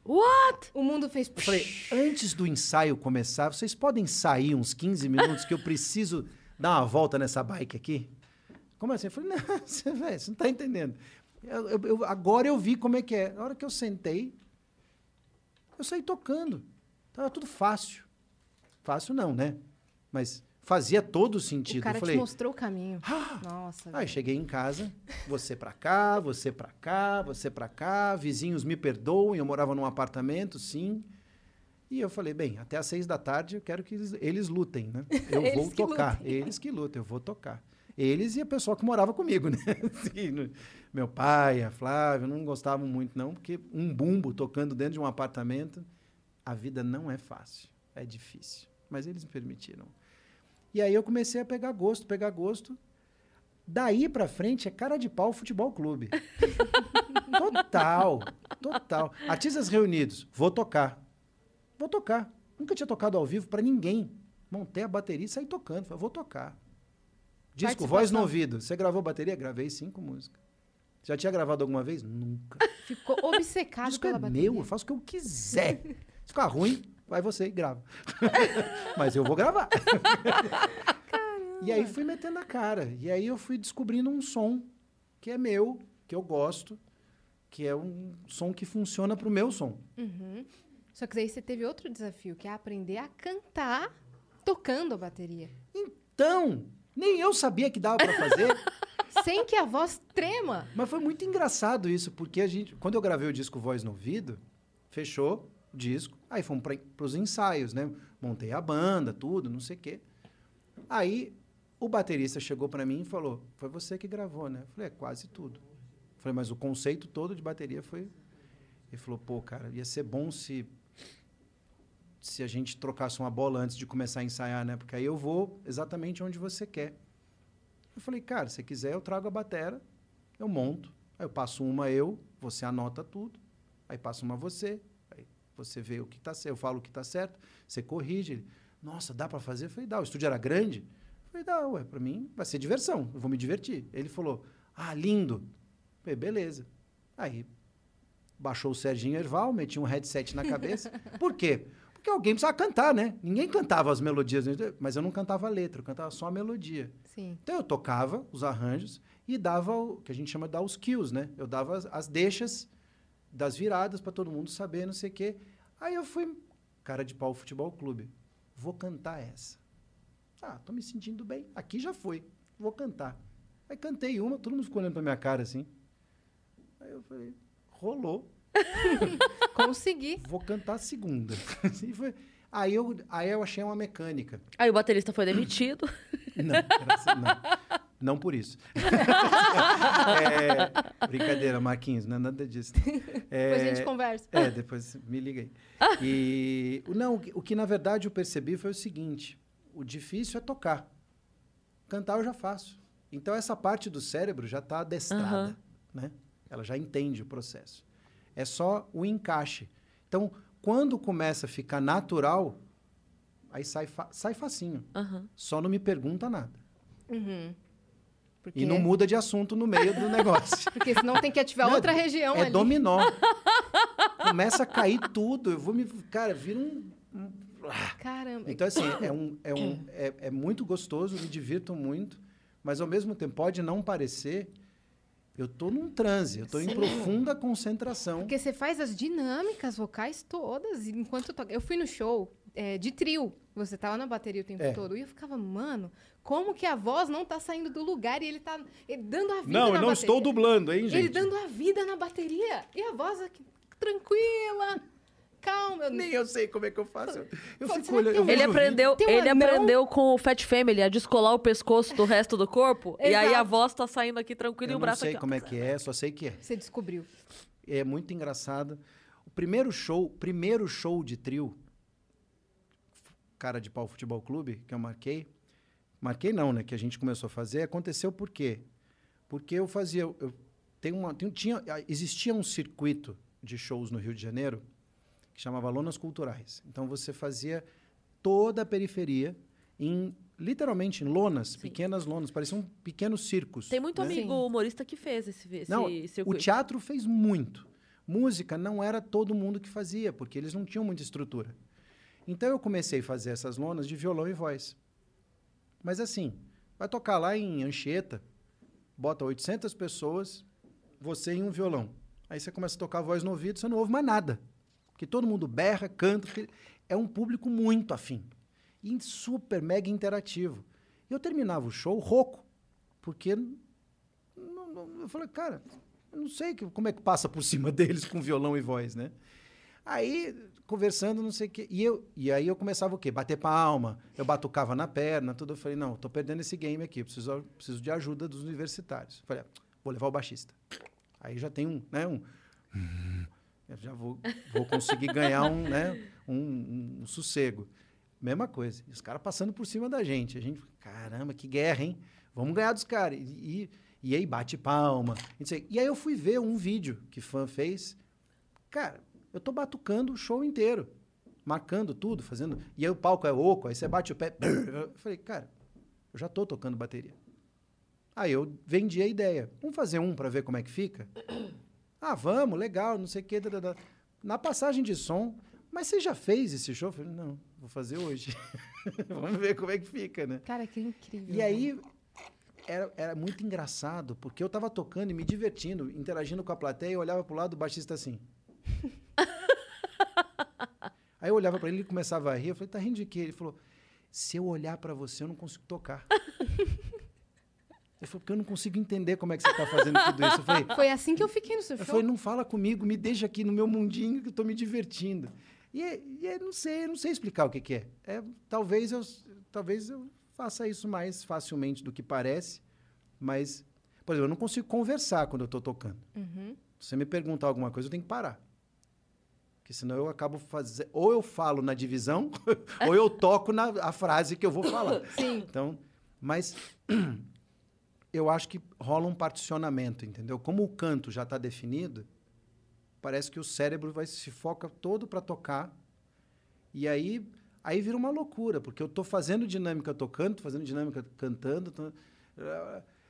What? O mundo fez. eu falei, antes do ensaio começar, vocês podem sair uns 15 minutos que eu preciso dar uma volta nessa bike aqui? Como assim? Eu falei, não, você, véio, você não tá entendendo. Eu- eu- eu- agora eu vi como é que é. Na hora que eu sentei, eu saí tocando. Tava tudo fácil. Fácil não, né? Mas fazia todo O sentido. cara eu falei, te mostrou o caminho. Nossa. Aí cheguei em casa, você pra cá, você pra cá, você pra cá, vizinhos me perdoem, eu morava num apartamento, sim. E eu falei, bem, até às seis da tarde eu quero que eles, eles lutem, né? Eu vou tocar, lutem. eles que lutem, eu vou tocar. Eles e a pessoa que morava comigo, né? Assim, meu pai, a Flávia, não gostavam muito não, porque um bumbo tocando dentro de um apartamento, a vida não é fácil, é difícil. Mas eles me permitiram. E aí eu comecei a pegar gosto, pegar gosto. Daí pra frente é cara de pau futebol clube. total, total. Artistas reunidos, vou tocar. Vou tocar. Nunca tinha tocado ao vivo pra ninguém. Montei a bateria e saí tocando. Falei, vou tocar. Disco, voz no ouvido. Você gravou bateria? Gravei cinco músicas. Já tinha gravado alguma vez? Nunca. Ficou obcecado Disco pela é bateria. meu, eu faço o que eu quiser. Se ficar ruim, vai você e grava. Mas eu vou gravar. E aí fui metendo a cara. E aí eu fui descobrindo um som que é meu, que eu gosto, que é um som que funciona pro meu som. Uhum. Só que daí você teve outro desafio, que é aprender a cantar tocando a bateria. Então, nem eu sabia que dava pra fazer. sem que a voz trema. Mas foi muito engraçado isso, porque a gente, quando eu gravei o disco Voz no Ouvido, fechou o disco, aí fomos para os ensaios, né? Montei a banda, tudo, não sei o quê. Aí o baterista chegou para mim e falou: Foi você que gravou, né? Eu falei: É quase tudo. Eu falei: Mas o conceito todo de bateria foi. Ele falou: Pô, cara, ia ser bom se. Se a gente trocasse uma bola antes de começar a ensaiar, né? Porque aí eu vou exatamente onde você quer. Eu falei, cara, se quiser, eu trago a batera, eu monto. Aí eu passo uma eu, você anota tudo. Aí passo uma você, aí você vê o que está certo, eu falo o que está certo, você corrige. Ele, Nossa, dá para fazer? Eu falei, dá. O estúdio era grande? Eu falei, dá, ué, para mim vai ser diversão, eu vou me divertir. Ele falou, ah, lindo. Eu falei, beleza. Aí baixou o Serginho Erval, meti um headset na cabeça. Por quê? Porque alguém precisava cantar, né? Ninguém cantava as melodias, mas eu não cantava a letra, eu cantava só a melodia. Sim. Então eu tocava os arranjos e dava o que a gente chama de dar os kills, né? Eu dava as, as deixas das viradas para todo mundo saber, não sei o quê. Aí eu fui, cara de pau futebol clube, vou cantar essa. Ah, tô me sentindo bem. Aqui já foi. Vou cantar. Aí cantei uma, todo mundo ficou olhando pra minha cara assim. Aí eu falei, rolou. Consegui. Vou cantar a segunda. Assim foi. Aí eu, aí eu achei uma mecânica. Aí o baterista foi demitido. Não, não. Não por isso. é, brincadeira, Marquinhos, não é nada disso. É, depois a gente conversa. É, depois me liga aí. E, não, o que, o que na verdade eu percebi foi o seguinte: o difícil é tocar. Cantar eu já faço. Então essa parte do cérebro já está adestrada, uhum. né? Ela já entende o processo. É só o encaixe. Então, quando começa a ficar natural, aí sai, fa sai facinho. Uhum. Só não me pergunta nada. Uhum. Porque... E não muda de assunto no meio do negócio. Porque senão tem que ativar não, outra região é ali. dominó. Começa a cair tudo. Eu vou me... Cara, vira um... um... Caramba. Então, assim, é, um, é, um, é, é muito gostoso, me divirto muito, mas ao mesmo tempo pode não parecer eu estou num transe, eu estou em profunda concentração. Porque você faz as dinâmicas vocais todas enquanto toca. Eu fui no show é, de trio, você tava na bateria o tempo é. todo. E eu ficava, mano, como que a voz não tá saindo do lugar e ele tá ele dando a vida Não, eu não bateria. estou dublando, hein, gente? Ele dando a vida na bateria. E a voz aqui, tranquila. Calma, eu... Nem eu sei como é que eu faço. Eu Pô, fico olhando. Um ele aprendeu, um ele anão? aprendeu com o Fat Family a descolar o pescoço do resto do corpo. e aí a voz tá saindo aqui tranquilo Eu e o não braço sei aqui. ó. como é que é, só sei que é. Você descobriu. É muito engraçado. O primeiro show, primeiro show de trio, cara de pau futebol clube, que eu marquei, marquei não, né? Que a gente começou a fazer, aconteceu por quê? Porque eu fazia, eu tenho uma, tenho- tinha, existia um circuito de shows no Rio de Janeiro que chamava Lonas Culturais. Então você fazia toda a periferia em literalmente em lonas, pequenas lonas, pareciam pequenos circos. Tem muito né? amigo Sim. humorista que fez esse, esse Não, o circuito. teatro fez muito. Música não era todo mundo que fazia, porque eles não tinham muita estrutura. Então eu comecei a fazer essas lonas de violão e voz. Mas assim, vai tocar lá em Anchieta, bota 800 pessoas, você em um violão. Aí você começa a tocar a voz no ouvido, você não ouve mais nada. Porque todo mundo berra, canta, é um público muito afim. E super mega interativo. Eu terminava o show rouco, porque não- não- eu falei, cara, eu não sei que- como é que passa por cima deles com violão e voz, né? Aí, conversando, não sei o quê. E, eu, e aí eu começava o quê? Bater palma, eu batucava na perna, tudo. Eu falei, não, tô perdendo esse game aqui, eu preciso, preciso de ajuda dos universitários. Falei, ah, vou levar o baixista. Aí já tem um, né, um... Eu já vou, vou conseguir ganhar um, né, um, um- sossego. Mesma coisa. Os caras passando por cima da gente. A gente, caramba, que guerra, hein? Vamos ganhar dos caras. E, e, aí bate palma. E. E aí eu fui ver um vídeo que fã fez. Cara, eu tô batucando o show inteiro. Marcando tudo, fazendo. E aí o palco é oco, aí você bate o pé. Eu falei, cara, eu já tô tocando bateria. Aí eu vendi a ideia. Vamos fazer um para ver como é que fica? Ah, vamos, legal, não sei o quê. Na passagem de som, mas você já fez esse show? Eu falei, não, vou fazer hoje. Vamos ver como é que fica, né? Cara, que incrível. E aí era, era muito engraçado, porque eu tava tocando e me divertindo, interagindo com a plateia, eu olhava pro lado do baixista assim. aí eu olhava para ele e ele começava a rir, eu falei, tá rindo de quê? Ele falou, se eu olhar para você, eu não consigo tocar. Ele falou, porque eu não consigo entender como é que você está fazendo tudo isso. Eu falei, Foi assim que eu fiquei no seu eu show. falei, não fala comigo, me deixa aqui no meu mundinho que eu tô me divertindo. E, e não sei, eu não sei explicar o que, que é. é. Talvez eu, talvez eu faça isso mais facilmente do que parece, mas, por exemplo, eu não consigo conversar quando eu estou tocando. Uhum. Se você me perguntar alguma coisa, eu tenho que parar. Porque senão eu acabo fazendo. Ou eu falo na divisão, ou eu toco na a frase que eu vou falar. Sim. Então, mas eu acho que rola um particionamento, entendeu? Como o canto já está definido, parece que o cérebro vai se foca todo para tocar. E aí, aí vira uma loucura, porque eu estou fazendo dinâmica tocando, tô fazendo dinâmica cantando. tô-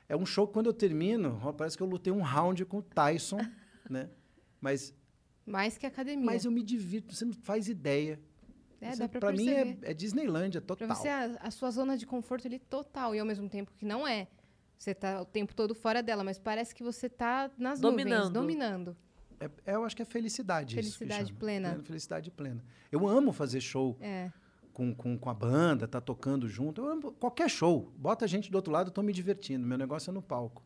É um show que quando eu termino, parece que eu lutei um round com o Tyson, né? Mas, Mais que academia. mas eu me divirto, você não faz ideia. É, Você- dá pra pra mim é, é Disneylândia total. Pra você, a, a sua zona de conforto ali total. E ao mesmo tempo que não é. Você tá o tempo todo fora dela, mas parece que você tá nas nuvens, Dominando. dominando. É, é, eu acho que é felicidade. isso Felicidade chama. plena. É, felicidade plena. Eu amo fazer show É. com, com, com a banda, tá tocando junto. Eu amo qualquer show. Bota a gente do outro lado, eu tô me divertindo. Meu negócio é no palco.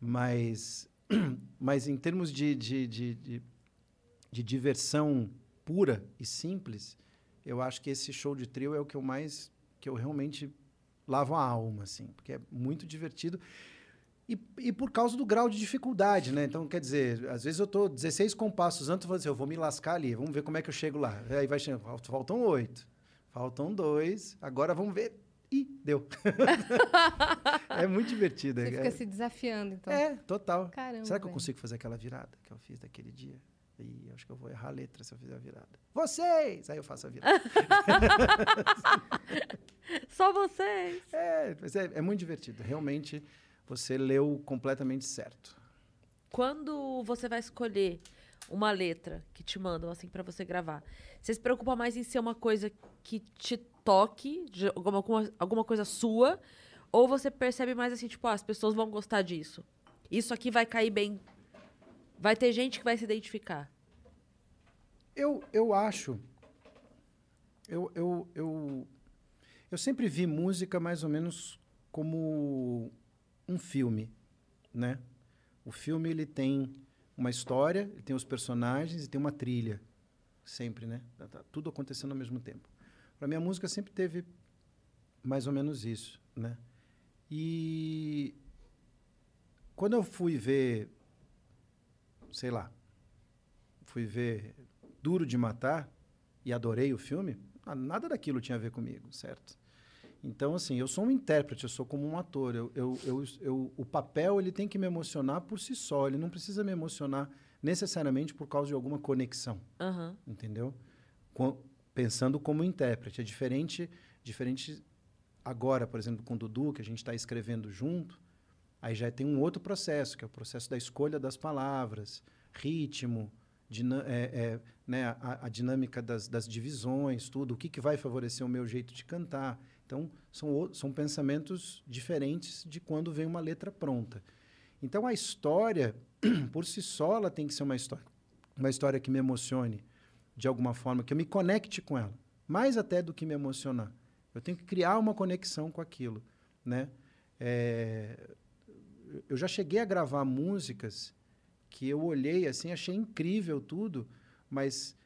Mas, mas em termos de, de, de, de, de diversão pura e simples, eu acho que esse show de trio é o que eu mais. que eu realmente lavo a alma, assim, porque é muito divertido. E, e por causa do grau de dificuldade, né? Então, quer dizer, às vezes eu tô 16 compassos antes, eu vou dizer, eu vou me lascar ali, vamos ver como é que eu chego lá. Aí vai chegando, falt- faltam oito, faltam dois, agora vamos ver. Ih, deu. é muito divertido. Você é, fica se desafiando, então. é, total. Caramba. Será que eu consigo fazer aquela virada que eu fiz daquele dia? Ih, acho que eu vou errar a letra se eu fizer a virada. Vocês! Aí eu faço a virada. Só vocês. é, mas é, é muito divertido. Realmente, você leu completamente certo. Quando você vai escolher uma letra que te mandam assim pra você gravar, você se preocupa mais em ser uma coisa que te toque, alguma, alguma coisa sua, ou você percebe mais assim, tipo, ah, as pessoas vão gostar disso. Isso aqui vai cair bem. Vai ter gente que vai se identificar. Eu, eu acho. Eu, eu, eu, eu sempre vi música mais ou menos como um filme, né? O filme ele tem uma história, ele tem os personagens e tem uma trilha, sempre, né? Tá- tá tudo acontecendo ao mesmo tempo. Para mim a música sempre teve mais ou menos isso, né? E quando eu fui ver, sei lá, fui ver Duro de Matar e adorei o filme, ah, nada daquilo tinha a ver comigo, certo? Então, assim, eu sou um intérprete, eu sou como um ator. Eu, eu, eu, eu- o papel ele tem que me emocionar por si só, ele não precisa me emocionar necessariamente por causa de alguma conexão, Aham. entendeu? Com- pensando como intérprete. É diferente, diferente agora, por exemplo, com o Dudu, que a gente está escrevendo junto, aí já tem um outro processo, que é o processo da escolha das palavras, ritmo, é, é, né, a, a dinâmica das, das divisões, tudo, o que, que vai favorecer o meu jeito de cantar. Então, são, são pensamentos diferentes de quando vem uma letra pronta. Então, a história, por si só, ela tem que ser uma história, uma história que me emocione de alguma forma, que eu me conecte com ela, mais até do que me emocionar. Eu tenho que criar uma conexão com aquilo, né? É, eu já cheguei a gravar músicas que eu olhei assim, achei incrível tudo, mas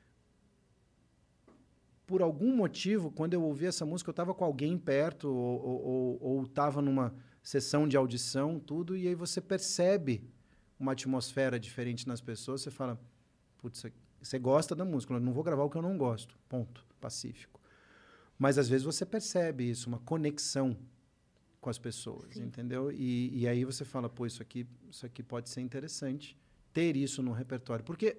por algum motivo, quando eu ouvi essa música, eu estava com alguém perto ou estava numa sessão de audição, tudo, e aí você percebe uma atmosfera diferente nas pessoas, você fala, putz, você gosta da música, eu não vou gravar o que eu não gosto, ponto, pacífico. Mas às vezes você percebe isso, uma conexão com as pessoas, Sim. entendeu? E, e aí você fala, pô, isso aqui, isso aqui pode ser interessante ter isso no repertório, porque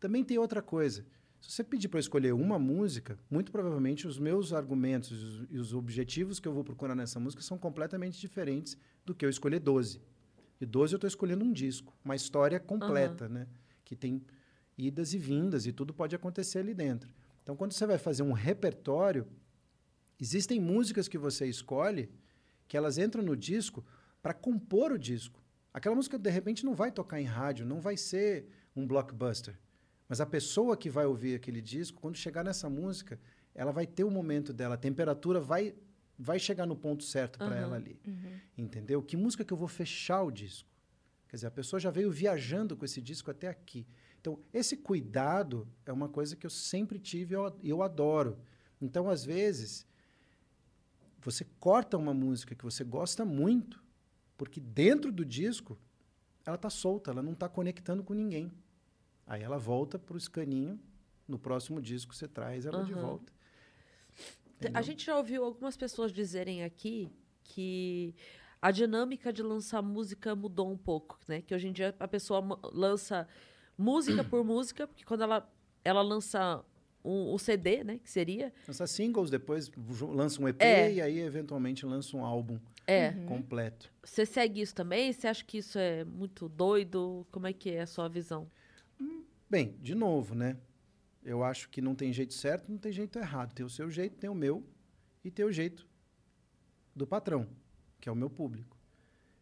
também tem outra coisa. Se você pedir para eu escolher uma música, muito provavelmente os meus argumentos e os- os objetivos que eu vou procurar nessa música são completamente diferentes do que eu escolher 12. E 12 eu estou escolhendo um disco, uma história completa, né? Que tem idas e vindas e tudo pode acontecer ali dentro. Então, quando você vai fazer um repertório, existem músicas que você escolhe que elas entram no disco para compor o disco. Aquela música, de repente, não vai tocar em rádio, não vai ser um blockbuster. Mas a pessoa que vai ouvir aquele disco, quando chegar nessa música, ela vai ter o momento dela, a temperatura vai vai chegar no ponto certo para Aham. ela ali. Uhum. Entendeu? Que música que eu vou fechar o disco? Quer dizer, a pessoa já veio viajando com esse disco até aqui. Então, esse cuidado é uma coisa que eu sempre tive e eu, eu adoro. Então, às vezes, você corta uma música que você gosta muito, porque dentro do disco ela está solta, ela não está conectando com ninguém. Aí ela volta para o escaninho, no próximo disco você traz ela de Aham. volta. Te- A Entendeu? gente já ouviu algumas pessoas dizerem aqui que a dinâmica de lançar música mudou um pouco, né? Que hoje em dia a pessoa lança música por música, porque quando ela, ela lança um, o CD, né? Que seria. Lança singles, depois lança um EP É. e aí eventualmente lança um álbum É. Uhum. completo. Você segue isso também? Você acha que isso é muito doido? Como é que é a sua visão? Bem, de novo, né? Eu acho que não tem jeito certo, não tem jeito errado. Tem o seu jeito, tem o meu e tem o jeito do patrão, que é o meu público.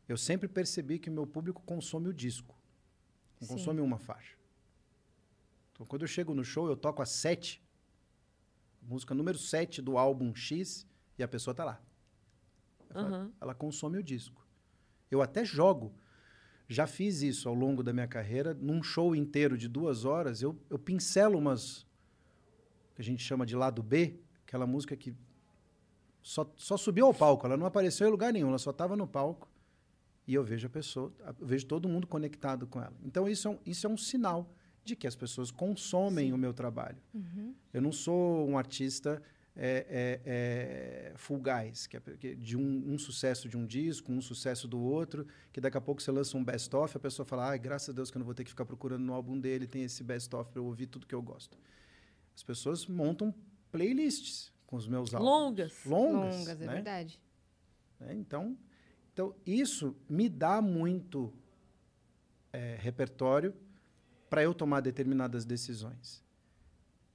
Eu sempre percebi que o meu público consome o disco, não Sim. consome uma faixa. Então, quando eu chego no show, eu toco a sete, música número 7 do álbum X, e a pessoa tá lá. Falo, Aham. Ela consome o disco. Eu até jogo. Já fiz isso ao longo da minha carreira. Num show inteiro de duas horas, eu, eu pincelo umas que a gente chama de lado B, aquela música que só, só subiu ao palco, ela não apareceu em lugar nenhum, ela só estava no palco. E eu vejo a pessoa, eu vejo todo mundo conectado com ela. Então isso é um, isso é um sinal de que as pessoas consomem o meu trabalho. Uhum. Eu não sou um artista é, é, é, guys, que é que de um, um sucesso de um disco, um sucesso do outro, que daqui a pouco você lança um best-of, a pessoa fala, ai, graças a Deus que eu não vou ter que ficar procurando no álbum dele, tem esse best-of para eu ouvir tudo que eu gosto. As pessoas montam playlists com os meus álbuns. Longas. Longas, Longas, é né? verdade. né? Então, então, isso me dá muito é, repertório para eu tomar determinadas decisões.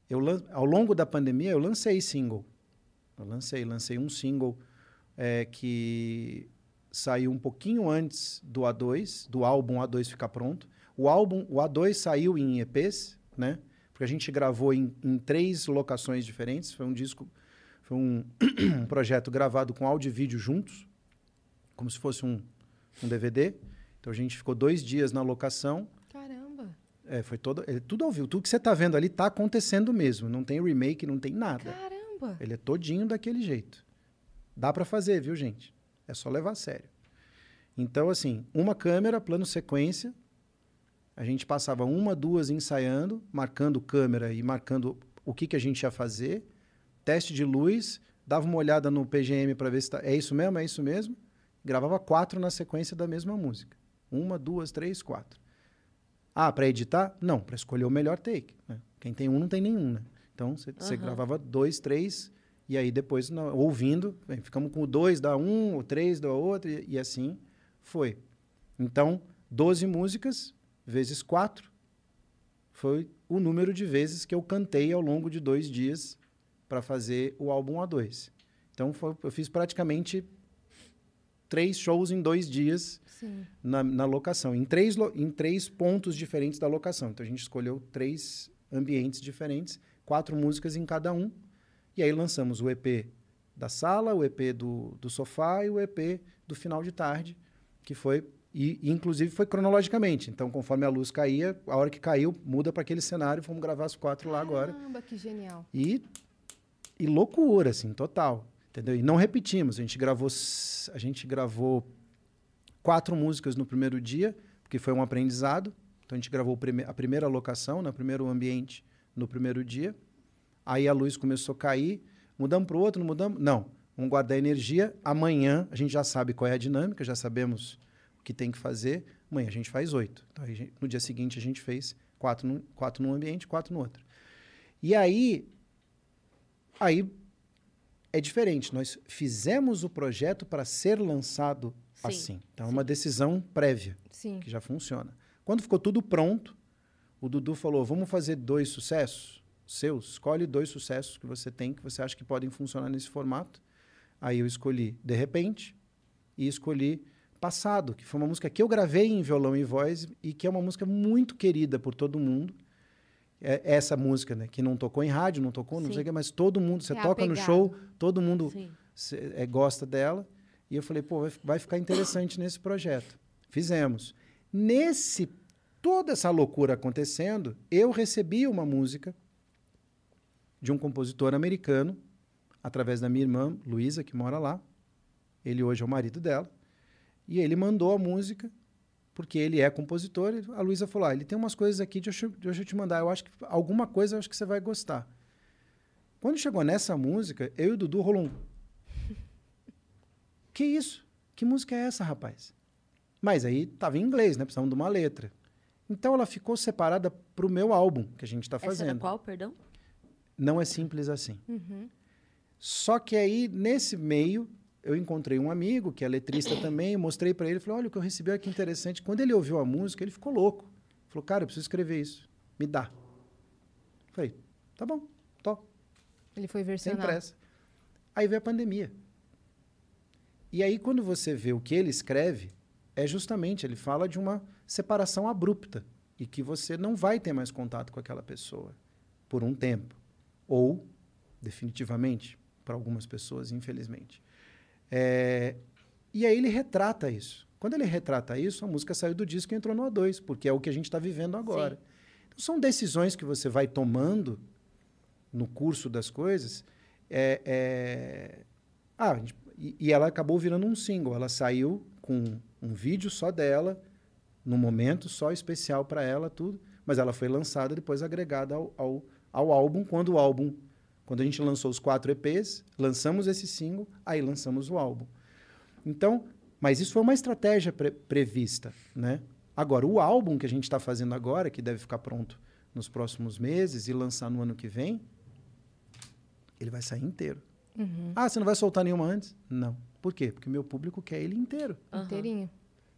Eu, ao longo da pandemia, eu lancei single. Eu lancei, lancei um single é, que saiu um pouquinho antes do A2, do álbum A2 ficar pronto. O álbum, o A2 saiu em EPs, né? Porque a gente gravou em, em três locações diferentes. Foi um disco, foi um, um projeto gravado com áudio e vídeo juntos, como se fosse um, um DVD. Então a gente ficou dois dias na locação. É, foi todo, é tudo ao vivo. Tudo que você está vendo ali está acontecendo mesmo. Não tem remake, não tem nada. Caramba. Ele é todinho daquele jeito. Dá para fazer, viu, gente? É só levar a sério. Então, assim, uma câmera, plano sequência. A gente passava uma, duas ensaiando, marcando câmera e marcando o que, que a gente ia fazer. Teste de luz, dava uma olhada no PGM para ver se tá, é isso mesmo, é isso mesmo. Gravava quatro na sequência da mesma música. Uma, duas, três, quatro. Ah, para editar? Não, para escolher o melhor take. né? Quem tem um não tem nenhum, né? Então você Aham. gravava dois, três, e aí depois, ouvindo, bem, ficamos com o dois da um, o três da outro, e, e assim foi. Então, 12 músicas vezes quatro foi o número de vezes que eu cantei ao longo de dois dias para fazer o álbum A2. Então, foi- eu fiz praticamente três shows em dois dias na, na locação, em três, em três pontos diferentes da locação. Então a gente escolheu três ambientes diferentes, quatro músicas em cada um, e aí lançamos o EP da sala, o EP do, do sofá e o EP do final de tarde, que foi. E, e, inclusive foi cronologicamente. Então, conforme a luz caía, a hora que caiu, muda para aquele cenário, vamos gravar as quatro lá agora. Caramba, que genial. E, e loucura, assim, total. Entendeu? E não repetimos. A gente gravou, a gente gravou quatro músicas no primeiro dia, porque foi um aprendizado. Então a gente gravou a primeira locação, no primeiro ambiente, no primeiro dia. Aí a luz começou a cair. Mudamos para o outro, não mudamos? Não. Vamos guardar energia. Amanhã a gente já sabe qual é a dinâmica, já sabemos o que tem que fazer. Amanhã a gente faz oito. Então, gente- no dia seguinte a gente fez quatro, num, quatro num ambiente, quatro no outro. E aí, aí é diferente. Nós fizemos o projeto para ser lançado Sim, assim. Então é uma decisão prévia Sim. que já funciona. Quando ficou tudo pronto, o Dudu falou: vamos fazer dois sucessos? seus. Escolhe dois sucessos que você tem, que você acha que podem funcionar nesse formato. Aí eu escolhi De Repente e escolhi Passado, que foi uma música que eu gravei em violão e voz e que é uma música muito querida por todo mundo. É essa música, né? Que não tocou em rádio, não tocou, não Sim. sei o que, mas todo mundo, você É toca no apegado. show, todo mundo cê- é, gosta dela. E eu falei, pô, vai, vai ficar interessante nesse projeto. Fizemos. Nesse, toda essa loucura acontecendo, eu recebi uma música de um compositor americano, através da minha irmã, Luísa, que mora lá. Ele hoje é o marido dela. E ele mandou a música, porque ele é compositor. e A Luísa falou, ah, ele tem umas coisas aqui, deixa eu, deixa eu te mandar. Eu acho que alguma coisa eu acho que você vai gostar. Quando chegou nessa música, eu e o Dudu rolou um que isso? Que música é essa, rapaz? Mas aí tava em inglês, né? Precisamos de uma letra. Então ela ficou separada pro meu álbum que a gente está Essa fazendo. qual, perdão? Não é simples assim. Uhum. Só que aí, nesse meio, eu encontrei um amigo que é letrista também, mostrei para ele, falei, olha o que eu recebi, olha que interessante. Quando ele ouviu a música, ele ficou louco. Falou, cara, eu preciso escrever isso. Me dá. Falei, tá bom, tô. Ele foi Sem versionado. pressa. Aí veio a pandemia. E aí, quando você vê o que ele escreve, é justamente, ele fala de uma separação abrupta e que você não vai ter mais contato com aquela pessoa por um tempo. Ou, definitivamente, para algumas pessoas, infelizmente. É, E aí ele retrata isso. Quando ele retrata isso, a música saiu do disco e entrou no A2, porque é o que a gente está vivendo agora. Então, são decisões que você vai tomando no curso das coisas. É, é... Ah, e, e ela acabou virando um single. Ela saiu com um vídeo só dela, num momento só especial para ela, tudo. Mas ela foi lançada depois agregada ao, ao, ao álbum, quando o álbum. Quando a gente lançou os quatro EPs, lançamos esse single, aí lançamos o álbum. Então, mas isso foi uma estratégia pre- prevista, né? Agora, o álbum que a gente está fazendo agora, que deve ficar pronto nos próximos meses e lançar no ano que vem, ele vai sair inteiro. Uhum. Ah, você não vai soltar nenhuma antes? Não. Por quê? Porque meu público quer ele inteiro. Aham. Inteirinho.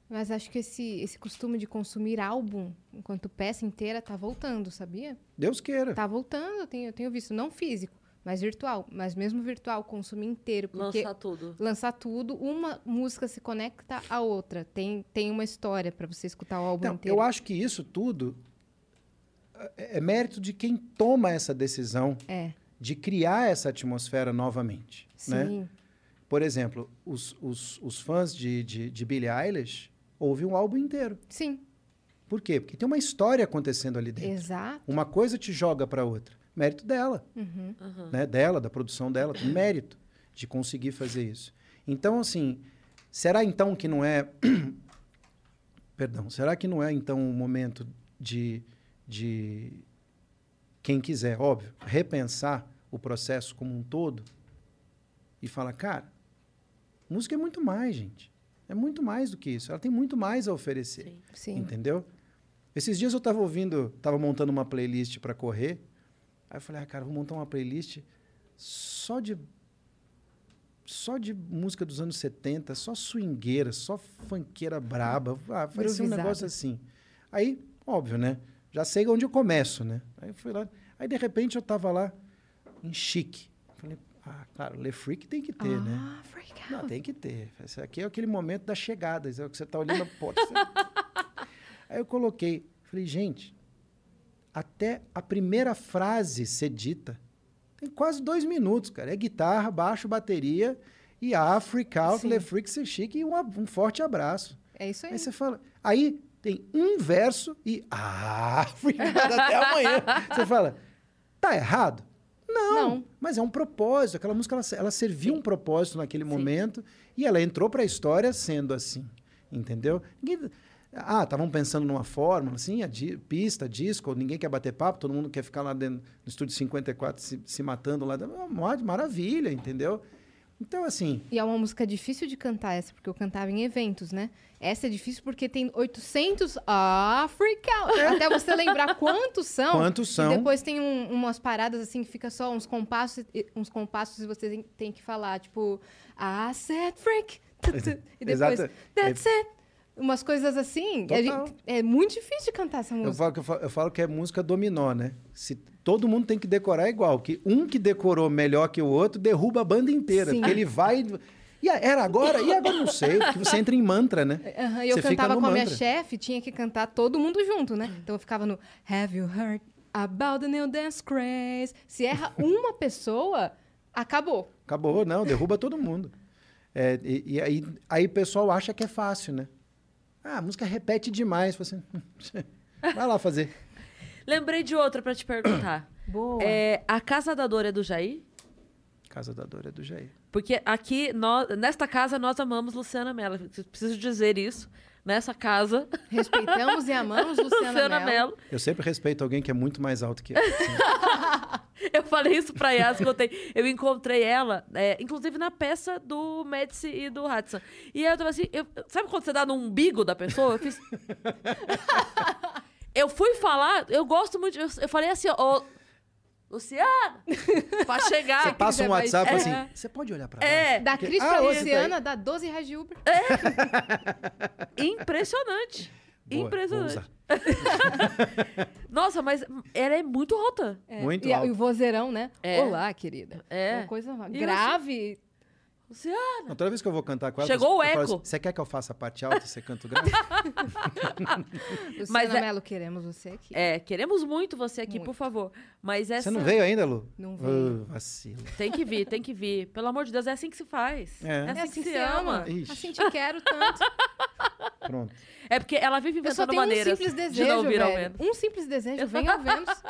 Mas acho que esse, esse costume de consumir álbum enquanto peça inteira tá voltando, sabia? Deus queira. Tá voltando, eu tenho, eu tenho visto. Não físico, mas virtual. Mas mesmo virtual, consumir inteiro. Porque Lançar tudo. lançar tudo, uma música se conecta à outra. Tem, tem uma história para você escutar o álbum Então, inteiro. eu acho que isso tudo é, é mérito de quem toma essa decisão É, de criar essa atmosfera novamente. Né? sim. Por exemplo, os, os, os fãs de, de, de Billie Eilish ouvem o álbum inteiro. Sim, Por quê? Porque tem uma história acontecendo ali dentro. exato. Uma coisa te joga para outra. Mérito dela. Uhum. Né, dela, da produção dela, tem mérito de conseguir fazer isso. Então, assim, será então que não é. Perdão, será que não é então o momento de, de quem quiser, óbvio, repensar o processo como um todo e falar, cara, música é muito mais, gente. É muito mais do que isso. Ela tem muito mais a oferecer. Sim. Sim. Entendeu? Esses dias eu estava ouvindo, estava montando uma playlist para correr. Aí eu falei, ah, cara, vou montar uma playlist só de só de música dos anos 70, só swingueira, só funkeira braba. Ah, um negócio assim. Aí, óbvio, né? Já sei onde eu começo, né? Aí eu fui lá. Aí, de repente, eu tava lá em chique. Falei, ah, claro, Le Freak tem que ter, né? Ah, freak out. Não, tem que ter. Esse aqui é aquele momento da chegada, é o que você está olhando a porta. Aí eu coloquei, falei, gente, até a primeira frase ser dita tem quase dois minutos, cara. É guitarra, baixo, bateria e a Freak Out, Sim. Le Freak, Se Chique e um, um forte abraço. É isso aí. Aí você fala, aí tem um verso e ah, Freak Out até amanhã. Você fala, tá errado? Não, Não. mas é um propósito. Aquela música, ela, ela serviu um propósito naquele momento e ela entrou para a história sendo assim, entendeu? Ninguém- ah, estavam pensando numa fórmula, assim, a di- pista, disco, ninguém quer bater papo, todo mundo quer ficar lá dentro no estúdio 54 se, se matando lá. dentro. Ah, Maravilha, entendeu? Então, assim, E é uma música difícil de cantar essa, porque eu cantava em eventos, né? Essa é difícil porque tem 800... Ah, freak out! Até você lembrar quantos são. quantos são? E depois tem um- umas paradas assim que fica só uns compassos, e- uns compassos e você tem, tem que falar, tipo, I said freak. E depois, Exato. that's it. Umas coisas assim. gente- é muito difícil de cantar essa Eu música. falo, que, eu falo- eu falo que é música dominó, né? Se todo mundo tem que decorar igual, que um que decorou melhor que o outro derruba a banda inteira, Sim. porque ele vai e era agora e agora não sei, que você entra em mantra, né? E eu Você cantava com a minha chefe, tinha que cantar todo mundo junto, né? Então eu ficava no Have you heard about the new dance craze? Se erra uma pessoa, acabou. Acabou, não, derruba todo mundo. É, e e aí, aí o pessoal acha que é fácil, né? Ah, a música repete demais. Fala assim, vai lá fazer. Lembrei de outra pra te perguntar. Boa. É, a Casa da Dor é do Jair? Casa da Dor é do Jair. Porque aqui, nós, nesta casa, nós amamos Luciana Mello. Preciso dizer isso. Nessa casa, Respeitamos e amamos Luciana, Luciana Mello. Mello. Eu sempre respeito alguém que é muito mais alto que eu. assim. Eu falei isso pra Yas, contei. Eu encontrei ela, é, inclusive na peça do Médici e do Hudson. E aí eu tava assim, eu- sabe quando você dá no umbigo da pessoa? Eu fiz. eu fui falar, eu gosto muito. Eu, eu falei assim, ó, Luciana, pra chegar. Você passa um WhatsApp e fala É. assim, você pode olhar pra? É, Da Porque- Cris Ah, pra Luciana, dá 12 reais de Uber. impressionante. Boa, impressionante. Nossa, mas ela é muito alta. É, Muito e, alto. E o vozeirão, né? É. Olá, querida. É. Uma coisa E grave. Luciana. Não, toda vez que eu vou cantar com ela, Chegou o eco. assim, você quer que eu faça a parte alta e você canta o grave? Luciana Mas é- Mello, queremos você aqui. É, queremos muito você aqui, Muito. por favor. Mas essa. Você não veio ainda, Lu? Não veio. Ô, vacilo. Tem que vir, tem que vir. Pelo amor de Deus, é assim que se faz. É. É assim, É assim que se ama. Ixi. Assim te quero tanto. Pronto. É porque ela vive Eu só inventando tenho um maneiras simples de desejo, não vir ao velho. menos. Um simples desejo, vem ao Vênus.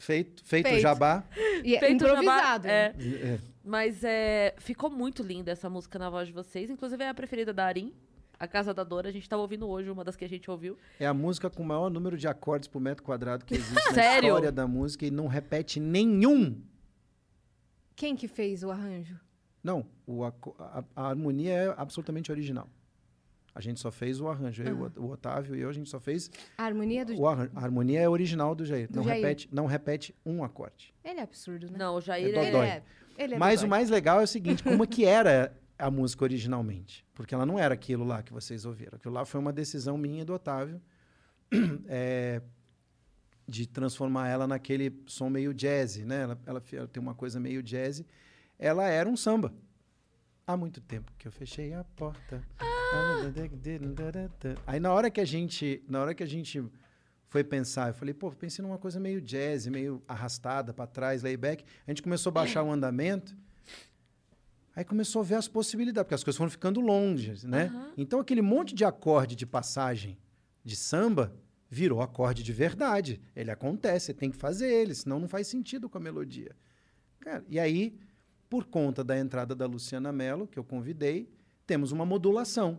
Feito, feito, Feito. jabá. E é Feito o jabá, improvisado. é. É. Mas é, ficou muito linda essa música na voz de vocês. Inclusive é a preferida da Arim, A Casa da Dor. A gente tava ouvindo hoje uma das que a gente ouviu. É a música com o maior número de acordes por metro quadrado que existe na Sério? história da música e não repete nenhum. Quem que fez o arranjo? Não, o a, a harmonia é absolutamente original. A gente só fez o arranjo. Eu, o Otávio e eu, a gente só fez A harmonia do... A harmonia é original do Jair. Do não, Jair. Repete, não repete um acorde. Ele é absurdo, né? Não, o Jair É é. Ele é... Ele é Mas dodói. o mais legal é o seguinte, como que era a música originalmente? Porque ela não era aquilo lá que vocês ouviram. Aquilo lá foi uma decisão minha e do Otávio é, de transformar ela naquele som meio jazz, né? Ela, ela ela tem uma coisa meio jazz. Ela era um samba. Há muito tempo que eu fechei a porta. Aí na hora que a gente, na hora que a gente foi pensar, eu falei, pô, pensei numa coisa meio jazz, meio arrastada para trás, layback. A gente começou a baixar o andamento. Aí começou a ver as possibilidades, porque as coisas foram ficando longe, né? Aham. Então aquele monte de acorde de passagem de samba virou acorde de verdade. Ele acontece, você tem que fazer ele, senão não faz sentido com a melodia. Cara, e aí, por conta da entrada da Luciana Mello, que eu convidei, temos uma modulação.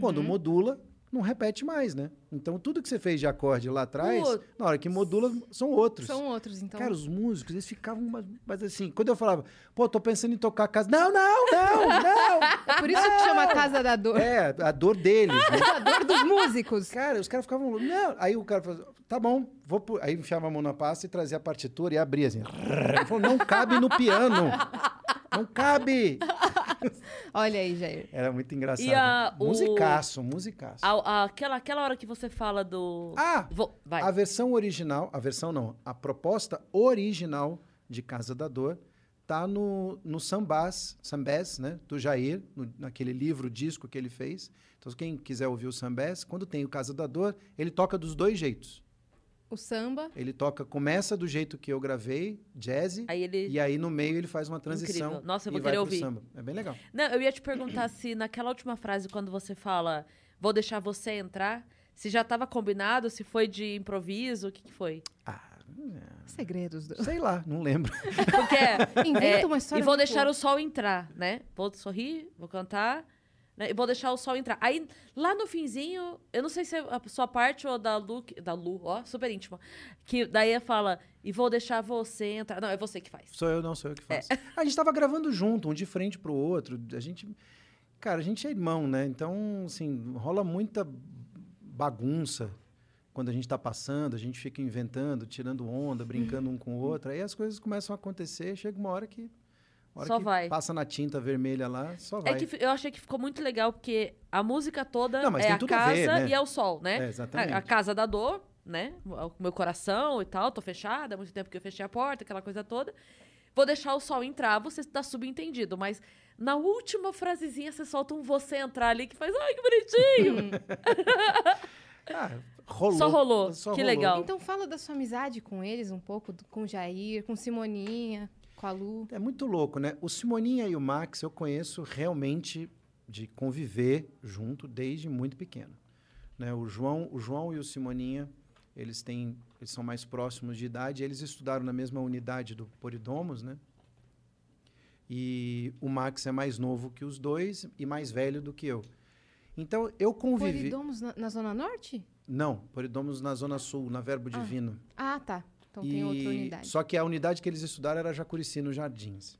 Quando Uhum. modula, não repete mais, né? Então tudo que você fez de acorde lá atrás, na hora que modula, são outros. São outros, então. Cara, os músicos, eles ficavam. Mas, mas assim, quando eu falava, pô, tô pensando em tocar a casa. Não, não, não, não! É por isso que chama Casa da Dor. é, a dor deles, né? A dor dos músicos. Cara, os caras ficavam. Não. Aí o cara falou, tá bom, vou. pu-" Aí enfiava a mão na pasta e trazia a partitura e abria assim. Ele falou, não cabe no piano. Não cabe. Olha aí, Jair. Era muito engraçado. E a- o- Musicaço, musicaço. A- a- aquela, aquela hora que você fala do. Ah! Vou- vai. A versão original, a versão não, a proposta original de Casa da Dor tá no, no Sambás, Sambés, né, do Jair, no- naquele livro, disco que ele fez. Então, quem quiser ouvir o Sambés, quando tem o Casa da Dor, ele toca dos dois jeitos. O samba. Ele toca, começa do jeito que eu gravei, jazz, Aí ele. e aí no meio ele faz uma transição. Incrível. Nossa, eu vou querer ouvir. Samba. É bem legal. Não, eu ia te perguntar se naquela última frase, quando você fala, vou deixar você entrar, se já estava combinado, se foi de improviso, o que, que foi? Ah, Segredos do... sei lá, não lembro. Porque é, Inventa é, uma história E vou deixar o sol entrar, né? Vou sorrir, vou cantar. Né? E vou deixar o sol entrar. Aí, lá no finzinho, eu não sei se é a sua parte ou da Lu, da Lu, ó, super íntima. Que daí fala, e vou deixar você entrar. Não, é você que faz. Sou eu, não, sou eu que faço. A gente tava gravando junto, um de frente pro outro. A gente. Cara, a gente é irmão, né? Então, assim, rola muita bagunça quando a gente tá passando, a gente fica inventando, tirando onda, brincando um com o outro. Aí as coisas começam a acontecer, chega uma hora que Só que vai. passa na tinta vermelha lá, só É vai. que fi- eu achei que ficou muito legal, porque a música toda Não, é a tudo a casa ver, né? e é o sol, né? É, exatamente. A, a casa da dor, né? O meu coração e tal, tô fechada, há muito tempo que eu fechei a porta, aquela coisa toda. Vou deixar o sol entrar, você tá subentendido, mas na última frasezinha você solta um você entrar ali que faz, ai, que bonitinho! Ah, rolou. Só rolou, Só que rolou. legal. Então fala da sua amizade com eles um pouco, com o Jair, com Simoninha, com a Lu. É muito louco, né? O Simoninha e o Max eu conheço realmente de conviver junto desde muito pequeno. Né? O, João, o João e o Simoninha, eles têm, eles são mais próximos de idade, eles estudaram na mesma unidade do Poridomos, né? E o Max é mais novo que os dois e mais velho do que eu. Então eu convivi. Polidomos na, na Zona Norte? Não, Poridomos na Zona Sul, na Verbo Ah. Divino. Ah, tá. Então tem outra unidade. Só que a unidade que eles estudaram era Jacurici, nos Jardins.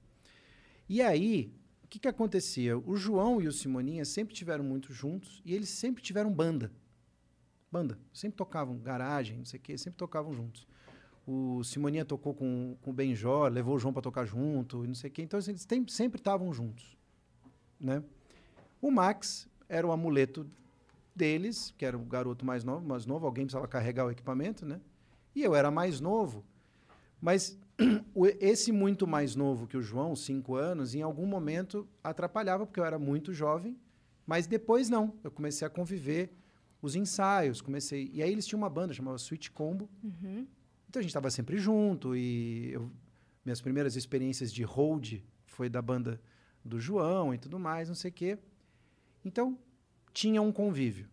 E aí, o que, que acontecia? O João e o Simoninha sempre tiveram muito juntos e eles sempre tiveram banda. Banda. Sempre tocavam garagem, não sei o quê, sempre tocavam juntos. O Simoninha tocou com, com o Benjó, levou o João para tocar junto, e não sei o quê. Então, eles tem- sempre estavam juntos. Né? O Max era o amuleto deles, que era o garoto mais novo, mais novo, alguém precisava carregar o equipamento, né? E eu era mais novo, mas esse muito mais novo que o João, cinco anos, em algum momento atrapalhava, porque eu era muito jovem, mas depois não. Eu comecei a conviver os ensaios, comecei. E aí eles tinham uma banda chamada Sweet Combo. Uhum. Então a gente estava sempre junto e eu- minhas primeiras experiências de hold foi da banda do João e tudo mais, não sei o quê. Então tinha um convívio.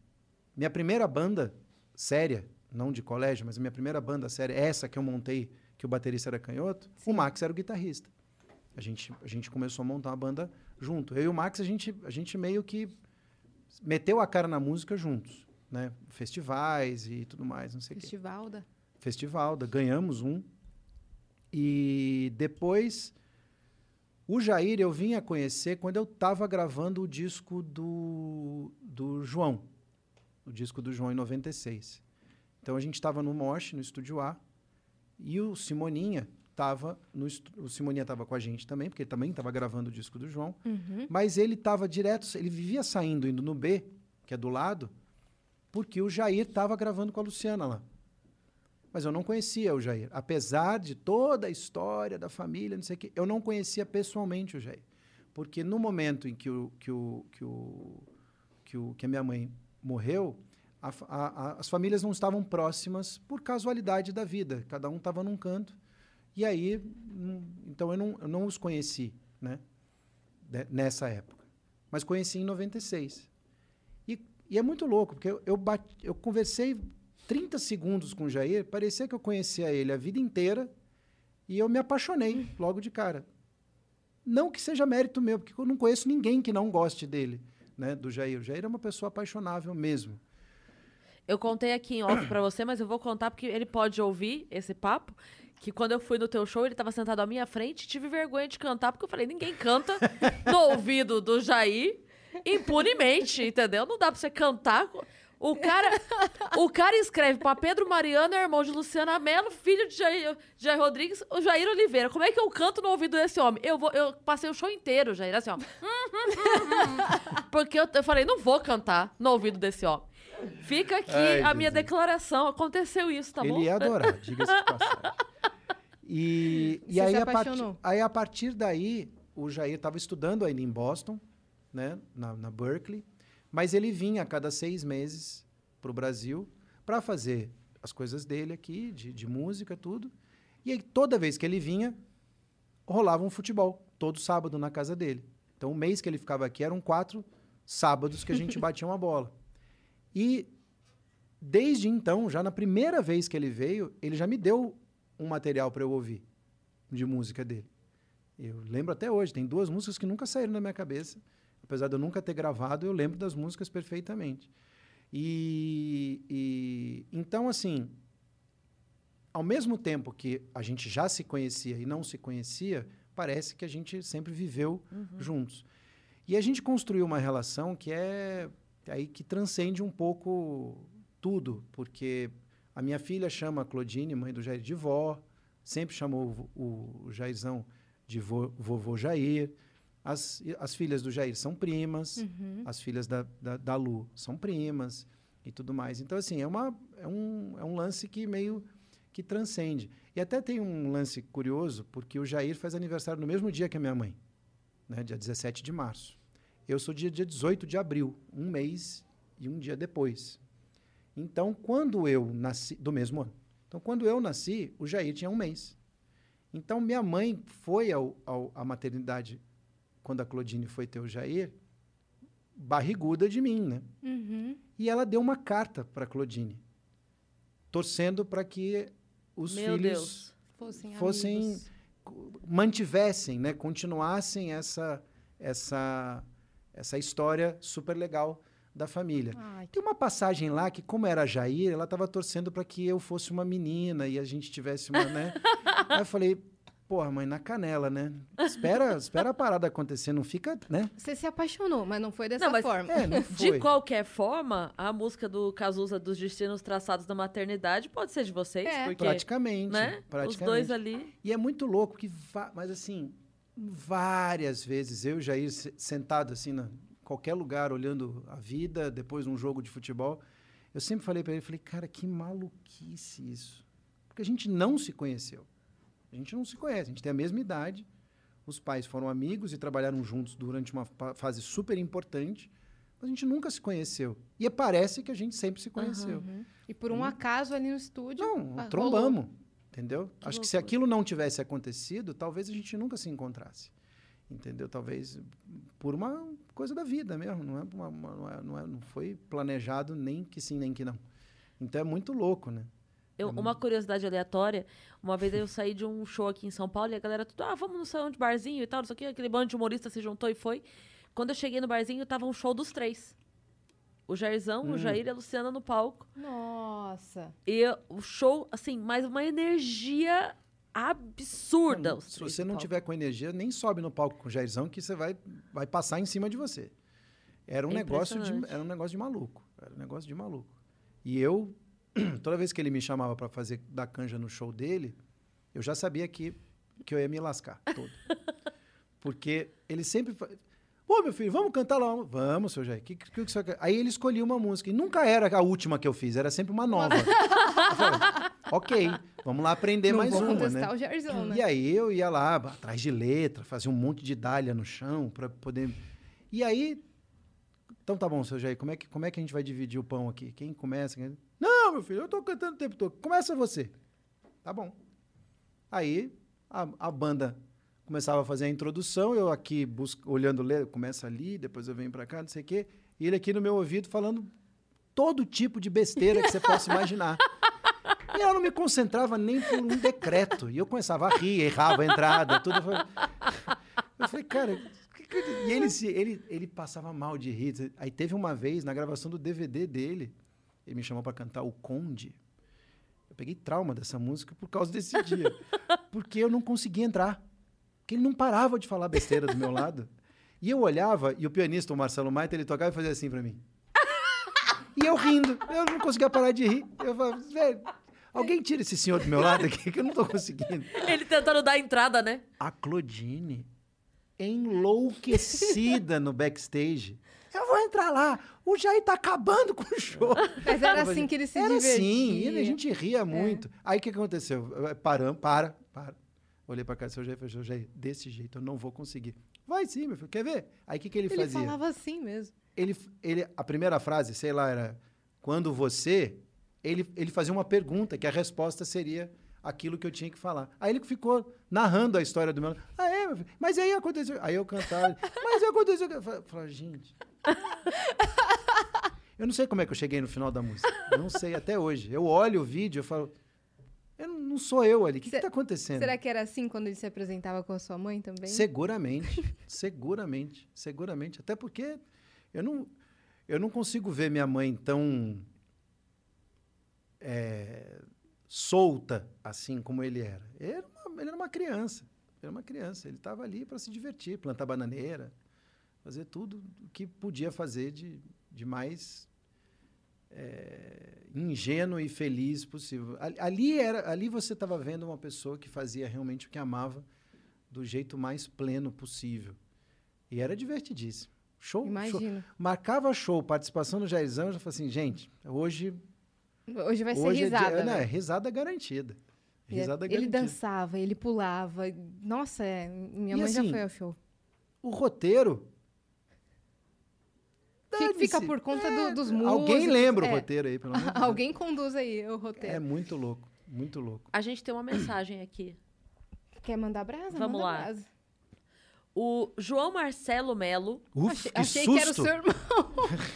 Minha primeira banda séria, não de colégio, mas a minha primeira banda séria, essa que eu montei, que o baterista era canhoto, Sim. o Max era o guitarrista. A gente, a gente começou a montar uma banda junto. Eu e o Max, a gente, a gente meio que meteu a cara na música juntos, né? Festivais e tudo mais, não sei o quê Festival da. festival, da- ganhamos um. E depois, o Jair eu vim a conhecer quando eu estava gravando o disco do, do João. O disco do João em 96. Então a gente estava no Mosh, no Estúdio A, e o Simoninha estava no o Simoninha estava com a gente também, porque ele também estava gravando o disco do João. Uhum. Mas ele estava direto, ele vivia saindo, indo no B, que é do lado, porque o Jair estava gravando com a Luciana lá. Mas eu não conhecia o Jair. Apesar de toda a história da família, não sei o quê, eu não conhecia pessoalmente o Jair. Porque no momento em que, o, que, o, que, o, que, o, que a minha mãe morreu, a a- as famílias não estavam próximas por casualidade da vida. Cada um estava num canto. E aí, hum, então eu não, eu não os conheci, né? de- nessa época. Mas conheci em 96. E, e é muito louco, porque eu, eu, bate- eu conversei 30 segundos com o Jair, parecia que eu conhecia ele a vida inteira e eu me apaixonei logo de cara. Não que seja mérito meu, porque eu não conheço ninguém que não goste dele, né, do Jair. O Jair é uma pessoa apaixonável mesmo. Eu contei aqui em off pra você, mas eu vou contar porque ele pode ouvir esse papo. Que quando eu fui no teu show, ele tava sentado à minha frente, tive vergonha de cantar, porque eu falei, ninguém canta no ouvido do Jair impunemente, entendeu? Não dá pra você cantar. O cara, o cara escreve pra Pedro Mariano, irmão de Luciana Mello, filho de Jair, Jair Rodrigues, o Jair Oliveira. Como é que eu canto no ouvido desse homem? Eu, vou, eu passei o show inteiro, Jair, assim, ó. Porque eu, eu falei, não vou cantar no ouvido desse homem. Fica aqui Ai, a minha Jesus. declaração. Aconteceu isso, tá ele bom? ia adorar, diga-se de passagem. E, e aí, se a partir, aí, a partir daí, o Jair estava estudando ainda em Boston, né, na, na Berkeley, mas ele vinha a cada seis meses para o Brasil para fazer as coisas dele aqui, de, de música, tudo. E aí, toda vez que ele vinha, rolava um futebol, todo sábado na casa dele. Então, o mês que ele ficava aqui eram quatro sábados que a gente batia uma bola. E desde então, já na primeira vez que ele veio, ele já me deu um material para eu ouvir de música dele. Eu lembro até hoje, tem duas músicas que nunca saíram da minha cabeça. Apesar de eu nunca ter gravado, eu lembro das músicas perfeitamente. E, e então, assim, ao mesmo tempo que a gente já se conhecia e não se conhecia, parece que a gente sempre viveu juntos. E a gente construiu uma relação que é aí que transcende um pouco tudo, porque a minha filha chama a Claudine, mãe do Jair, de vó, sempre chamou o, o Jairzão de vo, vovô Jair. As, as filhas do Jair são primas, Uhum. as filhas da, da, da Lu são primas e tudo mais. Então, assim, é, uma, é, um, é um lance que meio que transcende. E até tem um lance curioso, porque o Jair faz aniversário no mesmo dia que a minha mãe, né, dia 17 de março. Eu sou dia, dia 18 de abril, um mês e um dia depois. Então, quando eu nasci, do mesmo ano. Então, quando eu nasci, o Jair tinha um mês. Então, minha mãe foi ao, ao, à maternidade quando a Claudine foi ter o Jair, barriguda de mim, né? Uhum. E ela deu uma carta para Claudine, torcendo para que os Meu filhos Deus. Fossem, Fossem- mantivessem, né, continuassem essa essa essa história super legal da família. Ai, Tem uma passagem lá que, como era Jair, ela estava torcendo para que eu fosse uma menina e a gente tivesse uma, né? Aí eu falei, porra, mãe, na canela, né? Espera, espera a parada acontecer, não fica, né? Você se apaixonou, mas não foi dessa Não, mas- forma. É, não foi. De qualquer forma, a música do Cazuza dos Destinos Traçados da Maternidade pode ser de vocês, É. porque, Praticamente, né? praticamente. Os dois ali. E é muito louco que, mas assim, várias vezes eu e o Jair se- sentado assim na qualquer lugar olhando a vida, depois um jogo de futebol, eu sempre falei para ele, falei, cara, que maluquice isso. Porque a gente não se conheceu. A gente não se conhece, a gente tem a mesma idade. Os pais foram amigos e trabalharam juntos durante uma fa- fase super importante, mas a gente nunca se conheceu. E parece que a gente sempre se conheceu. Uhum. E por um acaso ali no estúdio. Não, ah, trombamos. Entendeu? Que Acho que se aquilo não tivesse acontecido, talvez a gente nunca se encontrasse. Entendeu? Talvez por uma coisa da vida mesmo. Não, é uma- uma- não, é- não, é- não foi planejado nem que sim, nem que não. Então é muito louco, né? Eu- uma curiosidade aleatória, uma vez eu saí de um show aqui em São Paulo e a galera tudo, ah, vamos no salão de barzinho e tal, não sei o quê. Aquele bando de humorista se juntou e foi. Quando eu cheguei no barzinho, tava um show dos três. O Jairzão, Hum. o Jair e a Luciana no palco. Nossa. E o show, assim, mais uma energia absurda. Não, se você não palco. tiver com energia, nem sobe no palco com o Jairzão que você vai, vai passar em cima de você. Era um, É negócio de, era um negócio de maluco. Era um negócio de maluco. E eu, toda vez que ele me chamava para fazer da canja no show dele, eu já sabia que, que eu ia me lascar todo. Porque ele sempre. Fa- Ô, meu filho, vamos cantar lá. Vamos, seu Jair. Que, que, que, você quer? Aí ele escolhia uma música. E nunca era a última que eu fiz, era sempre uma nova. Falei, ok, vamos lá aprender não mais vou uma, né? o Jairzão, né? E aí eu ia lá, atrás de letra, fazia um monte de dália no chão para poder. E aí. Então tá bom, seu Jair, como é, que, como é que a gente vai dividir o pão aqui? Quem começa? Quem- Não, meu filho, eu tô cantando o tempo todo. Começa você. Tá bom. Aí a, a banda começava a fazer a introdução, eu aqui busco, olhando, começa ali, depois eu venho para cá, não sei o quê, e ele aqui no meu ouvido falando todo tipo de besteira que você possa imaginar. E eu não me concentrava nem por um decreto. E eu começava a rir, errava a entrada, tudo. Eu falei, cara. E ele, ele, ele passava mal de rir. Aí teve uma vez, na gravação do DVD dele, ele me chamou para cantar O Conde. Eu peguei trauma dessa música por causa desse dia. Porque eu não conseguia entrar. Porque ele não parava de falar besteira do meu lado. E eu olhava, e o pianista, o Marcelo Maita, ele tocava e fazia assim para mim. E eu rindo. Eu não conseguia parar de rir. Eu falava, velho, alguém tira esse senhor do meu lado aqui que eu não tô conseguindo. Ele tentando dar entrada, né? A Claudine, enlouquecida no backstage. Eu vou entrar lá. O Jair tá acabando com o show. Mas era assim que ele se Era divertia. assim, e a gente ria muito. Aí o que aconteceu? Paramos, para, para. Olhei pra cara do seu Jair e falei, seu Jair, desse jeito eu não vou conseguir. Vai sim, meu filho, quer ver? Aí o que, que ele, Ele fazia? falava assim mesmo. Ele, ele, a primeira frase, sei lá, era quando você. Ele, ele fazia uma pergunta, que a resposta seria aquilo que eu tinha que falar. Aí ele ficou narrando a história do meu. Ah, é, meu filho? Mas aí aconteceu. Aí eu cantava. mas aí aconteceu. Eu falei, gente. Eu não sei como é que eu cheguei no final da música. Eu não sei até hoje. Eu olho o vídeo e falo. Eu não, sou eu ali. O que está acontecendo? Será que era assim quando ele se apresentava com a sua mãe também? Seguramente, seguramente, seguramente. Até porque eu não, eu não consigo ver minha mãe tão é, solta assim como ele era. Ele era uma, ele era uma criança. Ele era uma criança. Ele estava ali para se divertir, plantar bananeira, fazer tudo o que podia fazer de, de mais é, ingênuo e feliz possível. Ali, era, ali você estava vendo uma pessoa que fazia realmente o que amava do jeito mais pleno possível. E era divertidíssimo. Show, show. Imagino. Marcava show, participação no Jairzão, eu já falei assim, gente, hoje... Hoje vai ser hoje risada. É, dia, não, é né? risada garantida. E Risada ele garantida. dançava, ele pulava. Nossa, é, minha E mãe já assim, foi ao show. O roteiro... Fica, por conta do- dos músicos. Alguém lembra é. o roteiro aí, pelo menos. Alguém conduz aí o roteiro. É muito louco, muito louco. A gente tem uma mensagem aqui. Quer mandar brasa? Vamos Manda lá. brasa. O João Marcelo Melo. Uf, achei que achei que era o seu irmão.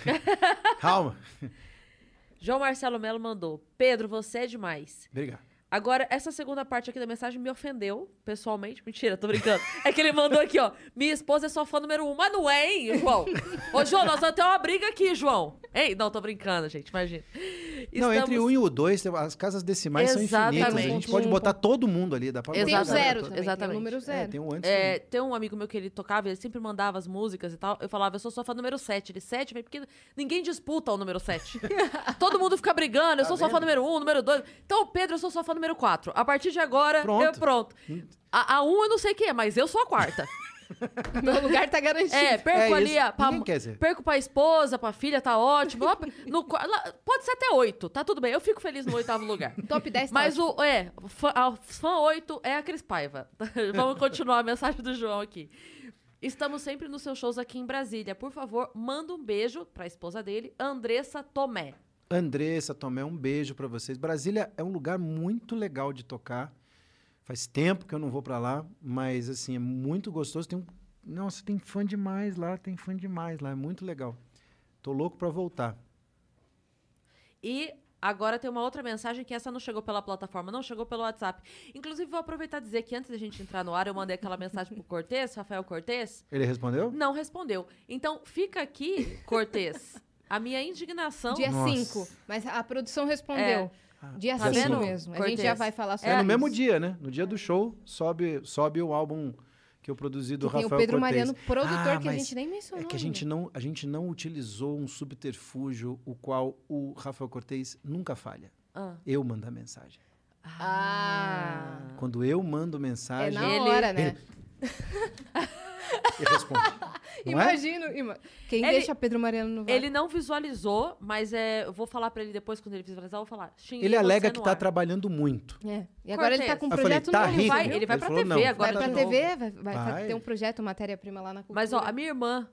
Calma. João Marcelo Melo mandou. Pedro, você é demais. Obrigado. Agora, essa segunda parte aqui da mensagem me ofendeu, pessoalmente. Mentira, tô brincando. É que ele mandou aqui, ó. Minha esposa é sua fã número um. Mas não é, hein, João? Ô, João, nós vamos ter uma briga aqui, João. Ei, não, tô brincando, gente, imagina. Não, entre o 1 e o 2, as casas decimais são infinitas. A Exatamente. gente pode botar todo mundo ali. Dá pra Tem o zero também. Exatamente. Tem o número É, zero. tem um antes É, tem um amigo meu que ele tocava, ele sempre mandava as músicas e tal. Eu falava, eu sou sua fã número 7. Ele, 7, velho, porque ninguém disputa o número 7. Todo mundo fica brigando, eu Tá sou sua fã vendo? número 1, número 2. Então, Pedro, eu sou sua fã número 4. A partir de agora, Pronto. eu pronto. A, a 1 eu não sei quem é, mas eu sou a quarta. Meu lugar tá garantido. É, perco É ali a, pra, Ninguém quer dizer. perco pra esposa, pra filha, tá ótimo. Lá, no lá- pode ser até 8, tá tudo bem. Eu fico feliz no oitavo lugar. Top 10 tá Mas ótimo. o, é, fã, a fã 8 é a Cris Paiva. Vamos continuar a mensagem do João aqui. Estamos sempre nos seus shows aqui em Brasília. Por favor, manda um beijo pra esposa dele, Andressa Tomé. Andressa, Tomé, um beijo pra vocês. Brasília é um lugar muito legal de tocar. Faz tempo que eu não vou pra lá, mas assim, é muito gostoso. Tem um... Nossa, tem fã demais lá, tem fã demais lá, é muito legal. Tô louco pra voltar. E agora tem uma outra mensagem que essa não chegou pela plataforma, não chegou pelo WhatsApp. Inclusive, vou aproveitar e dizer que antes da gente entrar no ar, eu mandei aquela mensagem pro Cortez, Rafael Cortez. Ele respondeu? Não respondeu. Então, fica aqui, Cortez, a minha indignação. Dia Nossa. 5. Mas a produção respondeu. Dia Tá 5 vendo, mesmo. A Cortez? gente já vai falar sobre É, no isso. mesmo dia, né? No dia do show, sobe, sobe o álbum que eu produzi do Que tem Rafael o Pedro Cortez. Mariano, produtor, Ah, que a gente nem mencionou. É que a gente, não, a gente não utilizou um subterfúgio o qual o Rafael Cortez nunca falha. Ah. Eu mando a mensagem. Ah. Quando eu mando É mensagem, na Ele- hora, né? ele responde. Não é? Imagino. ima- Quem Ele- deixa Pedro Mariano no VAR? Ele não visualizou, mas é, eu vou falar pra ele depois, quando ele visualizar, eu vou falar. Ele alega que tá ar. trabalhando muito. É. E agora ele tá Cortez. com um eu falei, projeto tá novo. Ele rico, vai, viu? ele vai Ele pra falou, TV não, agora Vai pra. TV, vai, vai Vai. ter um projeto, matéria-prima lá na cultura. Mas, ó, a minha irmã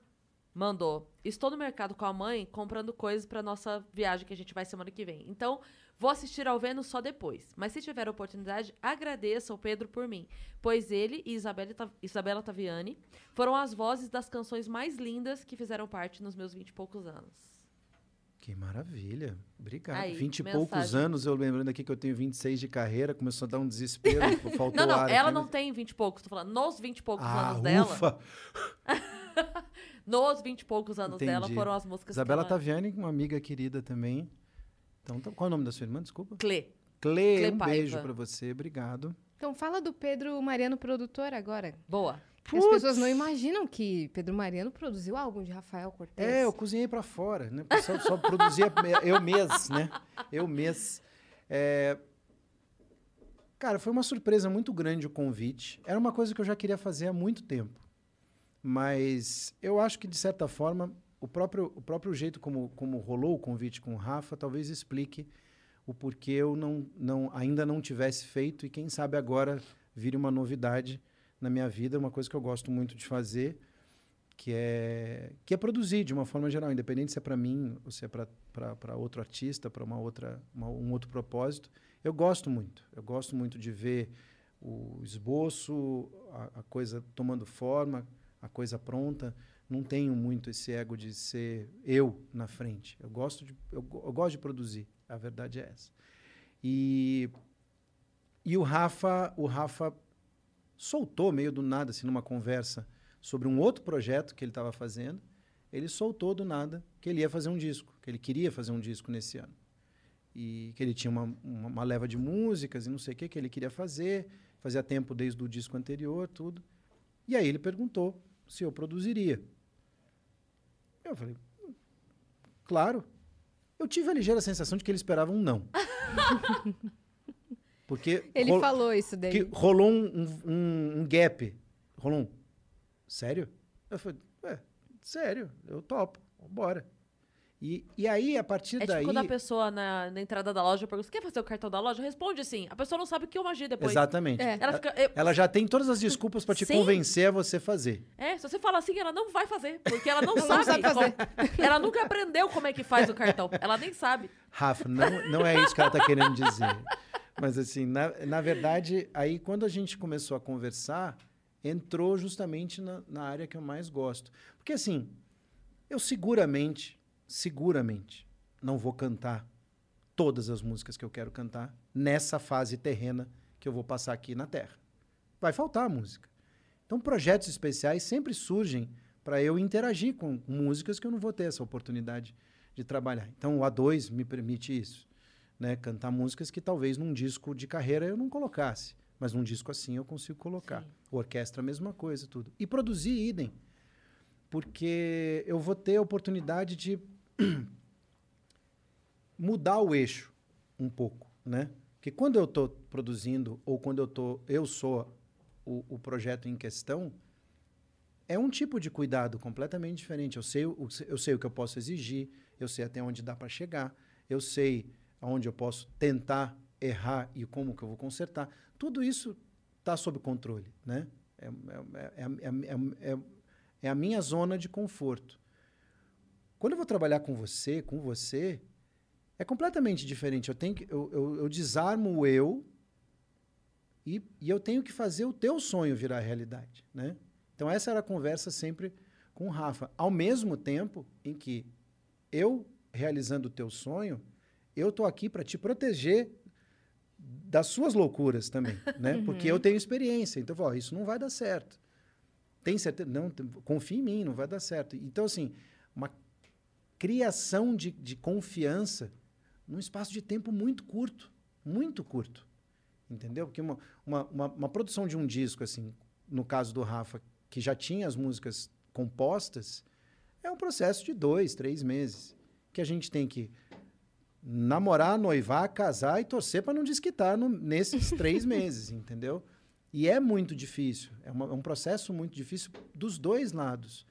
mandou. Estou no mercado com a mãe comprando coisas pra nossa viagem que a gente vai semana que vem. Então, vou assistir ao Vênus só depois. Mas se tiver oportunidade, agradeça ao Pedro por mim. Pois ele e Isabela, Ta- Isabela Taviani foram as vozes das canções mais lindas que fizeram parte nos meus vinte e poucos anos. Que maravilha. Obrigado. Vinte e poucos anos, eu lembrando aqui que eu tenho 26 de carreira, começou a dar um desespero, faltou Não, não, ar ela aqui, não mas- tem vinte e poucos. Tô falando nos vinte e poucos Ah, anos dela. ufa! Nos vinte e poucos anos dela Entendi. foram as músicas Isabela que ela... Taviani, uma amiga querida também. Então, tá- qual é o nome da sua irmã? Desculpa. Clê. Clê, Clê um Paiva. beijo pra você, obrigado. Então fala do Pedro Mariano produtor agora. Boa. As pessoas não imaginam que Pedro Mariano produziu álbum de Rafael Cortez. É, eu cozinhei pra fora, né? Só, só produzia eu mês, né? Eu mês. É, Cara, foi uma surpresa muito grande o convite. Era uma coisa que eu já queria fazer há muito tempo. Mas eu acho que, de certa forma, o próprio, o próprio jeito como, como rolou o convite com o Rafa talvez explique o porquê eu não, não, ainda não tivesse feito e quem sabe agora vire uma novidade na minha vida, uma coisa que eu gosto muito de fazer, que é, que é produzir de uma forma geral, independente se é para mim ou se é para outro artista, para uma outra, uma- um outro propósito. Eu gosto muito. Eu gosto muito de ver o esboço, a, a coisa tomando forma, a coisa pronta. Não tenho muito esse ego de ser eu na frente. Eu gosto de, eu, eu gosto de produzir. A verdade é essa. E, e o Rafa, o Rafa soltou meio do nada, assim, numa conversa sobre um outro projeto que ele estava fazendo. Ele soltou do nada que ele ia fazer um disco, que ele queria fazer um disco nesse ano. E que ele tinha uma, uma, uma leva de músicas e não sei o que que ele queria fazer. Fazia tempo desde o disco anterior, tudo. E aí ele perguntou se eu produziria. Eu falei, "Hum, claro. Eu tive a ligeira sensação de que ele esperava um não. Porque Ele rol- falou isso que dele. rolou um, um- um- um gap Rolon, sério? Eu falei, é, sério, eu topo, bora. E, e aí, a partir É daí. tipo quando a pessoa na, na entrada da loja pergunta: Você quer fazer o cartão da loja? Responde sim. A pessoa não sabe o que é uma G depois. Exatamente. É. Ela fica. eu- Ela já tem todas as desculpas para te Sim. convencer a você fazer. É, se você fala assim, ela não vai fazer. Porque ela não Ela sabe. não sabe fazer. como- ela nunca aprendeu como é que faz o cartão. Ela nem sabe. Rafa, não, não é isso que ela está querendo dizer. Mas, assim, na, na verdade, aí quando a gente começou a conversar, entrou justamente na, na área que eu mais gosto. Porque, assim, eu seguramente, seguramente, não vou cantar todas as músicas que eu quero cantar nessa fase terrena que eu vou passar aqui na Terra. Vai faltar música. Então, projetos especiais sempre surgem para eu interagir com músicas que eu não vou ter essa oportunidade de trabalhar. Então, o A2 me permite isso, né? Cantar músicas que talvez num disco de carreira eu não colocasse, mas num disco assim eu consigo colocar. Sim. O orquestra a mesma coisa, tudo. E produzir idem, porque eu vou ter a oportunidade de mudar o eixo um pouco, né? Porque quando eu estou produzindo ou quando eu tô, eu sou o, o projeto em questão, é um tipo de cuidado completamente diferente. Eu sei, o, eu sei o que eu posso exigir, eu sei até onde dá para chegar, eu sei aonde eu posso tentar errar e como que eu vou consertar. Tudo isso está sob controle, né? É, é, é, é, é, é a minha zona de conforto. Quando eu vou trabalhar com você, com você, é completamente diferente. Eu tenho que, eu, eu, eu desarmo o eu e, e eu tenho que fazer o teu sonho virar realidade, né? Então essa era a conversa sempre com o Rafa. Ao mesmo tempo em que eu realizando o teu sonho, eu tô aqui para te proteger das suas loucuras também, né? Porque eu tenho experiência. Então, ó, isso não vai dar certo. Tem certeza? Não, confia em mim, não vai dar certo. Então, assim, uma criação de, de confiança num espaço de tempo muito curto, muito curto, entendeu? Porque uma, uma, uma, uma produção de um disco, assim, no caso do Rafa, que já tinha as músicas compostas, é um processo de dois, três meses, que a gente tem que namorar, noivar, casar e torcer para não desquitar no, nesses três meses, entendeu? E é muito difícil, é, uma- é um processo muito difícil dos dois lados,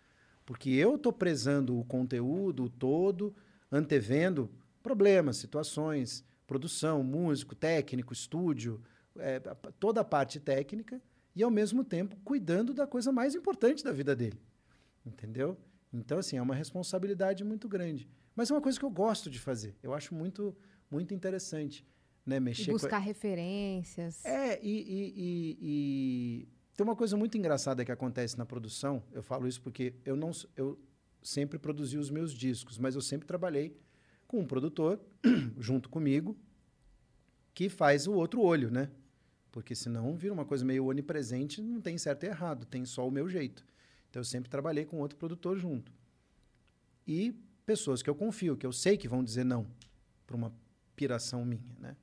porque eu estou prezando o conteúdo todo, antevendo problemas, situações, produção, músico, técnico, estúdio, é, toda a parte técnica, e ao mesmo tempo cuidando da coisa mais importante da vida dele, entendeu? Então, assim, é uma responsabilidade muito grande. Mas é uma coisa que eu gosto de fazer. Eu acho muito, muito interessante, né? E Mexer com... buscar referências. É, e, e- e- e tem uma coisa muito engraçada que acontece na produção. Eu falo isso porque eu não eu sempre produzi os meus discos, mas eu sempre trabalhei com um produtor junto comigo que faz o outro olho, né? Porque senão vira uma coisa meio onipresente, não tem certo e errado, tem só o meu jeito. Então eu sempre trabalhei com outro produtor junto. E pessoas que eu confio, que eu sei que vão dizer não para uma piração minha, né?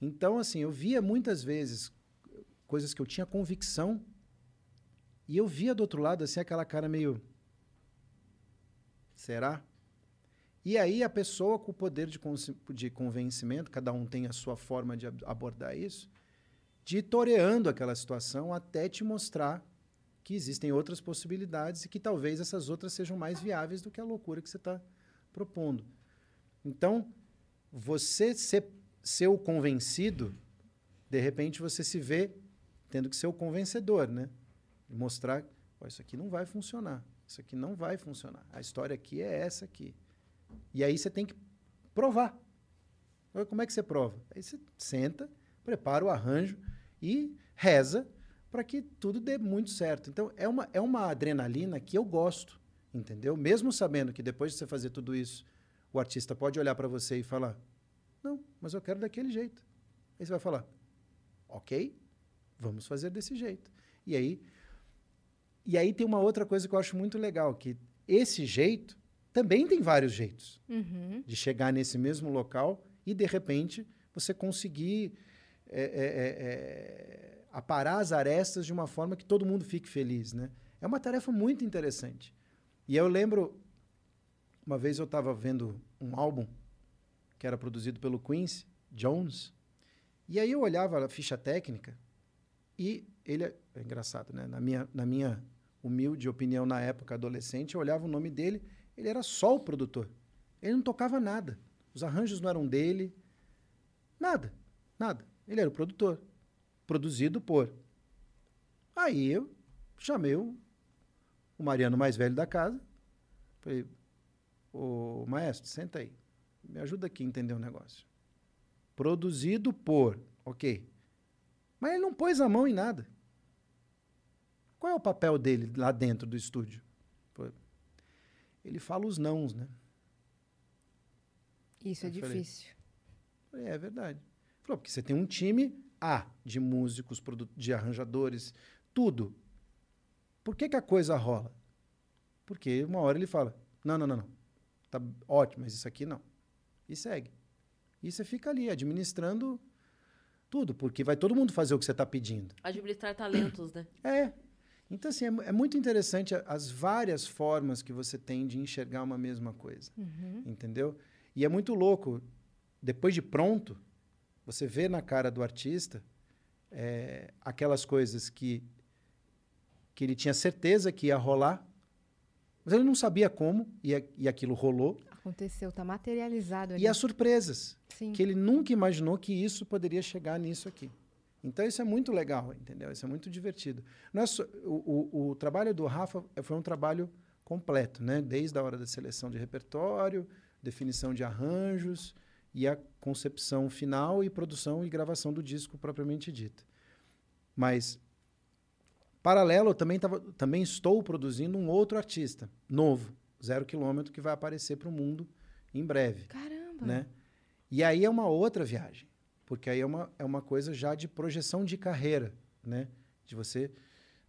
Então, assim, eu via muitas vezes coisas que eu tinha convicção e eu via do outro lado, assim, aquela cara meio. Será? E aí a pessoa com o poder de, de convencimento, cada um tem a sua forma de ab- abordar isso, de toreando aquela situação até te mostrar que existem outras possibilidades e que talvez essas outras sejam mais viáveis do que a loucura que você está propondo. Então, você ser, ser o convencido, de repente você se vê tendo que ser o convencedor, né? Mostrar, "Ó, isso aqui não vai funcionar, isso aqui não vai funcionar. A história aqui é essa aqui. E aí você tem que provar. Como é que você prova? Aí você senta, prepara o arranjo e reza para que tudo dê muito certo. Então, é uma, é uma adrenalina que eu gosto, entendeu? Mesmo sabendo que depois de você fazer tudo isso, o artista pode olhar para você e falar: Não, mas eu quero daquele jeito. Aí você vai falar: Ok, vamos fazer desse jeito. E aí, e aí tem uma outra coisa que eu acho muito legal, que esse jeito também tem vários jeitos Uhum. de chegar nesse mesmo local e, de repente, você conseguir é, é, é, aparar as arestas de uma forma que todo mundo fique feliz. Né? É uma tarefa muito interessante. E eu lembro, uma vez eu estava vendo um álbum que era produzido pelo Quincy Jones, e aí eu olhava a ficha técnica e ele é, é engraçado, né? Na minha, na minha humilde opinião, na época adolescente, eu olhava o nome dele, ele era só o produtor. Ele não tocava nada. Os arranjos não eram dele. Nada, nada. Ele era o produtor. Produzido por. Aí eu chamei o, o Mariano mais velho da casa. Falei, ô maestro, senta aí. Me ajuda aqui a entender o um negócio. Produzido por. Ok. Mas ele não pôs a mão em nada. Qual é o papel dele lá dentro do estúdio? Ele fala os nãos, né? Isso é eu é falei, difícil. Falei, é verdade. Ele falou, porque você tem um time A de músicos, de arranjadores, tudo. Por que, que a coisa rola? Porque uma hora ele fala, não, não, não, não. Tá ótimo, mas isso aqui não. E segue. E você fica ali administrando tudo, porque vai todo mundo fazer o que você está pedindo. Administrar talentos, né? É. Então, assim, é, é, muito interessante as várias formas que você tem de enxergar uma mesma coisa. Uhum. Entendeu? E é muito louco. Depois de pronto, você vê na cara do artista é, aquelas coisas que, que ele tinha certeza que ia rolar, mas ele não sabia como, e, e aquilo rolou. Aconteceu, está materializado ali. E as surpresas, Sim. que ele nunca imaginou que isso poderia chegar nisso aqui. Então isso é muito legal, entendeu? Isso é muito divertido. Nosso, o, o, o, trabalho do Rafa foi um trabalho completo, né? Desde a hora da seleção de repertório, definição de arranjos e a concepção final e produção e gravação do disco propriamente dita. Mas paralelo, eu também, tava, também estou produzindo um outro artista novo, zero quilômetro, que vai aparecer para o mundo em breve. Caramba! Né? E aí é uma outra viagem porque aí é uma, é uma coisa já de projeção de carreira, né? De você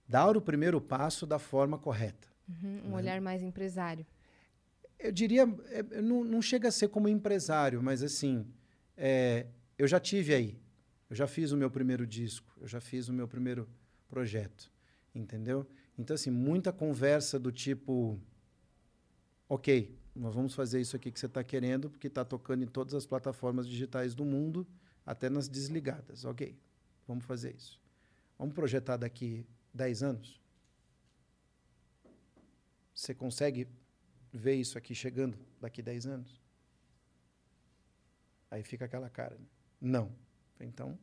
dar o primeiro passo da forma correta. Uhum, um né? olhar mais empresário. Eu diria, é, não, não, chega a ser como empresário, mas assim, é, eu já tive aí. Eu já fiz o meu primeiro disco, eu já fiz o meu primeiro projeto, entendeu? Então, assim, muita conversa do tipo, ok, nós vamos fazer isso aqui que você está querendo, porque está tocando em todas as plataformas digitais do mundo, até nas desligadas. Ok, vamos fazer isso. Vamos projetar daqui 10 anos? Você consegue ver isso aqui chegando daqui 10 anos? Aí fica aquela cara. Né? Não. Então,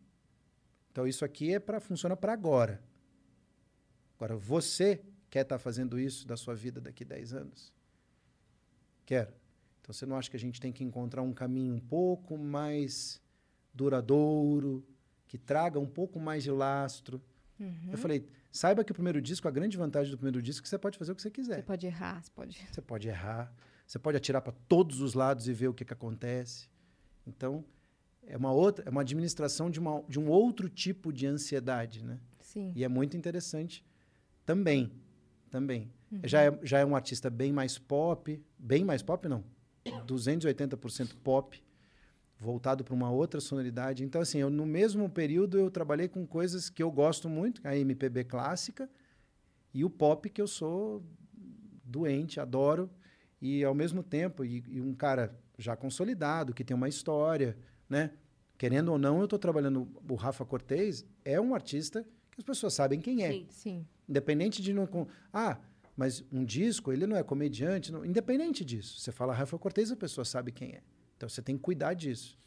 então isso aqui é para funciona para agora. Agora você quer estar tá fazendo isso da sua vida daqui 10 anos? Quero. Então você não acha que a gente tem que encontrar um caminho um pouco mais duradouro, que traga um pouco mais de lastro. Uhum. Eu falei, saiba que o primeiro disco, a grande vantagem do primeiro disco é que você pode fazer o que você quiser. Você pode errar, você pode. Você pode errar, você pode atirar para todos os lados e ver o que, que acontece. Então, é uma outra, é uma administração de, uma, de um outro tipo de ansiedade, né? Sim. E é muito interessante também, também. Uhum. Já, é, já é um artista bem mais pop, bem mais pop não, 280% pop, voltado para uma outra sonoridade. Então, assim, eu, no mesmo período eu trabalhei com coisas que eu gosto muito, a MPB clássica e o pop que eu sou doente, adoro. E, ao mesmo tempo, e, e um cara já consolidado, que tem uma história, né? Querendo ou não, eu estou trabalhando... O Rafa Cortez é um artista as pessoas sabem quem é. Sim, sim. Independente de não... Ah, mas um disco, ele não é comediante. Não, independente disso. Você fala Rafa Cortez, a pessoa sabe quem é. Então você tem que cuidar disso.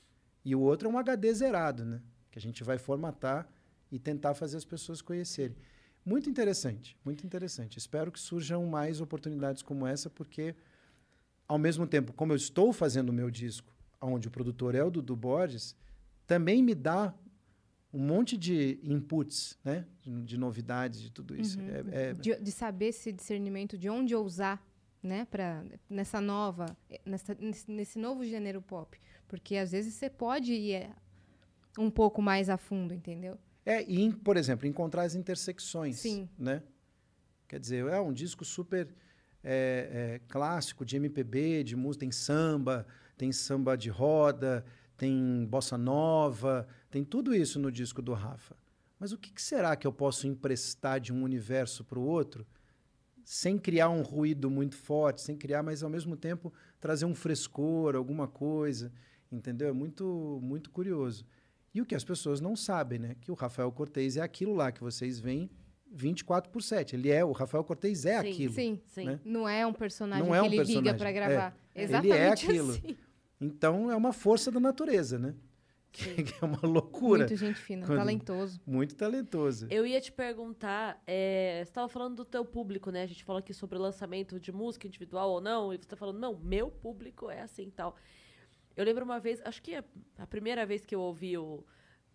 E o outro é um HD zerado, né? Que a gente vai formatar e tentar fazer as pessoas conhecerem. Muito interessante, muito interessante. Espero que surjam mais oportunidades como essa, porque, ao mesmo tempo, como eu estou fazendo o meu disco, onde o produtor é o Dudu Borges, também me dá um monte de inputs, né? De, de novidades, de tudo isso. Uhum. É, é... De, de, saber esse discernimento de onde usar né, para nessa nova, nessa, nesse novo gênero pop, porque às vezes você pode ir é, um pouco mais a fundo, entendeu? É, e por exemplo, encontrar as intersecções, Sim. né? Quer dizer, é um disco super é, é, clássico de MPB, de música, tem samba, tem samba de roda, tem bossa nova, tem tudo isso no disco do Rafa. Mas o que, que será que eu posso emprestar de um universo para o outro? sem criar um ruído muito forte, sem criar, mas ao mesmo tempo trazer um frescor, alguma coisa, entendeu? É muito, muito curioso. E o que as pessoas não sabem, né? Que o Rafael Cortez é aquilo lá que vocês veem 24 por 7. Ele é, o Rafael Cortez é Sim, aquilo. Sim. Sim. né? Não é um personagem Não é um que ele liga personagem, pra é. gravar. Ele Exatamente é aquilo. assim. Então é uma força da natureza, né? Que, que é uma loucura. Muito gente fina, Quando- talentoso. Muito talentoso. Eu ia te perguntar, é, você estava falando do teu público, né? A gente falou aqui sobre o lançamento de música individual ou não, e você tá falando, não, meu público é assim e tal. Eu lembro uma vez, acho que é a primeira vez que eu ouvi o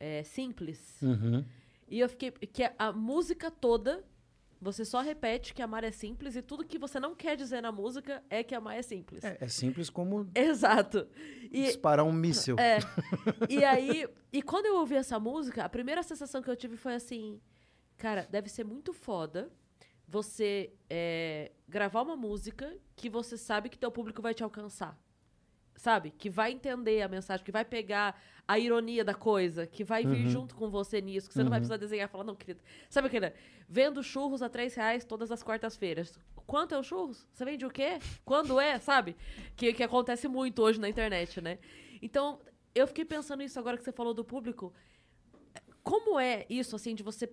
é, Simples, Uhum. e eu fiquei. Que a, a música toda, você só repete que amar é simples, e tudo que você não quer dizer na música é que amar é simples. É, é simples como Exato. E, disparar um míssil. é. E aí, e quando eu ouvi essa música, a primeira sensação que eu tive foi assim, cara, deve ser muito foda você é, gravar uma música que você sabe que teu público vai te alcançar. Sabe? Que vai entender a mensagem, que vai pegar a ironia da coisa, que vai vir Uhum. junto com você nisso, que você não vai precisar desenhar e falar, não, querido. Sabe aquele? Vendo churros a três reais todas as quartas-feiras. Quanto é o churros? Você vende o quê? Quando é? Sabe? Que, que acontece muito hoje na internet, né? Então, eu fiquei pensando nisso agora que você falou do público. Como é isso, assim, de você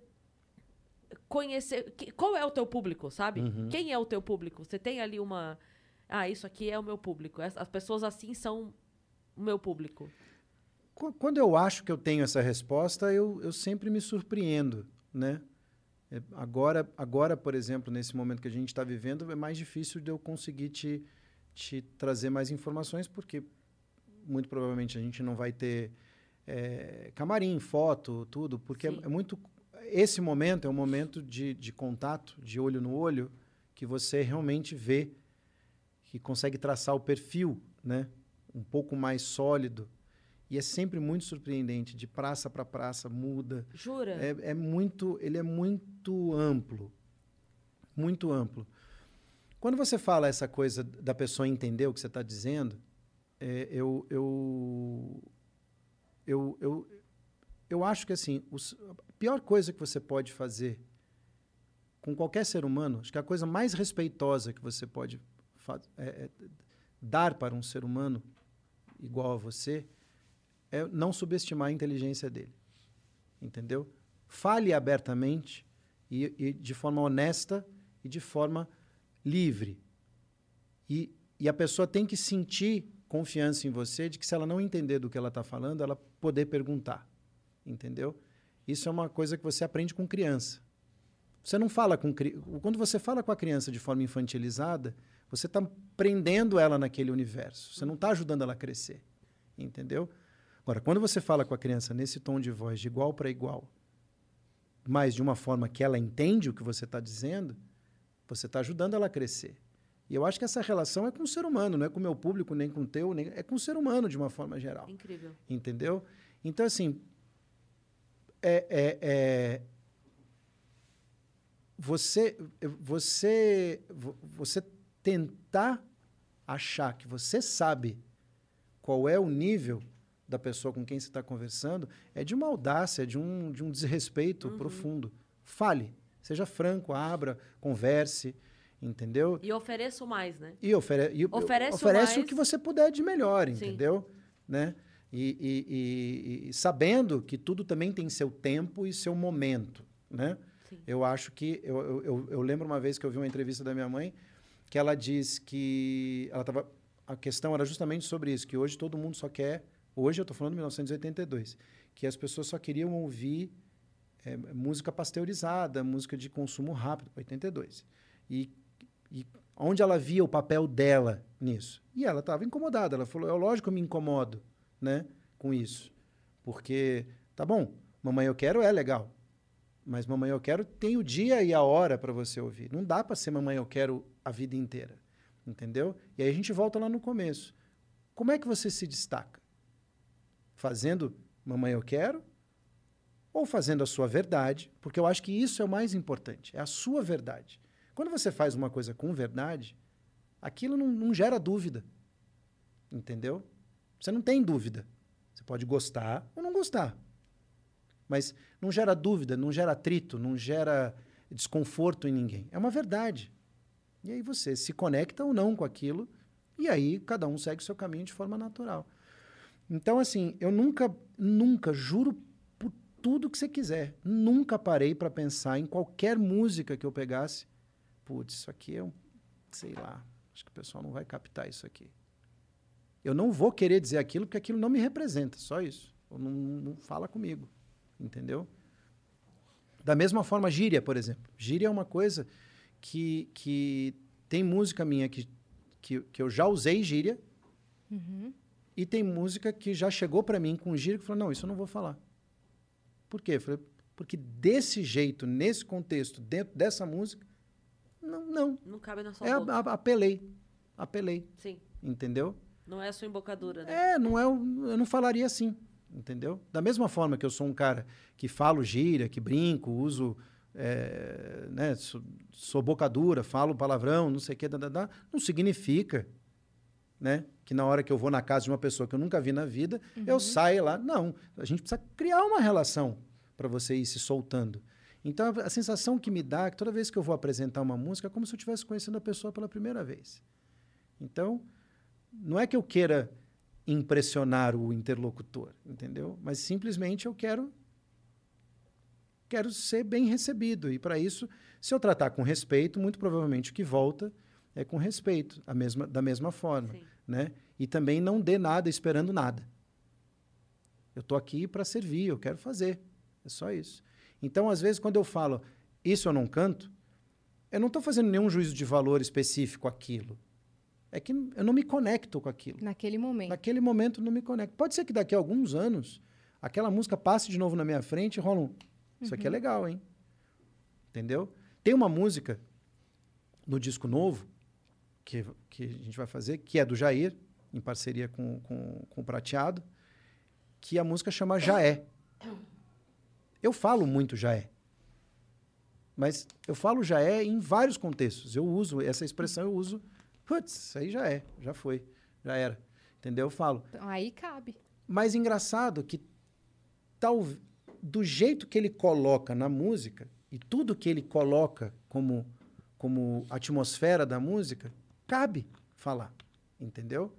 conhecer. que- qual é o teu público, sabe? Uhum. Quem é o teu público? Você tem ali uma. Ah, isso aqui é o meu público. As as pessoas assim são o meu público. Qu- Quando eu acho que eu tenho essa resposta, eu, eu sempre me surpreendo, né? É, agora, agora, por exemplo, nesse momento que a gente está vivendo, é mais difícil de eu conseguir te, te trazer mais informações, porque muito provavelmente a gente não vai ter é, camarim, foto, tudo, porque é, é muito... Esse momento é um momento de, de contato, de olho no olho, que você realmente vê, que consegue traçar o perfil, né? Um pouco mais sólido. E é sempre muito surpreendente, de praça para praça, muda. Jura? É, é muito, ele é muito amplo, muito amplo. Quando você fala essa coisa da pessoa entender o que você está dizendo, é, eu, eu, eu, eu, eu acho que assim, os- a pior coisa que você pode fazer com qualquer ser humano, acho que a coisa mais respeitosa que você pode é- é dar para um ser humano igual a você é não subestimar a inteligência dele. Entendeu? Fale abertamente e, e de forma honesta e de forma livre. E, e a pessoa tem que sentir confiança em você de que se ela não entender do que ela está falando, ela poder perguntar. Entendeu? Isso é uma coisa que você aprende com criança. Você não fala com quando você fala com a criança de forma infantilizada, você está prendendo ela naquele universo. Você não está ajudando ela a crescer, entendeu? Agora, quando você fala com a criança nesse tom de voz, de igual para igual, mas de uma forma que ela entende o que você está dizendo, você está ajudando ela a crescer. E eu acho que essa relação é com o ser humano, não é com o meu público, nem com o teu, nem, é com o ser humano de uma forma geral Incrível. entendeu? Então, assim, é, é- é- você, você, vo- você tentar achar que você sabe qual é o nível da pessoa com quem você está conversando é de uma audácia, de um, de um desrespeito profundo. Fale, seja franco, abra, converse, entendeu? E ofereço mais, né? E, ofere e Oferece o oferece o mais. que você puder de melhor, Sim. entendeu? Né? E, e- e- e sabendo que tudo também tem seu tempo e seu momento, né? Eu acho que... Eu, eu, eu- eu lembro uma vez que eu vi uma entrevista da minha mãe que ela diz que... Ela tava, a questão era justamente sobre isso, que hoje todo mundo só quer... Hoje eu estou falando de 1982, que as pessoas só queriam ouvir é, música pasteurizada, música de consumo rápido, 82. E, e onde ela via o papel dela nisso? E ela estava incomodada. Ela falou: é lógico que eu me incomodo né, com isso. Porque, tá bom, Mamãe Eu Quero é legal. Mas Mamãe Eu Quero tem o dia e a hora para você ouvir. Não dá para ser Mamãe Eu Quero a vida inteira. Entendeu? E aí a gente volta lá no começo. Como é que você se destaca? Fazendo Mamãe Eu Quero ou fazendo a sua verdade, porque eu acho que isso é o mais importante, é a sua verdade. Quando você faz uma coisa com verdade, aquilo não, não gera dúvida. Entendeu? Você não tem dúvida. Você pode gostar ou não gostar. Mas não gera dúvida, não gera atrito, não gera desconforto em ninguém. É uma verdade. E aí você se conecta ou não com aquilo, e aí cada um segue o seu caminho de forma natural. Então, assim, eu nunca, nunca, juro por tudo que você quiser, nunca parei para pensar em qualquer música que eu pegasse. Putz, isso aqui é um, sei lá, acho que o pessoal não vai captar isso aqui. Eu não vou querer dizer aquilo porque aquilo não me representa, só isso. Não, não fala comigo, entendeu? Da mesma forma, gíria, por exemplo. Gíria é uma coisa que, que tem música minha que, que, que eu já usei gíria, Uhum. e tem música que já chegou para mim com gíria que falou: não, isso eu não vou falar. Por quê? Eu falei, porque desse jeito, nesse contexto, dentro dessa música, não, não. Não cabe na sua É, boca. a- apelei. Apelei, Sim. entendeu? Não é a sua embocadura, né? É, não é, eu não falaria assim, entendeu? Da mesma forma que eu sou um cara que falo gíria, que brinco, uso, é, né, sou, sou bocadura, falo palavrão, não sei o que, dá, dá, dá, não significa, né, que na hora que eu vou na casa de uma pessoa que eu nunca vi na vida, eu saia lá. Não, a gente precisa criar uma relação para você ir se soltando. Então, a, a sensação que me dá é que toda vez que eu vou apresentar uma música é como se eu estivesse conhecendo a pessoa pela primeira vez. Então, não é que eu queira impressionar o interlocutor, entendeu? Mas simplesmente eu quero quero ser bem recebido e para isso, se eu tratar com respeito, muito provavelmente o que volta é com respeito, a mesma, da mesma forma, Sim. né? E também não dê nada esperando nada. Eu estou aqui para servir, eu quero fazer, é só isso. Então, às vezes, quando eu falo isso eu não canto, eu não estou fazendo nenhum juízo de valor específico àquilo. É que eu não me conecto com aquilo. Naquele momento. Naquele momento não me conecto. Pode ser que daqui a alguns anos aquela música passe de novo na minha frente e rola um. Isso aqui é legal, hein? Entendeu? Tem uma música no disco novo que, que a gente vai fazer, que é do Jair, em parceria com, com, com o Prateado, que a música chama Já É. Eu falo muito Já É. Mas eu falo já é em vários contextos. Eu uso essa expressão, eu uso. Putz, isso aí já é, já foi, já era. Entendeu? Eu falo. Então, aí cabe. Mas engraçado que tal, do jeito que ele coloca na música e tudo que ele coloca como, como atmosfera da música, cabe falar, entendeu?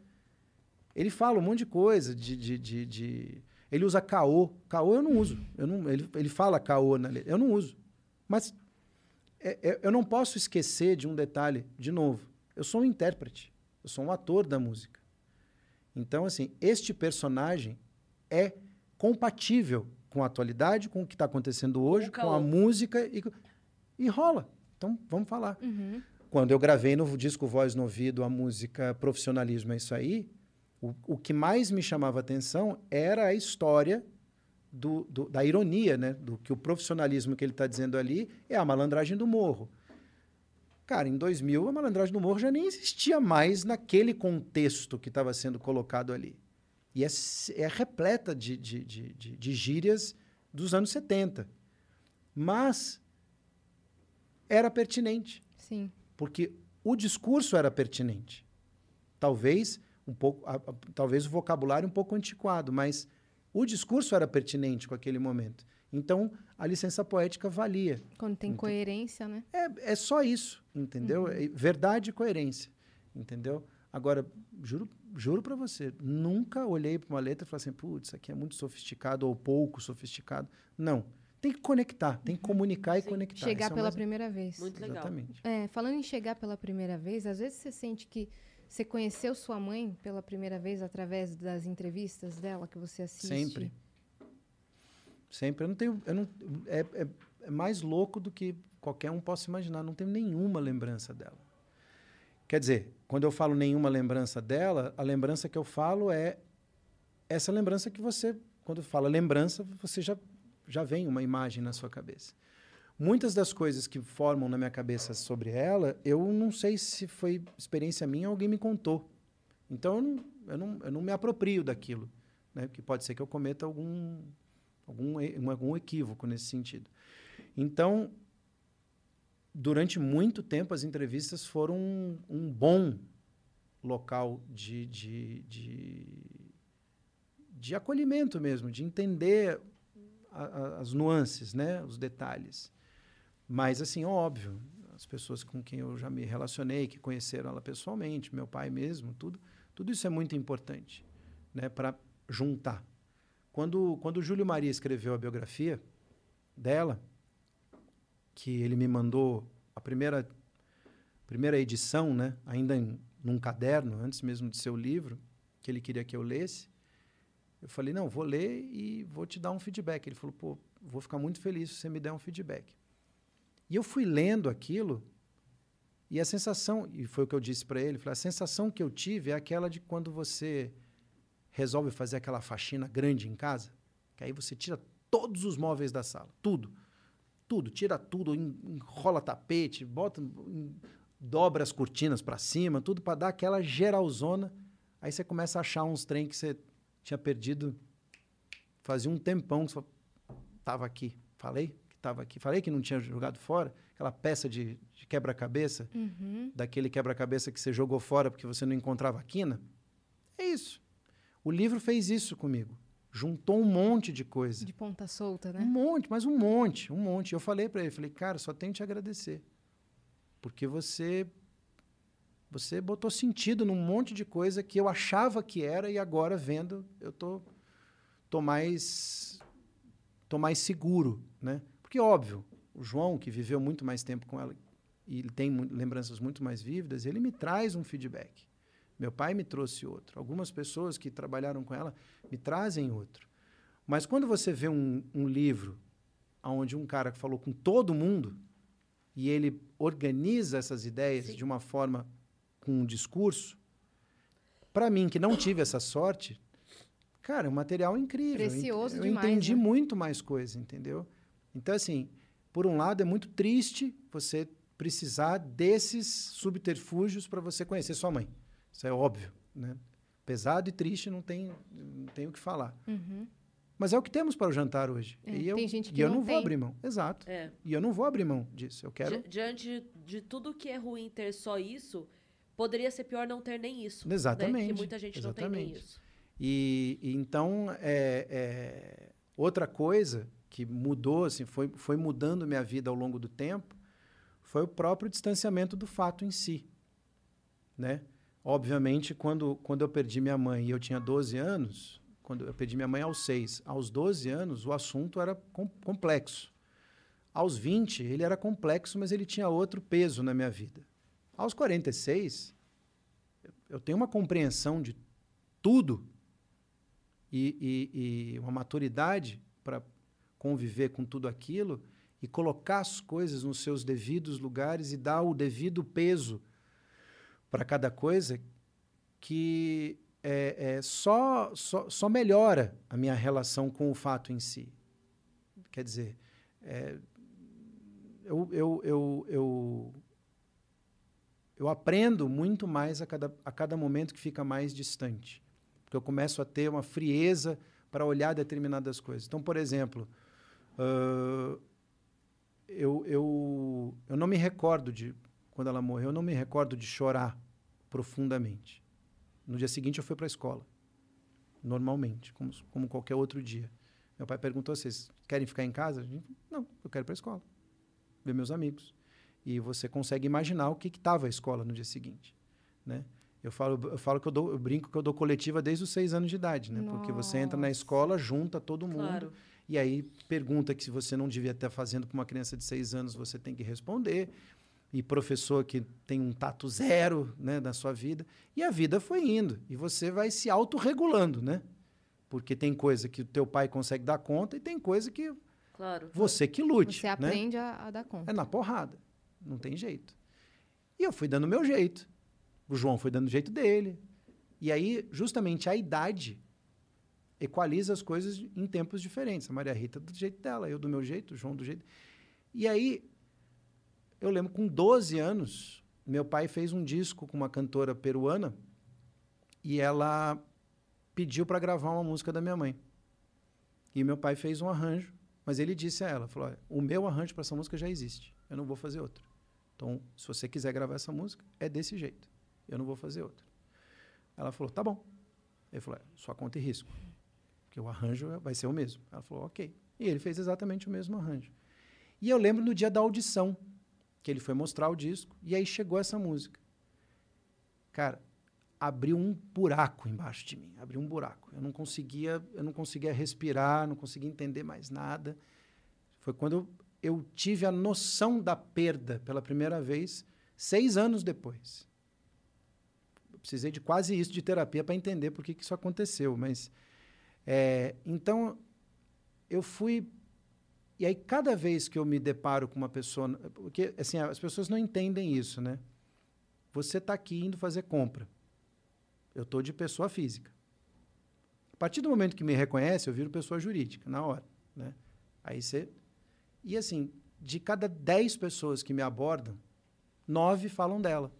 Ele fala um monte de coisa, de, de, de, de- ele usa caô. Caô eu não uso. Eu não, ele, ele fala caô na letra. Eu não uso. Mas é- é- eu não posso esquecer de um detalhe, de novo. Eu sou um intérprete. Eu sou um ator da música. Então, assim, este personagem é compatível com a atualidade, com o que está acontecendo hoje, com a música e, e rola. Então, vamos falar. Uhum. Quando eu gravei no disco Voz no Ouvido a música Profissionalismo é Isso Aí, o, o que mais me chamava atenção era a história do, do- da ironia, né? Do que o profissionalismo que ele está dizendo ali é a malandragem do morro. Cara, em 2000, a malandragem do morro já nem existia mais naquele contexto que estava sendo colocado ali. E é, é repleta de, de, de, de, de gírias dos anos 70. Mas era pertinente Sim. porque o discurso era pertinente. Talvez um pouco, a- a- talvez o vocabulário um pouco antiquado, mas o discurso era pertinente com aquele momento. Então a licença poética valia. Quando tem coerência, né? É, é só isso, entendeu? É verdade e coerência, entendeu? Agora juro, juro para você, nunca olhei para uma letra e falei assim, putz, isso aqui é muito sofisticado ou pouco sofisticado. Não, tem que conectar, tem que comunicar e Sim. conectar. Chegar Esse é pela mais- primeira vez. Muito legal. Exatamente. É, falando em chegar pela primeira vez, às vezes você sente que você conheceu sua mãe pela primeira vez através das entrevistas dela que você assiste. Sempre. Sempre. Eu não tenho. Eu não, é, é, é mais louco do que qualquer um possa imaginar. Não tenho nenhuma lembrança dela. Quer dizer, quando eu falo nenhuma lembrança dela, a lembrança que eu falo é essa lembrança que você, quando fala lembrança, você já, já vem uma imagem na sua cabeça. Muitas das coisas que formam na minha cabeça sobre ela, eu não sei se foi experiência minha ou alguém me contou. Então eu não, eu não, eu não me aproprio daquilo, né? Porque pode ser que eu cometa algum algum algum equívoco nesse sentido. Então, durante muito tempo as entrevistas foram um, um bom local de, de, de, de acolhimento mesmo, de entender a- a- as nuances, né? os detalhes. Mas, assim, óbvio, as pessoas com quem eu já me relacionei, que conheceram ela pessoalmente, meu pai mesmo, tudo, tudo isso é muito importante, né? Para juntar. Quando, quando o Júlio Maria escreveu a biografia dela, que ele me mandou a primeira, primeira edição, né? ainda em, num caderno, antes mesmo de ser o livro, que ele queria que eu lesse, eu falei, não, vou ler e vou te dar um feedback. Ele falou, pô, vou ficar muito feliz se você me der um feedback. E eu fui lendo aquilo e a sensação, e foi o que eu disse para ele, falei, a sensação que eu tive é aquela de quando você resolve fazer aquela faxina grande em casa, que aí você tira todos os móveis da sala, tudo. Tudo, tira tudo, enrola tapete, bota, dobra as cortinas para cima, tudo para dar aquela geralzona. Aí você começa a achar uns trem que você tinha perdido fazia um tempão que você estava aqui. Falei que estava aqui. Falei que não tinha jogado fora. Aquela peça de, de quebra-cabeça, Uhum. daquele quebra-cabeça que você jogou fora porque você não encontrava a quina. É isso. O livro fez isso comigo. Juntou um monte de coisa. De ponta solta, Um né? monte, mas um monte, um monte. Eu falei para ele, falei, cara, só tenho que te agradecer. Porque você você botou sentido num monte de coisa que eu achava que era e agora vendo, eu tô tô mais tô mais seguro, né? Porque óbvio, o João que viveu muito mais tempo com ela e tem lembranças muito mais vívidas, ele me traz um feedback. Meu pai me trouxe outro. Algumas pessoas que trabalharam com ela me trazem outro. Mas quando você vê um, um livro onde um cara que falou com todo mundo e ele organiza essas ideias Sim. de uma forma com um discurso, para mim que não tive essa sorte, cara, é um material incrível. Eu Precioso eu demais, entendi né? muito mais coisa, entendeu? Então assim, por um lado é muito triste você precisar desses subterfúgios para você conhecer sua mãe. Isso é óbvio, né? Pesado e triste não tem não tem o que falar. Uhum. Mas é o que temos para o jantar hoje. É, e eu, tem gente e que eu não não vou tem. abrir mão. Exato. É. E eu não vou abrir mão disso. Eu quero. Di- Diante de tudo que é ruim ter só isso, poderia ser pior não ter nem isso. Exatamente, Né? Que muita gente não tem nem exatamente. isso. E, e então, é, é, outra coisa que mudou, assim, foi, foi mudando minha vida ao longo do tempo, foi o próprio distanciamento do fato em si. Né? Obviamente, quando, quando eu perdi minha mãe e eu tinha 12 anos, quando eu perdi minha mãe aos 6, aos 12 anos, o assunto era com, complexo. Aos 20, ele era complexo, mas ele tinha outro peso na minha vida. Aos 46, eu- tenho uma compreensão de tudo e, e- e uma maturidade para conviver com tudo aquilo e colocar as coisas nos seus devidos lugares e dar o devido peso para cada coisa que é, é, só, só, só melhora a minha relação com o fato em si. Quer dizer, é, eu, eu, eu, eu, eu aprendo muito mais a cada, a cada momento que fica mais distante. Porque eu começo a ter uma frieza para olhar determinadas coisas. Então, por exemplo, ãh, eu, eu, eu não me recordo de, quando ela morreu, eu não me recordo de chorar profundamente. No dia seguinte, eu fui para a escola, normalmente, como, como qualquer outro dia. Meu pai perguntou: vocês querem ficar em casa? A gente, não, eu quero ir para a escola, ver meus amigos. E você consegue imaginar o que estava a escola no dia seguinte, né? Eu falo, eu falo que eu, dou, eu brinco que eu dou coletiva desde os seis anos de idade, né? Porque você entra na Nossa. escola, junta todo mundo Claro. e aí pergunta que se você não devia estar fazendo para uma criança de seis anos, você tem que responder. E professor que tem um tato zero né, na sua vida. E a vida foi indo. E você vai se autorregulando, né? Porque tem coisa que o teu pai consegue dar conta e tem coisa que Claro. você que lute. Você né? aprende a, a dar conta. É na porrada. Não tem jeito. E eu fui dando o meu jeito. O João foi dando o jeito dele. E aí, justamente, a idade equaliza as coisas em tempos diferentes. A Maria Rita do jeito dela, eu do meu jeito, o João do jeito. E aí, eu lembro, com 12 anos, meu pai fez um disco com uma cantora peruana e ela pediu para gravar uma música da minha mãe. E meu pai fez um arranjo, mas ele disse a ela, falou, "Olha, o meu arranjo para essa música já existe, eu não vou fazer outro. Então, se você quiser gravar essa música, é desse jeito, eu não vou fazer outro. Ela falou, tá bom. Ele falou, sua conta e risco, porque o arranjo vai ser o mesmo. Ela falou, ok. E ele fez exatamente o mesmo arranjo. E eu lembro no dia da audição, que ele foi mostrar o disco, e aí chegou essa música. Cara, abriu um buraco embaixo de mim, abriu um buraco. Eu não conseguia, eu não conseguia respirar, não conseguia entender mais nada. Foi quando eu tive a noção da perda pela primeira vez, seis anos depois. Eu precisei de quase isso de terapia para entender por que, que isso aconteceu, mas é, então eu fui e aí cada vez que eu me deparo com uma pessoa, porque assim as pessoas não entendem isso, né? Você está aqui indo fazer compra. Eu estou de pessoa física. A partir do momento que me reconhece, eu viro pessoa jurídica, na hora. Né? Aí você. E assim, de cada dez pessoas que me abordam, nove falam dela.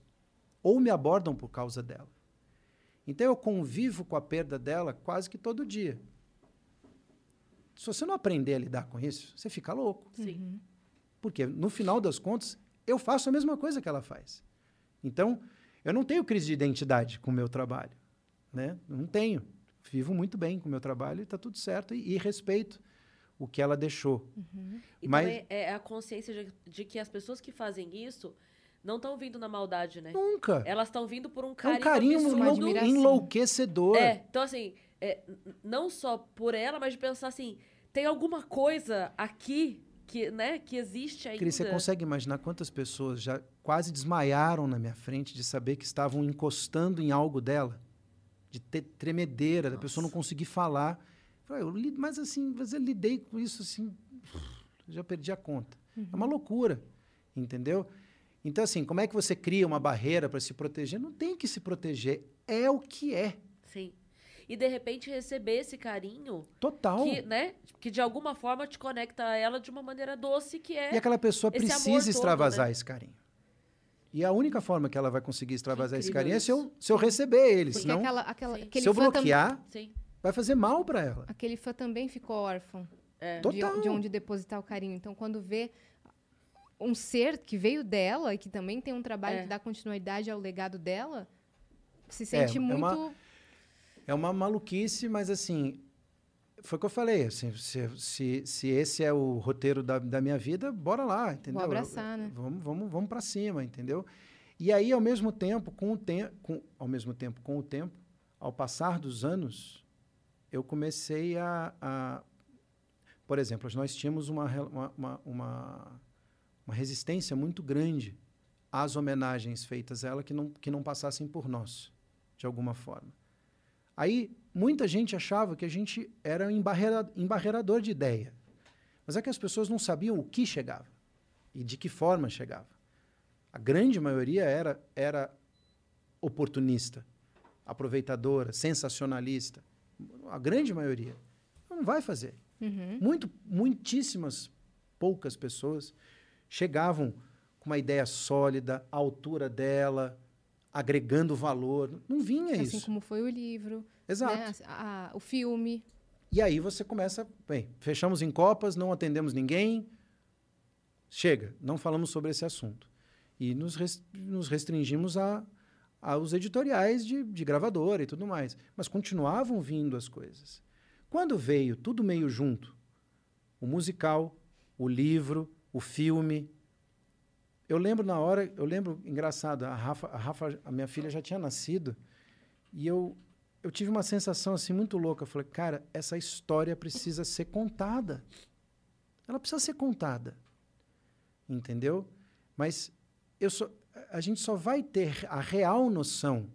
Ou me abordam por causa dela. Então eu convivo com a perda dela quase que todo dia. Se você não aprender a lidar com isso, você fica louco. Sim. Porque, no final das contas, eu faço a mesma coisa que ela faz. Então, eu não tenho crise de identidade com o meu trabalho. Né? Não tenho. Vivo muito bem com o meu trabalho e está tudo certo. E, e, respeito o que ela deixou. Uhum. E Mas- também é a consciência de, de que as pessoas que fazem isso não estão vindo na maldade, né? Nunca. Elas estão vindo por um É carinho, um carinho enlouquecedor. É, então assim, é, não só por ela, mas de pensar assim, tem alguma coisa aqui que, né, que existe ainda. Cris, você consegue imaginar quantas pessoas já quase desmaiaram na minha frente de saber que estavam encostando em algo dela? De ter tremedeira, da pessoa não conseguir falar. Eu mas assim, mas eu lidei com isso assim, já perdi a conta. É uma loucura, entendeu? Então, assim, como é que você cria uma barreira para se proteger? Não tem que se proteger, é o que é. Sim. E de repente receber esse carinho Total. que, né, que de alguma forma te conecta a ela de uma maneira doce que é E aquela pessoa esse amor precisa todo, extravasar né? esse carinho. E a única forma que ela vai conseguir extravasar esse carinho é se isso. eu, se eu receber ele. Porque Senão, aquela, aquela, Sim. aquele, se eu tam- bloquear, Sim. vai fazer mal para ela. aquele fã também ficou órfão É. de, Total. de onde depositar o carinho. Então, quando vê um ser que veio dela e que também tem um trabalho É. que dá continuidade ao legado dela, se sente é muito. uma- É uma maluquice, mas assim, foi o que eu falei. Assim, se, se, se esse é o roteiro da, da minha vida, bora lá, entendeu? abraçar, né? Vamos, vamos, vamos para cima, entendeu? E aí, ao mesmo tempo, com o tempo, ao mesmo tempo, com o tempo, ao passar dos anos, eu comecei a, a por exemplo, nós tínhamos uma, uma, uma, uma resistência muito grande às homenagens feitas a ela que não, que não passassem por nós, de alguma forma. Aí, muita gente achava que a gente era um embarreira, embarreirador de ideia. Mas é que as pessoas não sabiam o que chegava e de que forma chegava. A grande maioria era, era oportunista, aproveitadora, sensacionalista. A grande maioria. Não vai fazer. Uhum. Muito, muitíssimas poucas pessoas chegavam com uma ideia sólida, a altura dela, agregando valor. Não vinha Assim isso. como foi o livro, Exato. né? A- a- o filme. E aí você começa, bem, fechamos em copas, não atendemos ninguém, chega, não falamos sobre esse assunto. E nos, res- nos restringimos a, aos editoriais de, de gravadora e tudo mais. Mas continuavam vindo as coisas. Quando veio tudo meio junto, o musical, o livro, o filme, eu lembro na hora, eu lembro, engraçado, a Rafa, a Rafa, a minha filha já tinha nascido, e eu, eu tive uma sensação assim muito louca. Eu falei, cara, essa história precisa ser contada. Ela precisa ser contada. Entendeu? Mas eu só, a gente só vai ter a real noção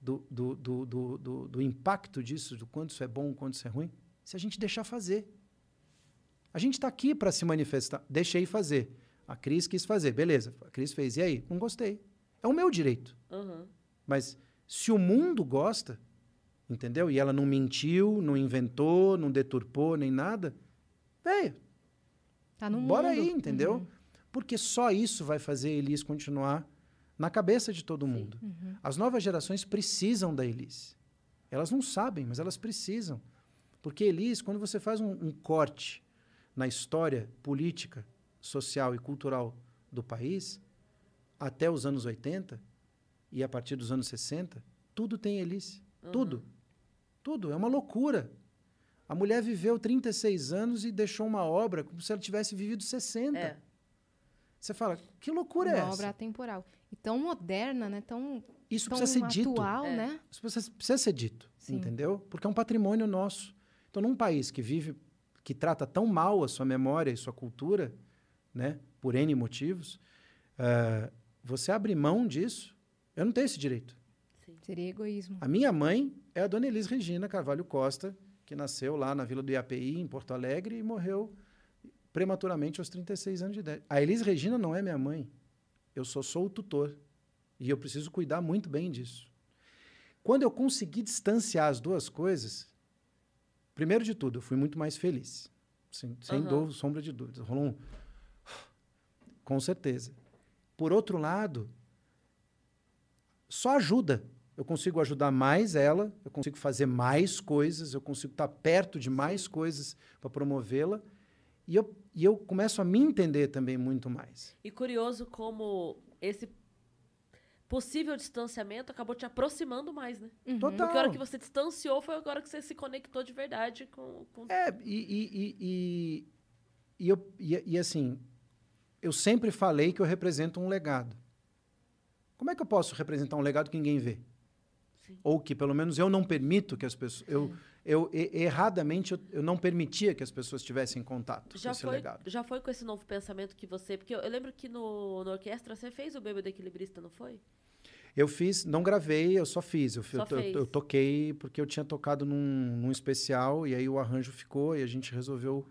do, do, do, do, do, do impacto disso, do quanto isso é bom, quanto isso é ruim, se a gente deixar fazer. A gente está aqui para se manifestar. Deixei fazer. A Cris quis fazer. Beleza. A Cris fez. E aí? Não gostei. É o meu direito. Aham. Mas se o mundo gosta, entendeu? E ela não mentiu, não inventou, não deturpou nem nada, velho, Tá no bora mundo. aí, entendeu? Uhum. Porque só isso vai fazer a Elis continuar na cabeça de todo mundo. Uhum. As novas gerações precisam da Elis. Elas não sabem, mas elas precisam. Porque Elis, quando você faz um, um corte na história política, social e cultural do país, até os anos 80 e a partir dos anos 60, tudo tem Elis. Uhum. Tudo. Tudo. É uma loucura. A mulher viveu 36 anos e deixou uma obra como se ela tivesse vivido 60. É. Você fala, que loucura é Uma essa? obra atemporal. E tão moderna, né? Tão isso tão precisa ser dito. atual, É. né? Isso precisa, precisa ser dito, Sim. entendeu? Porque é um patrimônio nosso. Então, num país que vive, que trata tão mal a sua memória e sua cultura, né, por N motivos, ah, você abrir mão disso, eu não tenho esse direito. Seria egoísmo. A minha mãe é a dona Elis Regina Carvalho Costa, que nasceu lá na Vila do IAPI, em Porto Alegre, e morreu prematuramente aos 36 anos de idade. A Elis Regina não é minha mãe. Eu só sou o tutor. E eu preciso cuidar muito bem disso. Quando eu consegui distanciar as duas coisas, primeiro de tudo, eu fui muito mais feliz. Sem, sem Aham. dúvida, sombra de dúvida. Rolou um... Com certeza. Por outro lado, só ajuda. Eu consigo ajudar mais ela, eu consigo fazer mais coisas, eu consigo estar perto de mais coisas para promovê-la. E eu, e eu começo a me entender também muito mais. E curioso como esse possível distanciamento acabou te aproximando mais, né? Uhum. Total. Porque a hora que você distanciou foi agora que você se conectou de verdade com. com... É, e, e, e, e, e eu, e, e assim, eu sempre falei que eu represento um legado. Como é que eu posso representar um legado que ninguém vê? Sim. Ou que, pelo menos, eu não permito que as pessoas... Eu, eu, erradamente, eu, eu não permitia que as pessoas tivessem contato Já com esse foi, legado. já foi com esse novo pensamento que você. Porque eu, eu lembro que no, no orquestra você fez o Bêbado Equilibrista, não foi? Eu fiz, não gravei, eu só fiz. Eu, Só eu, eu, eu toquei porque eu tinha tocado num, num especial e aí o arranjo ficou e a gente resolveu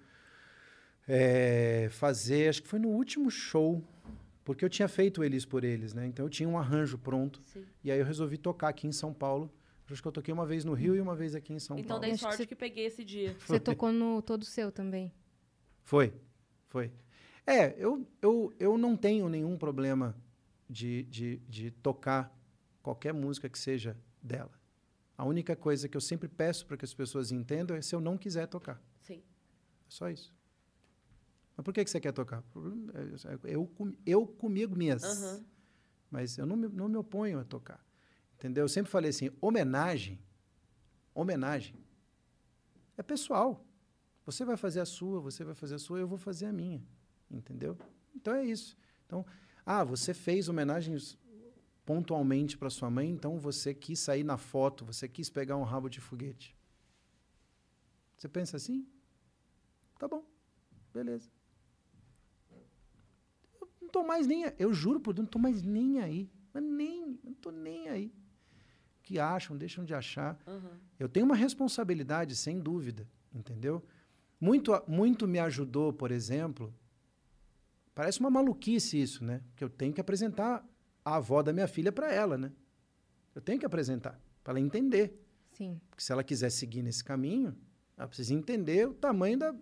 é, fazer, acho que foi no último show, porque eu tinha feito eles por eles, né? Então eu tinha um arranjo pronto Sim. e aí eu resolvi tocar aqui em São Paulo. Acho que eu toquei uma vez no Rio e uma vez aqui em São Então Paulo. dei Acho que sorte você- que peguei esse dia. Você tocou no Todo Seu também. Foi, foi. É, eu, eu, eu não tenho nenhum problema de, de, de tocar qualquer música que seja dela. A única coisa que eu sempre peço para que as pessoas entendam é se eu não quiser tocar. Sim. É só isso. Mas por que, que você quer tocar? Problema é Eu, com- eu comigo mesmo. Aham. Mas eu não me, não me oponho a tocar. Entendeu? Eu sempre falei assim, homenagem, homenagem é pessoal. Você vai fazer a sua, você vai fazer a sua, eu vou fazer a minha. Entendeu? Então é isso. Então, ah, você fez homenagens pontualmente para sua mãe, então você quis sair na foto, você quis pegar um rabo de foguete. Você pensa assim? Tá bom. Beleza. Não tô mais nem, a- eu juro por Deus, não tô mais nem aí. Mas nem, não tô nem aí. O que acham, deixam de achar. Aham. Eu tenho uma responsabilidade, sem dúvida, entendeu? Muito, muito me ajudou, por exemplo. Parece uma maluquice isso, né? Que eu tenho que apresentar a avó da minha filha para ela, né? Eu tenho que apresentar para ela entender, Sim. porque se ela quiser seguir nesse caminho, ela precisa entender o tamanho da,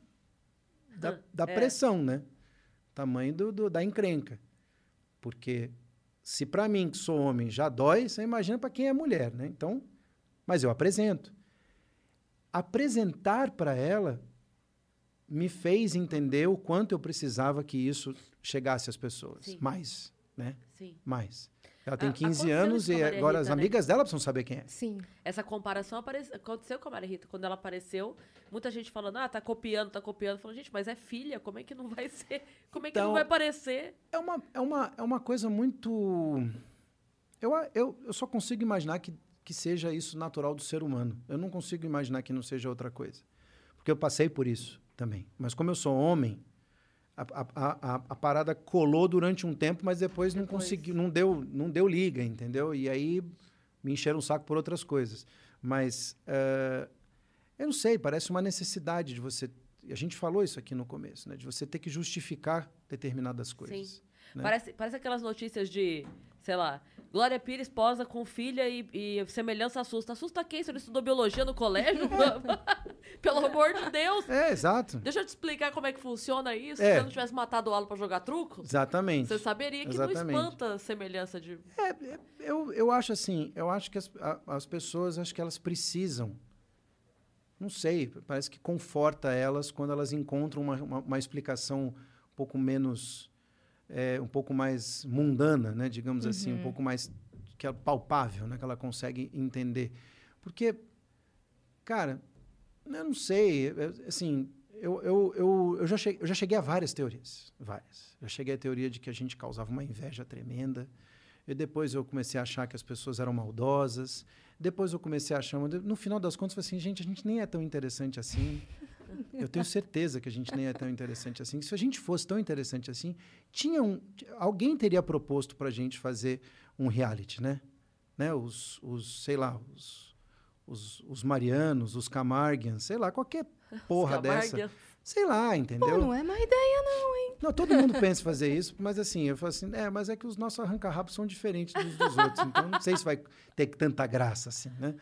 da, da É. pressão, né? Tamanho do, do- da encrenca, porque se para mim que sou homem já dói, você imagina para quem é mulher, né? Então, mas eu apresento. Apresentar para ela me fez entender o quanto eu precisava que isso chegasse às pessoas. Sim. Mais, né? Sim. Mais. Ela tem A- 15 aconteceu anos e agora Rita, as né? amigas dela precisam saber quem é. Sim. Essa comparação aparece- aconteceu com a Maria Rita. Quando ela apareceu, muita gente falando, ah, tá copiando, tá copiando. Falando, gente, mas é filha, como é que não vai ser? Como é que Então- não vai parecer? É uma, é uma, é uma coisa muito. Eu, eu, eu só consigo imaginar que, que seja isso natural do ser humano. Eu não consigo imaginar que não seja outra coisa. Porque eu passei por isso também. Mas como eu sou homem, a, a, a, a parada colou durante um tempo, mas depois, não Depois. conseguiu, não deu, não deu liga, entendeu? E aí me encheram o saco por outras coisas. Mas eh, eu não sei, parece uma necessidade de você. A gente falou isso aqui no começo, né? De você ter que justificar determinadas coisas. Né? Parece, parece aquelas notícias de, sei lá, Glória Pires posa com filha e, e semelhança assusta. Assusta quem? Você não estudou biologia no colégio? Pelo amor de Deus! É, exato. Deixa eu te explicar como é que funciona isso. É. Se você não tivesse matado o aula pra jogar truco, Exatamente. você saberia que Exatamente. não espanta a semelhança de. Eu, eu acho assim, eu acho que as, as pessoas, acho que elas precisam, não sei, parece que conforta elas quando elas encontram uma, uma, uma explicação um pouco menos, é, um pouco mais mundana, né, digamos assim, um pouco mais que é palpável, né, que ela consegue entender. Porque, cara, eu não sei, eu- assim, eu, eu, eu, eu, já cheguei, eu já cheguei a várias teorias, várias. Já cheguei à teoria de que a gente causava uma inveja tremenda, E depois eu comecei a achar que as pessoas eram maldosas. Depois eu comecei a achar. No final das contas, eu falei assim, gente, a gente nem é tão interessante assim. Eu tenho certeza que a gente nem é tão interessante assim. Se a gente fosse tão interessante assim, tinha um, alguém teria proposto para a gente fazer um reality, né? né? Os, os sei lá, os, os, os Marianos, os Camarguians, sei lá, qualquer porra dessa. Sei lá, entendeu? Pô, não é má ideia, não, hein? Não, todo mundo pensa em fazer isso, mas assim, eu falo assim, é, mas é que os nossos arranca-rabos são diferentes dos dos outros, então não sei se vai ter tanta graça assim, né?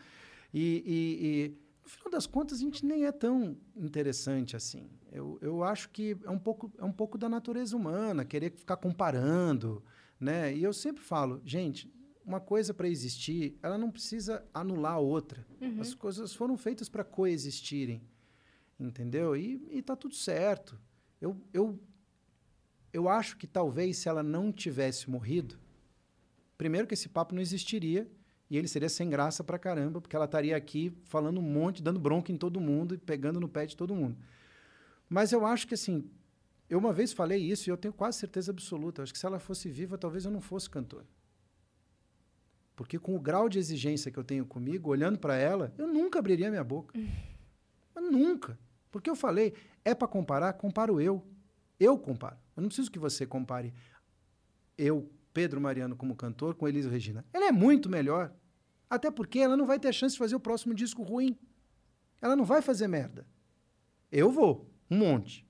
E, e, e, no final das contas, a gente nem é tão interessante assim. Eu, eu acho que é um, pouco, é um pouco da natureza humana, querer ficar comparando, né? E eu sempre falo, gente, uma coisa para existir, ela não precisa anular a outra. Uhum. As coisas foram feitas para coexistirem entendeu? E, e tá tudo certo. Eu, eu, eu acho que talvez se ela não tivesse morrido, primeiro que esse papo não existiria e ele seria sem graça pra caramba, porque ela estaria aqui falando um monte, dando bronca em todo mundo e pegando no pé de todo mundo. Mas eu acho que assim, eu uma vez falei isso e eu tenho quase certeza absoluta. Acho que se ela fosse viva, talvez eu não fosse cantor. Porque com o grau de exigência que eu tenho comigo, olhando para ela, eu nunca abriria minha boca. Mas nunca. Porque eu falei, é para comparar, comparo eu. Eu comparo. Eu não preciso que você compare eu, Pedro Mariano, como cantor, com Elisa Regina. Ela é muito melhor. Até porque ela não vai ter chance de fazer o próximo disco ruim. Ela não vai fazer merda. Eu vou, um monte.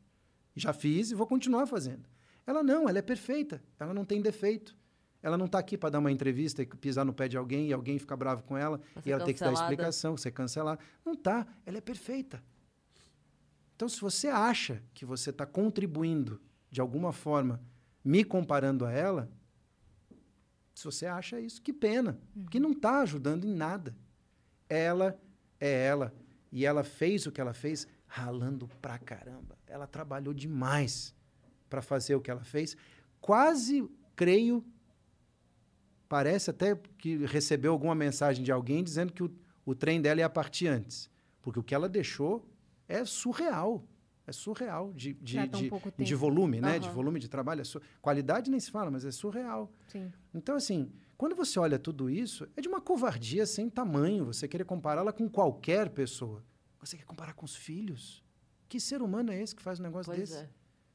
Já fiz e vou continuar fazendo. Ela não, ela é perfeita. Ela não tem defeito. Ela não está aqui para dar uma entrevista e pisar no pé de alguém e alguém ficar bravo com ela e ela tem que dar explicação, ser cancelada. Não tá. Ela é perfeita. Então, se você acha que você está contribuindo de alguma forma, me comparando a ela, se você acha isso, que pena, uhum. que não está ajudando em nada. Ela é ela. E ela fez o que ela fez ralando pra caramba. Ela trabalhou demais para fazer o que ela fez. Quase, creio, parece até que recebeu alguma mensagem de alguém dizendo que o, o trem dela ia partir antes. Porque o que ela deixou é surreal. É surreal de, de, de, de volume, né? Uhum. De volume de trabalho. É Qualidade nem se fala, mas é surreal. Sim. Então, assim, quando você olha tudo isso, é de uma covardia sem tamanho você querer compará-la com qualquer pessoa. Você quer comparar com os filhos? Que ser humano é esse que faz um negócio pois desse? É.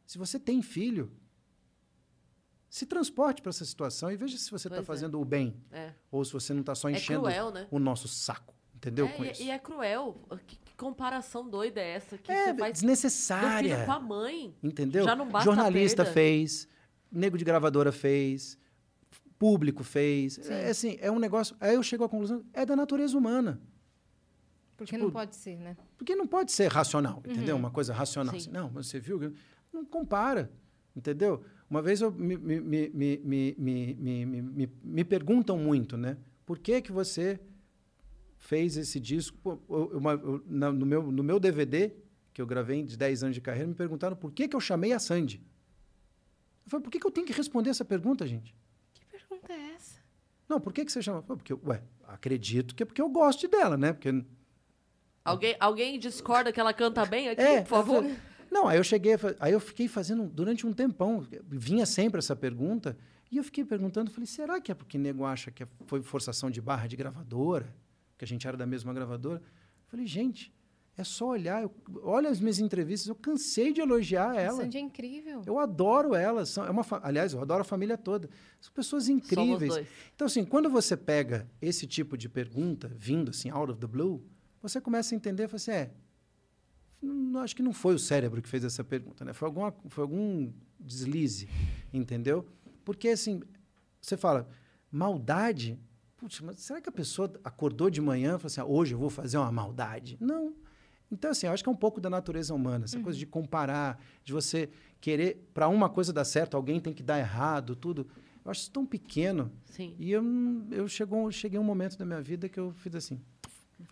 Se você tem filho, se transporte para essa situação e veja se você está é. fazendo o bem. É. Ou se você não está só é enchendo cruel, né? o nosso saco. Entendeu? É, e, e, é cruel comparação doida é essa que é, faz desnecessária. Filho com a mãe. Entendeu? Já não basta Jornalista fez, nego de gravadora fez, público fez. Sim. É assim, é um negócio. Aí eu chego à conclusão, é da natureza humana. Porque tipo, não pode ser, né? Porque não pode ser racional, uhum. entendeu? Uhum. Uma coisa racional. Assim, não, você viu? Não compara, entendeu? Uma vez eu me, me, me, me, me, me, me, me perguntam muito, né? Por que que você fez esse disco. Eu, na, no, meu, no meu DVD, que eu gravei de 10 anos de carreira, me perguntaram por que, que eu chamei a Sandy. Eu falei, por que, que eu tenho que responder essa pergunta, gente? Que pergunta é essa? Não, por que, que você chama? Porque, ué, acredito que é porque eu gosto dela, né? Porque. Alguém, alguém discorda que ela canta bem aqui, é, por favor? Não, aí eu cheguei, aí eu fiquei fazendo durante um tempão, vinha sempre essa pergunta, e eu fiquei perguntando, falei, será que é porque nego acha que foi forçação de barra de gravadora? Que a gente era da mesma gravadora. Falei, gente, é só olhar. Eu, olha as minhas entrevistas, eu cansei de elogiar ela. Sandy é incrível. Eu adoro ela. São, é uma, aliás, eu adoro a família toda. São pessoas incríveis. Então, assim, quando você pega esse tipo de pergunta, vindo assim, out of the blue, você começa a entender, fala assim, é, não, acho que não foi o cérebro que fez essa pergunta, né? Foi, alguma, foi algum deslize, entendeu? Porque, assim, você fala, maldade Putz, mas será que a pessoa acordou de manhã e falou assim, ah, hoje eu vou fazer uma maldade? Não. Então, assim, eu acho que é um pouco da natureza humana, essa uhum. coisa de comparar, de você querer, para uma coisa dar certo, alguém tem que dar errado, tudo. Eu acho isso tão pequeno. Sim. E eu, eu chegou, cheguei um momento da minha vida que eu fiz assim,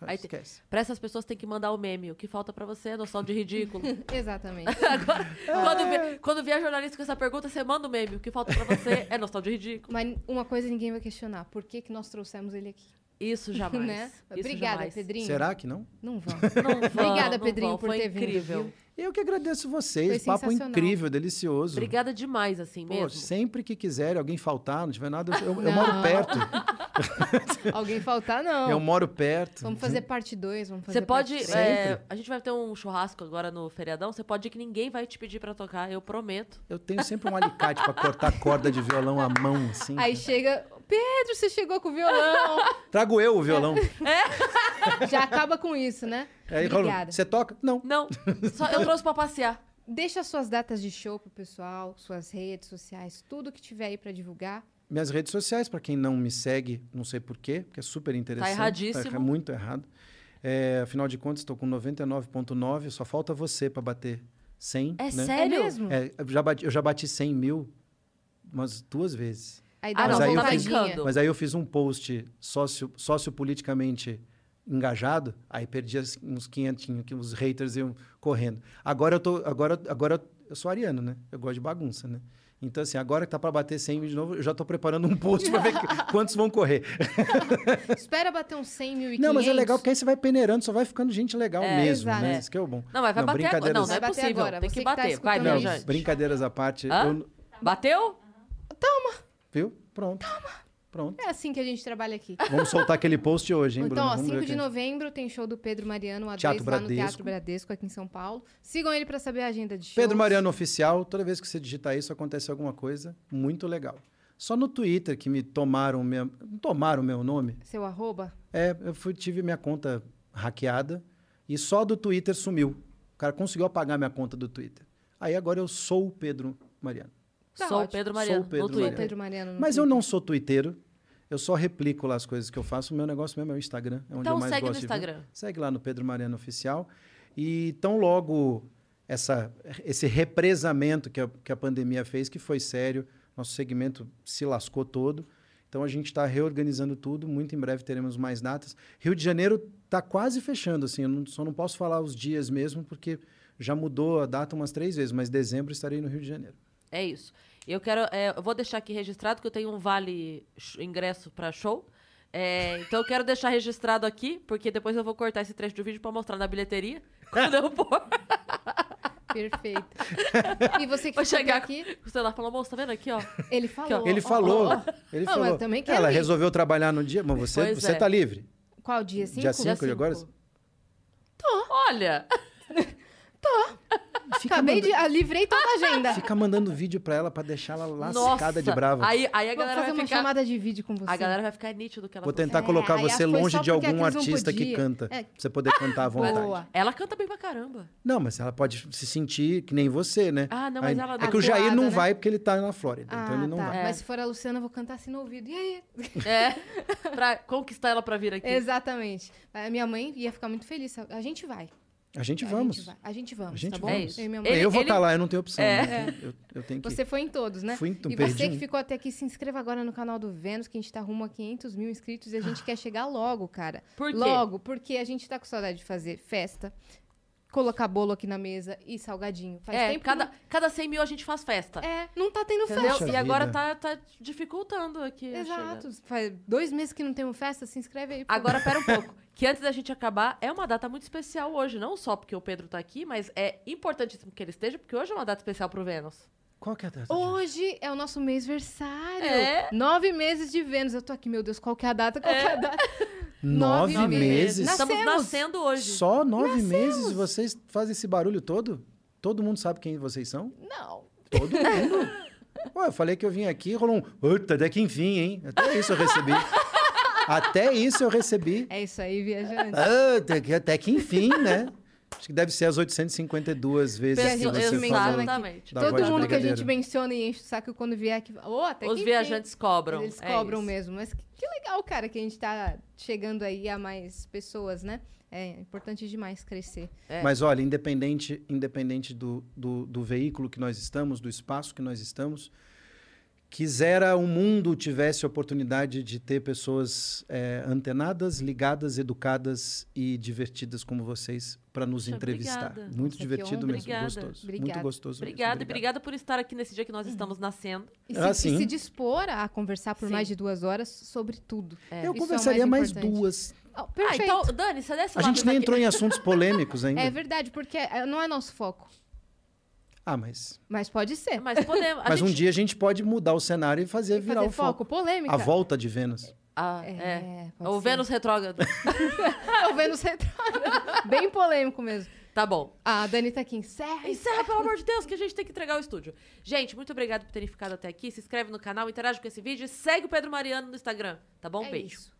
Aí, esquece. Pra essas pessoas tem que mandar o meme. O que falta para você é noção de ridículo. Exatamente. Agora, é. quando, vier, quando vier jornalista com essa pergunta, você manda o meme. O que falta para você é noção de ridículo. Mas uma coisa ninguém vai questionar. Por que, que nós trouxemos ele aqui? Isso jamais. né? Isso Obrigada, jamais. Pedrinho. Será que não? Não vão. Não vão Obrigada, não Pedrinho, vão. por Foi ter incrível. vindo. Eu que agradeço vocês. Foi Papo incrível, delicioso. Obrigada demais, assim Pô, mesmo. sempre que quiserem, alguém faltar, não tiver nada, eu, eu- moro perto. Alguém faltar, não. Eu moro perto. Vamos fazer parte 2, vamos fazer Você pode. é, a gente vai ter um churrasco agora no feriadão. Você pode ir que ninguém vai te pedir pra tocar, eu prometo. Eu tenho sempre um alicate pra cortar corda de violão à mão, assim. Aí chega, Pedro, você chegou com o violão. Trago eu o violão. Já acaba com isso, né? Aí Raul, Obrigada. você toca? Não. Não, só eu trouxe pra passear. Deixa suas datas de show pro pessoal, suas redes sociais, tudo que tiver aí pra divulgar. Minhas redes sociais, pra quem não me segue, não sei porquê, porque é super interessante. erradíssimo. Tá muito errado. É, afinal de contas, estou com 99,9, só falta você pra bater 100. É né? sério? É mesmo? É, eu, já bati, eu já bati 100 mil umas duas vezes. Aí Ah, dá não, uma aí eu tá fiz- brincando. Mas aí eu fiz um post sócio, sociopoliticamente engajado, aí perdi uns 500, que os haters iam correndo. Agora eu tô, agora, agora eu sou ariano, né? Eu gosto de bagunça, né? Então assim, agora que tá para bater 100 mil de novo, eu já tô preparando um post para ver que- quantos vão correr. Espera bater uns 100 mil e Não, mas é 500. legal porque aí você vai peneirando, só vai ficando gente legal É, mesmo, exato. né? É. Isso que é o bom. Não, mas vai Não, bater agora. Não, não é Vai bater possível. agora, Tem você que que tá bater. vai, escutando Não, brincadeiras à parte. Eu- Bateu? Viu? Pronto. Pronto. É assim que a gente trabalha aqui. Vamos soltar aquele post hoje, hein, Bruno? Então, ó, Vamos ver 5 o de que- novembro tem show do Pedro Mariano, a Teatro 2 lá no Bradesco. Teatro Bradesco, aqui em São Paulo. Sigam ele pra saber a agenda de shows. Pedro Mariano Oficial, toda vez que você digitar isso, acontece alguma coisa muito legal. Só no Twitter que me tomaram meu, tomaram meu nome. Seu arroba? É, eu fui- tive minha conta hackeada e só do Twitter sumiu. O cara conseguiu apagar minha conta do Twitter. Aí agora eu sou o Pedro Mariano. Tá Sou o. Pedro Sou o Mariano. Pedro no. Mariano. Pedro Mariano. no Mas eu Twitter. não sou twitteiro. Eu só replico lá as coisas que eu faço. O meu negócio mesmo é o Instagram. É onde Então eu mais segue no gosto de ver. Instagram. Segue lá no Pedro Mariano Oficial. E tão logo essa, esse represamento que a, que a pandemia fez, que foi sério, nosso segmento se lascou todo. Então a gente está reorganizando tudo. Muito em breve teremos mais datas. Rio de Janeiro está quase fechando, assim. Eu não- só não posso falar os dias mesmo, porque já mudou a data umas três vezes. Mas dezembro estarei no Rio de Janeiro. É isso. Eu quero. é, eu vou deixar aqui registrado que eu tenho um vale ingresso pra show. É, então eu quero deixar registrado aqui, porque depois eu vou cortar esse trecho do vídeo pra mostrar na bilheteria. Quando eu pôr. Perfeito. E você que Vou chegar aqui, o celular falou, moça, tá vendo aqui, ó? ele falou. Ele ó, falou. ó, ó. Ele falou. mas também quero Ela ir. resolveu trabalhar no dia. Mas você, Pois você é. tá livre? Qual dia? Cinco? Dia cinco de agora? Olha! Fica, Acabei manda- de... ah, livrei toda a agenda. fica mandando vídeo pra ela pra deixar ela lascada Nossa! de brava. Aí, aí a Vou galera fazer vai uma ficar. chamada de vídeo com você. A galera vai ficar nítido que ela Vou tentar É, colocar você longe de algum artista que canta. É. Pra você poder cantar à vontade. Boa. Ela canta bem pra caramba. Não, mas ela pode se sentir que nem você, né? Ah, não, mas Aí- ela É que o Jair não né? vai porque ele tá na Flórida. Ah, então ele não tá. vai. Mas se for a Luciana, eu vou cantar assim no ouvido. E aí? É. pra conquistar ela pra vir aqui. Exatamente. A minha mãe ia ficar muito feliz. A gente vai. A gente A vamos. gente vai. A gente vamos, A gente tá bom? É isso. Eu e. Ele- eu vou ele- estar lá, eu não tenho opção. É. né? Eu, eu tenho que. Você foi em todos, né? Fui em tu- e você que um. ficou até aqui, se inscreva agora no canal do Vênus, que a gente tá rumo a 500 mil inscritos e a gente quer chegar logo, cara. Por quê? Logo, porque a gente tá com saudade de fazer festa, colocar bolo aqui na mesa e salgadinho. Faz É, tempo cada, cada 100 mil a gente faz festa. não... É, não tá tendo Entendeu? festa. Poxa E agora vida. tá, tá dificultando aqui. Exato. Faz dois meses que não temos festa, se inscreve aí. pô. Agora, pera um pouco. Que antes da gente acabar, é uma data muito especial hoje. Não só porque o Pedro tá aqui, mas é importantíssimo que ele esteja, porque hoje é uma data especial pro Vênus. Qual que é a data? Hoje é o nosso mês versário. É. Nove meses de Vênus. Eu tô aqui, meu Deus, qual que é a data? Qual que é a data? Nove, nove meses? meses. Estamos Nascemos. nascendo hoje. Só nove meses e vocês fazem esse barulho todo? Todo mundo sabe quem vocês são? Não. Todo mundo. Ué, eu falei que eu vim aqui, rolou um. Puta, até que enfim, hein? Até isso eu recebi. Até isso eu recebi. É isso aí, viajante. Ah, até, que, até que enfim, né? Acho que deve ser as 852 vezes que Pessoa- você eu- falou. Exatamente. Todo mundo que a gente menciona e enche o saco quando vier aqui. Oh, até que Os enfim. viajantes cobram. Eles é cobram isso. mesmo. Mas que, que legal, cara, que a gente tá chegando aí a mais pessoas, né? É importante demais crescer. É. Mas olha, independente, independente do, do, do veículo que nós estamos, do espaço que nós estamos, quisera o mundo tivesse a oportunidade de ter pessoas é, antenadas, ligadas, educadas e divertidas como vocês para nos Poxa, entrevistar. obrigada. Muito Nossa, divertido mesmo, Obrigada. gostoso. Obrigada. Muito gostoso. mesmo. Obrigada e obrigada por estar aqui nesse dia que nós estamos nascendo. E se, Ah, e sim. se dispor a conversar por Sim. mais de duas horas sobre tudo. É. Eu Isso é conversaria mais mais, importante. duas. Oh, Ah, perfeito. então, Dani, você desce A gente nem daqui- entrou em assuntos polêmicos ainda. É verdade, porque é, não é nosso foco. Ah, mas, Mas pode ser. Mas podemos. mas um gente- dia a gente pode mudar o cenário e fazer que virar fazer o foco. foco, polêmica. A volta de Vênus. Ah, é. É, pode O ser. Vênus retrógrado. É o Vênus retrógrado. Bem polêmico mesmo. tá bom. A Dani tá aqui, encerra. Encerra, pelo amor de Deus, que a gente tem que entregar o estúdio. Gente, muito obrigado por terem ficado até aqui. Se inscreve no canal, interage com esse vídeo e segue o Pedro Mariano no Instagram. Tá bom? É Beijo. isso.